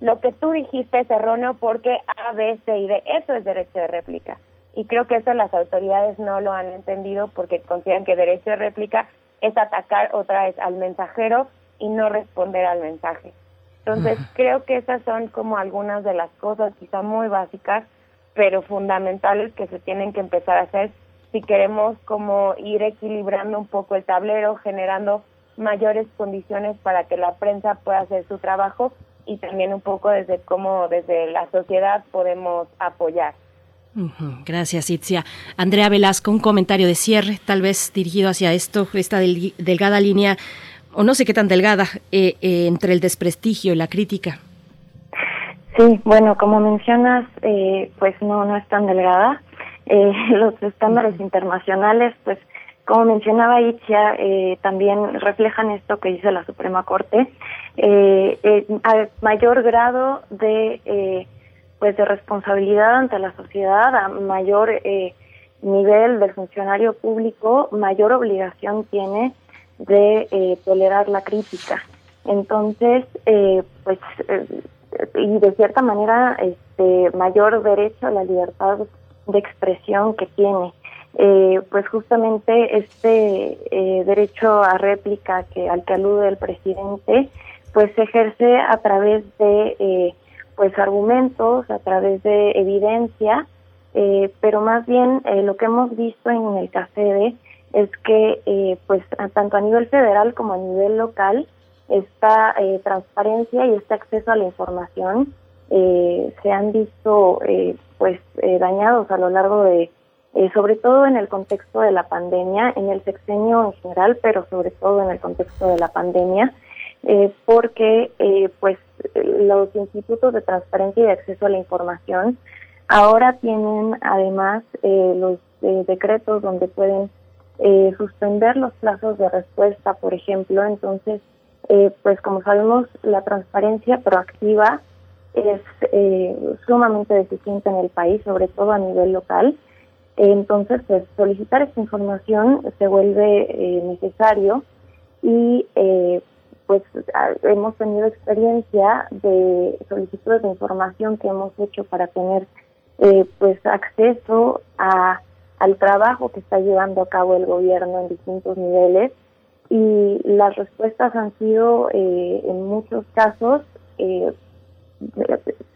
Lo que tú dijiste es erróneo porque A, B, C y D, eso es derecho de réplica. Y creo que eso las autoridades no lo han entendido porque consideran que derecho de réplica es atacar otra vez al mensajero y no responder al mensaje. Entonces, creo que esas son como algunas de las cosas quizá muy básicas pero fundamentales que se tienen que empezar a hacer si queremos como ir equilibrando un poco el tablero, generando mayores condiciones para que la prensa pueda hacer su trabajo y también un poco desde cómo desde la sociedad podemos apoyar. Gracias, Itzia. Andrea Velasco, un comentario de cierre, tal vez dirigido hacia esto, esta delgada línea, o no sé qué tan delgada, eh, eh, entre el desprestigio y la crítica. Sí, bueno, como mencionas, eh, pues no, no es tan delgada. Eh, los estándares internacionales, pues como mencionaba Itzia, eh, también reflejan esto que dice la Suprema Corte, eh, eh, a mayor grado de, eh, pues de responsabilidad ante la sociedad, a mayor eh, nivel del funcionario público, mayor obligación tiene de eh, tolerar la crítica. Entonces, eh, pues, eh, y de cierta manera, este mayor derecho a la libertad de expresión que tiene. pues justamente este derecho a réplica que al que alude el presidente, pues se ejerce a través de pues argumentos, a través de evidencia, pero más bien lo que hemos visto en el CACEDE es que eh, pues tanto a nivel federal como a nivel local esta eh, transparencia y este acceso a la información eh, se han visto pues dañados a lo largo de sobre todo en el contexto de la pandemia en el sexenio en general pero sobre todo en el contexto de la pandemia porque pues los institutos de transparencia y de acceso a la información ahora tienen además los decretos donde pueden eh, suspender los plazos de respuesta, por ejemplo. Entonces, eh, pues como sabemos, la transparencia proactiva es eh, sumamente deficiente en el país, sobre todo a nivel local. Entonces, pues solicitar esta información se vuelve necesario y pues hemos tenido experiencia de solicitudes de información que hemos hecho para tener pues acceso al trabajo que está llevando a cabo el gobierno en distintos niveles y las respuestas han sido eh, en muchos casos eh,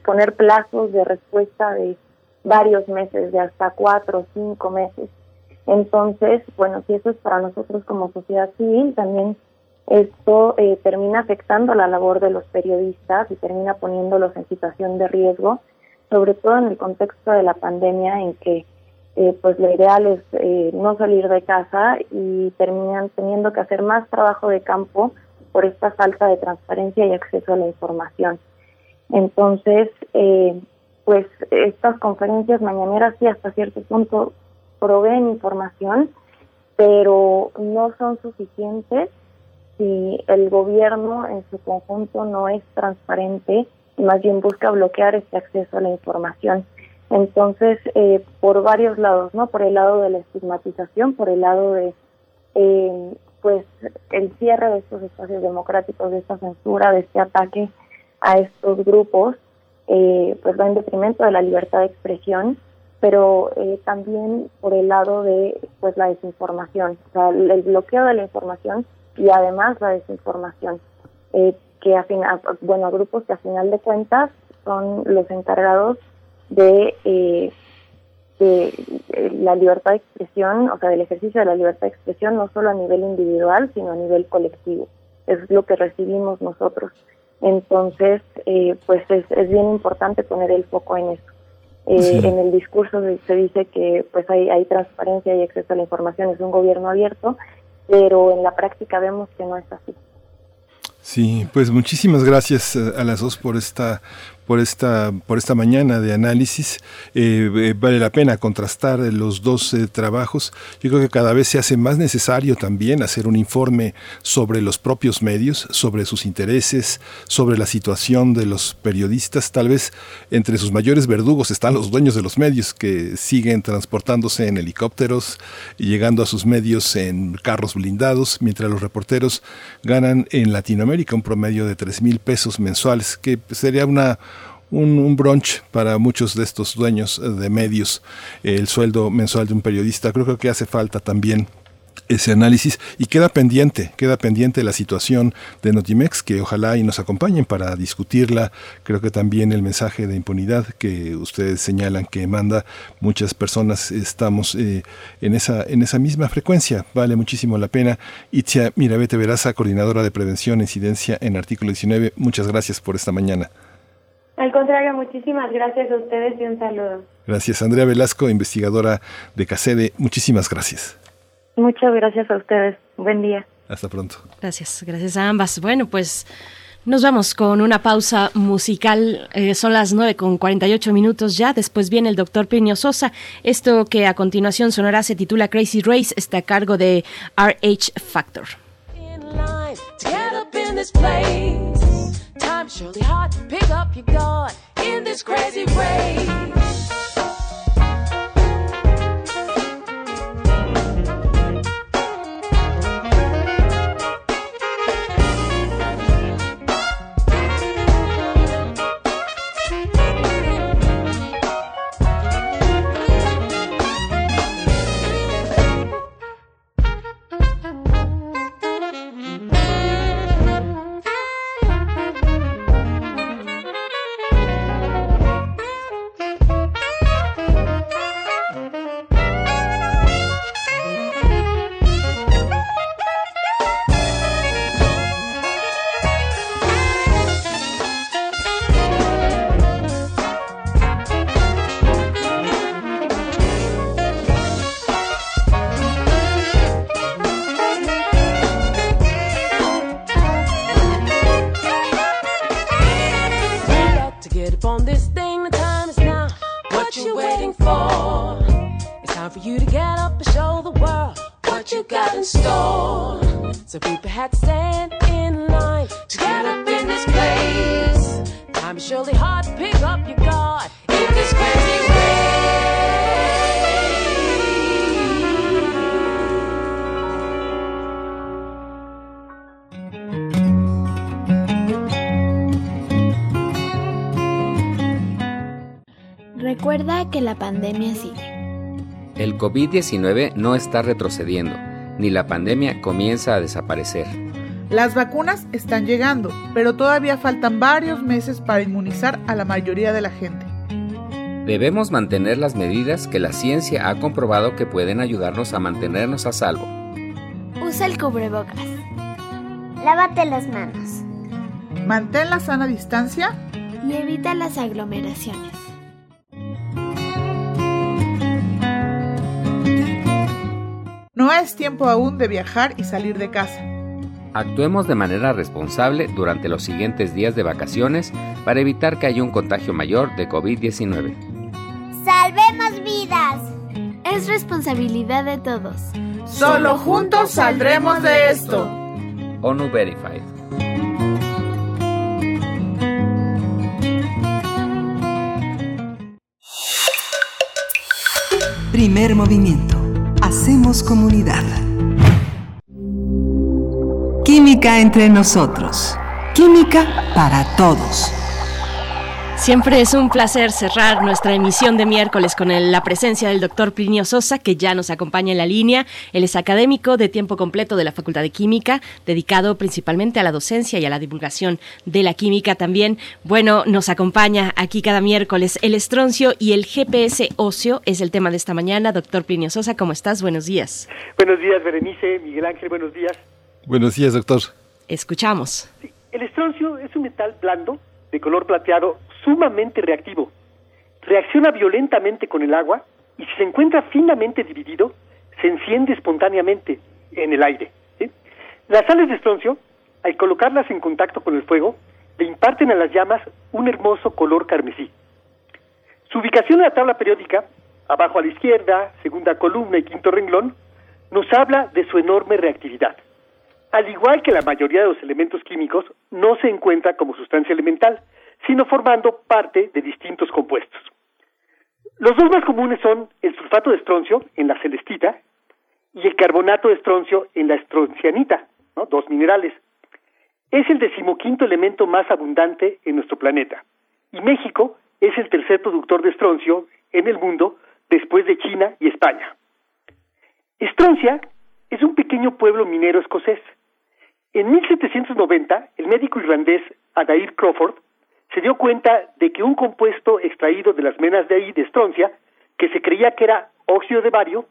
poner plazos de respuesta de varios meses, de hasta cuatro o cinco meses. Entonces, bueno, si eso es para nosotros como sociedad civil, también esto eh, termina afectando la labor de los periodistas y termina poniéndolos en situación de riesgo, sobre todo en el contexto de la pandemia en que eh, pues lo ideal es eh, no salir de casa y terminan teniendo que hacer más trabajo de campo por esta falta de transparencia y acceso a la información. Entonces, eh, pues estas conferencias mañaneras sí hasta cierto punto proveen información, pero no son suficientes si el gobierno en su conjunto no es transparente y más bien busca bloquear este acceso a la información. Entonces, eh, por varios lados, ¿no? Por el lado de la estigmatización, por el lado de, eh, pues, el cierre de estos espacios democráticos, de esta censura, de este ataque a estos grupos, eh, pues va en detrimento de la libertad de expresión, pero eh, también por el lado de, pues, la desinformación, o sea, el, bloqueo de la información y además la desinformación, eh, que a bueno, grupos que a final de cuentas son los encargados de, eh, de, la libertad de expresión, o sea, del ejercicio de la libertad de expresión, no solo a nivel individual, sino a nivel colectivo. Es lo que recibimos nosotros. Entonces, eh, pues es, es bien importante poner el foco en eso. Eh, En el discurso se, dice que pues hay, hay transparencia y acceso a la información, es un gobierno abierto, pero en la práctica vemos que no es así. Sí, pues muchísimas gracias a las dos por esta por esta, por esta mañana de análisis. Eh, eh, vale la pena contrastar los dos eh, trabajos. Yo creo que cada vez se hace más necesario también hacer un informe sobre los propios medios, sobre sus intereses, sobre la situación de los periodistas. Tal vez entre sus mayores verdugos están los dueños de los medios que siguen transportándose en helicópteros y llegando a sus medios en carros blindados, mientras los reporteros ganan en Latinoamérica un promedio de tres mil pesos mensuales, que sería una un, brunch para muchos de estos dueños de medios, el sueldo mensual de un periodista. Creo, que hace falta también ese análisis y queda pendiente, queda pendiente la situación de Notimex, que ojalá y nos acompañen para discutirla. Creo que también el mensaje de impunidad que ustedes señalan que manda muchas personas estamos eh, en esa en esa misma frecuencia. Vale muchísimo la pena. Itzia Mirabete Veraza, coordinadora de prevención e incidencia en artículo 19. Muchas gracias por esta mañana. Al contrario, muchísimas gracias a ustedes y un saludo. Gracias, Andrea Velasco, investigadora de CACEDE. Muchísimas gracias. Muchas gracias a ustedes. Buen día. Hasta pronto. Gracias, gracias a ambas. Bueno, pues nos vamos con una pausa musical. Eh, son las 9 con 48 minutos ya. Después viene el doctor Plinio Sosa. Esto que a continuación sonará se titula Crazy Race. Está a cargo de RH Factor. Time's surely hard to pick up your gun in this crazy race. So people had to stand in line to get up in this place. Time is surely hard to pick up your guard in this crazy Recuerda que la pandemia sigue. El COVID-19 no está retrocediendo, ni la pandemia comienza a desaparecer. Las vacunas están llegando, pero todavía faltan varios meses para inmunizar a la mayoría de la gente. Debemos mantener las medidas que la ciencia ha comprobado que pueden ayudarnos a mantenernos a salvo. Usa el cubrebocas. Lávate las manos. Mantén la sana distancia. Y evita las aglomeraciones. No es tiempo aún de viajar y salir de casa. Actuemos de manera responsable durante los siguientes días de vacaciones para evitar que haya un contagio mayor de COVID-19. ¡Salvemos vidas! Es responsabilidad de todos. Solo juntos saldremos de esto. ONU Verified. Primer movimiento. Hacemos comunidad. Química entre nosotros. Química para todos. Siempre es un placer cerrar nuestra emisión de miércoles con la presencia del doctor Plinio Sosa, que ya nos acompaña en la línea. Él es académico de tiempo completo de la Facultad de Química, dedicado principalmente a la docencia y a la divulgación de la química también. Bueno, nos acompaña aquí cada miércoles el estroncio y el GPS óseo es el tema de esta mañana. Doctor Plinio Sosa, ¿cómo estás? Buenos días. Buenos días, Berenice, Miguel Ángel, buenos días. Buenos días, doctor. Escuchamos. el estroncio es un metal blando de color plateado sumamente reactivo. Reacciona violentamente con el agua y si se encuentra finamente dividido, se enciende espontáneamente en el aire. Las sales de estroncio, al colocarlas en contacto con el fuego, le imparten a las llamas un hermoso color carmesí. Su ubicación en la tabla periódica, abajo a la izquierda, segunda columna y quinto renglón, nos habla de su enorme reactividad. Al igual que la mayoría de los elementos químicos, no se encuentra como sustancia elemental, sino formando parte de distintos compuestos. Los dos más comunes son el sulfato de estroncio en la celestita y el carbonato de estroncio en la estroncianita, dos minerales. Es el decimoquinto elemento más abundante en nuestro planeta y México es el tercer productor de estroncio en el mundo después de China y España. Estroncia es un pequeño pueblo minero escocés. En 1790, el médico irlandés Adair Crawford se dio cuenta de que un compuesto extraído de las menas de ahí de estroncia, que se creía que era óxido de bario,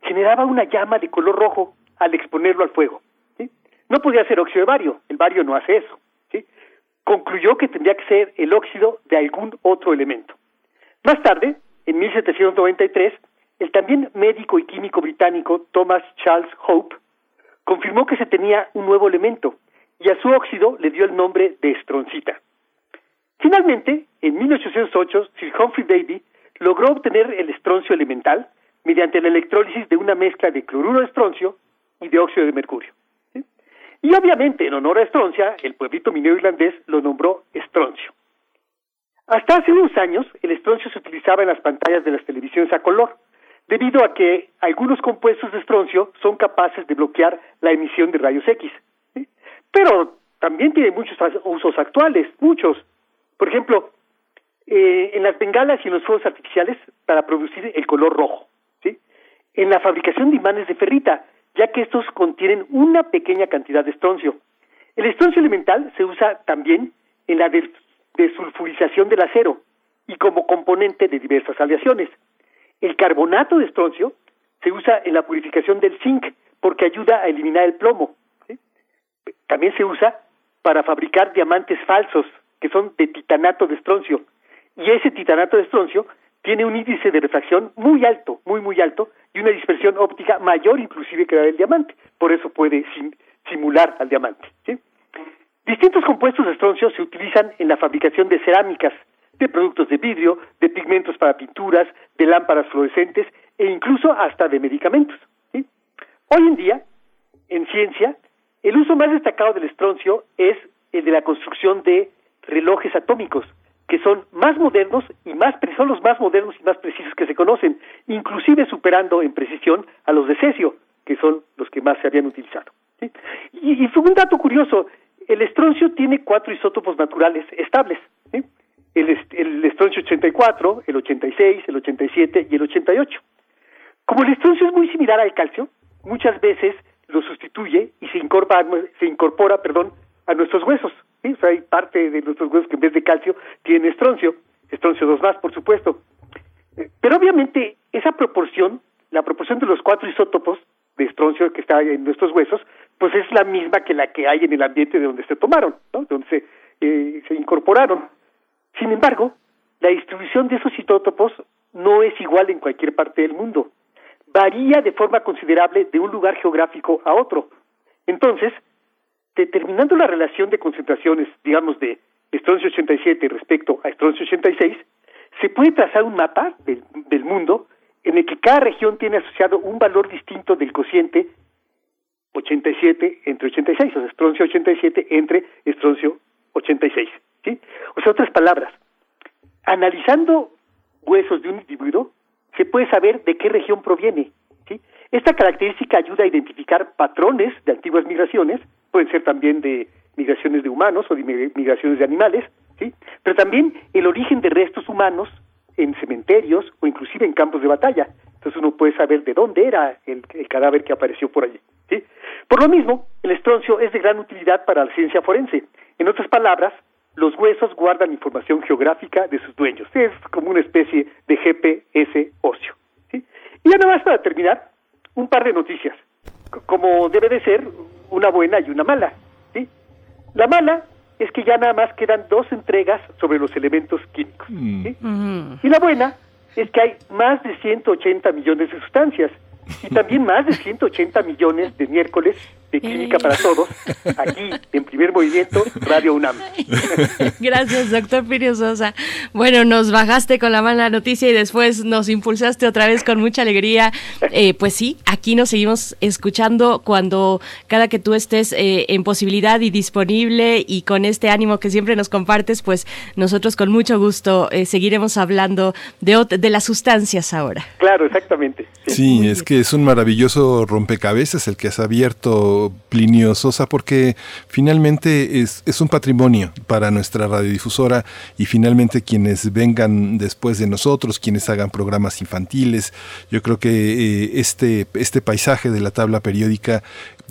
generaba una llama de color rojo al exponerlo al fuego. No podía ser óxido de bario, el bario no hace eso. Concluyó que tendría que ser el óxido de algún otro elemento. Más tarde, en 1793, el también médico y químico británico Thomas Charles Hope confirmó que se tenía un nuevo elemento y a su óxido le dio el nombre de estroncita. Finalmente, en 1808, Sir Humphrey Davy logró obtener el estroncio elemental mediante la electrólisis de una mezcla de cloruro de estroncio y de óxido de mercurio. Y obviamente, en honor a estroncia, el pueblito minero irlandés lo nombró estroncio. Hasta hace unos años, el estroncio se utilizaba en las pantallas de las televisiones a color, debido a que algunos compuestos de estroncio son capaces de bloquear la emisión de rayos X. Pero también tiene muchos usos actuales, muchos. Por ejemplo, eh, en las bengalas y en los fuegos artificiales para producir el color rojo. En la fabricación de imanes de ferrita, ya que estos contienen una pequeña cantidad de estroncio. El estroncio elemental se usa también en la desulfurización del acero y como componente de diversas aleaciones. El carbonato de estroncio se usa en la purificación del zinc porque ayuda a eliminar el plomo. También se usa para fabricar diamantes falsos que son de titanato de estroncio. Y ese titanato de estroncio tiene un índice de refracción muy alto, muy, muy alto, y una dispersión óptica mayor inclusive que la del diamante. Por eso puede simular al diamante. Distintos compuestos de estroncio se utilizan en la fabricación de cerámicas, de productos de vidrio, de pigmentos para pinturas, de lámparas fluorescentes e incluso hasta de medicamentos. Hoy en día, en ciencia, el uso más destacado del estroncio es el de la construcción de relojes atómicos, que son más modernos y más son los más modernos y más precisos que se conocen, inclusive superando en precisión a los de cesio, que son los que más se habían utilizado. Y, y un dato curioso, el estroncio tiene cuatro isótopos naturales estables. El, el estroncio 84, el 86, el 87 y el 88. Como el estroncio es muy similar al calcio, muchas veces lo sustituye y se incorpora, se incorpora perdón, a nuestros huesos. hay parte de nuestros huesos que en vez de calcio tiene estroncio, estroncio 2 más, por supuesto. Eh, Pero obviamente esa proporción, la proporción de los cuatro isótopos de estroncio que está en nuestros huesos, pues es la misma que la que hay en el ambiente de donde se tomaron, de donde se, eh, se incorporaron. Sin embargo, la distribución de esos isótopos no es igual en cualquier parte del mundo. Varía de forma considerable de un lugar geográfico a otro. Entonces, determinando la relación de concentraciones, digamos, de estroncio 87 respecto a estroncio 86, se puede trazar un mapa del, del mundo en el que cada región tiene asociado un valor distinto del cociente 87 entre 86, o sea, estroncio 87 entre estroncio 86. ¿sí? O sea, otras palabras, analizando huesos de un individuo, se puede saber de qué región proviene. Esta característica ayuda a identificar patrones de antiguas migraciones, pueden ser también de migraciones de humanos o de migraciones de animales, ¿sí? pero también el origen de restos humanos en cementerios o inclusive en campos de batalla. Entonces uno puede saber de dónde era el, cadáver que apareció por allí. ¿sí? Por lo mismo, el estroncio es de gran utilidad para la ciencia forense. En otras palabras, los huesos guardan información geográfica de sus dueños. Es como una especie de GPS óseo. ¿sí? Y ya nada más para terminar, un par de noticias. Como debe de ser, una buena y una mala. ¿sí? La mala es que ya nada más quedan dos entregas sobre los elementos químicos. ¿sí? Y la buena es que hay más de 180 millones de sustancias y también más de 180 millones de miércoles de Química para Todos, aquí en Primer Movimiento, Radio UNAM. Gracias, doctor Pirio Sosa. Bueno, nos bajaste con la mala noticia y después nos impulsaste otra vez con mucha alegría. Eh, pues sí, aquí nos seguimos escuchando cuando cada que tú estés eh, en posibilidad y disponible y con este ánimo que siempre nos compartes, pues nosotros con mucho gusto eh, seguiremos hablando de, de las sustancias ahora. Claro, exactamente. Sí, es que es un maravilloso rompecabezas el que has abierto Plinio Sosa porque finalmente es, es un patrimonio para nuestra radiodifusora y finalmente quienes vengan después de nosotros, quienes hagan programas infantiles, yo creo que eh, este, este paisaje de la tabla periódica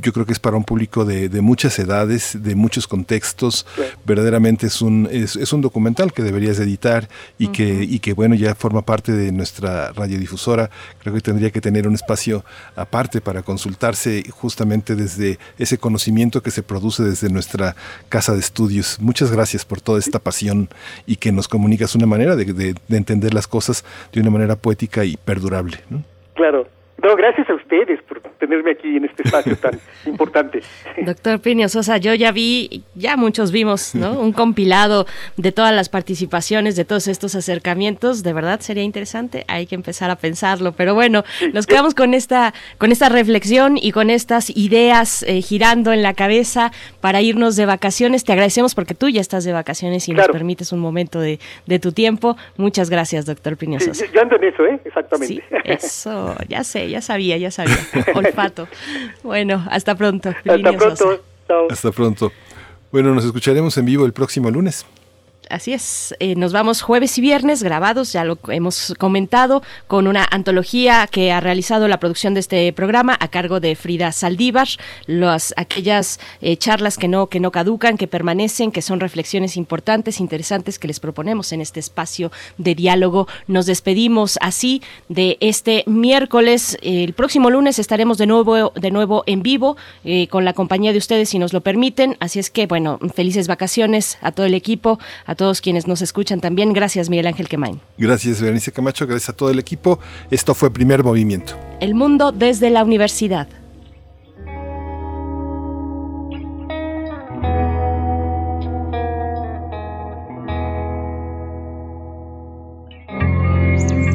yo creo que es para un público de, de muchas edades, de muchos contextos. Verdaderamente es un, es, es un documental que deberías editar y, que, y que, bueno, ya forma parte de nuestra radiodifusora. Creo que tendría que tener un espacio aparte para consultarse justamente desde ese conocimiento que se produce desde nuestra casa de estudios. Muchas gracias por toda esta pasión y que nos comunicas una manera de, de- de entender las cosas de una manera poética y perdurable. ¿no? Claro. No, gracias a ustedes por tenerme aquí en este espacio tan importante. Doctor Plinio Sosa, yo ya vi, ya muchos vimos, ¿no? Un compilado de todas las participaciones, de todos estos acercamientos. De verdad sería interesante. Hay que empezar a pensarlo. Pero bueno, nos quedamos con esta, con esta reflexión y con estas ideas eh, girando en la cabeza para irnos de vacaciones. Te agradecemos porque tú ya estás de vacaciones y Claro. nos permites un momento de, de tu tiempo. Muchas gracias, doctor Plinio Sosa. yo, yo ando en eso, ¿eh? Exactamente. Sí, eso, ya sé, ya sabía, ya sabía. Olfato. Bueno, hasta pronto. Plinio Sosa. Hasta pronto. Bueno, nos escucharemos en vivo el próximo lunes. Así es, eh, nos vamos jueves y viernes grabados, ya lo hemos comentado, con una antología que ha realizado la producción de este programa a cargo de Frida Saldívar, las, aquellas eh, charlas que no, que no caducan, que permanecen, que son reflexiones importantes, interesantes que les proponemos en este espacio de diálogo. Nos despedimos así de este miércoles. El próximo lunes estaremos de nuevo, de nuevo en vivo eh, con la compañía de ustedes si nos lo permiten. Así es que, bueno, felices vacaciones a todo el equipo, a todos quienes nos escuchan también. Gracias, Miguel Ángel Quemain. Gracias, Berenice Camacho. Gracias a todo el equipo. Esto fue Primer Movimiento. El mundo desde la universidad.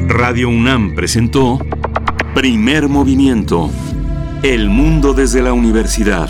Radio UNAM presentó Primer Movimiento. El mundo desde la universidad.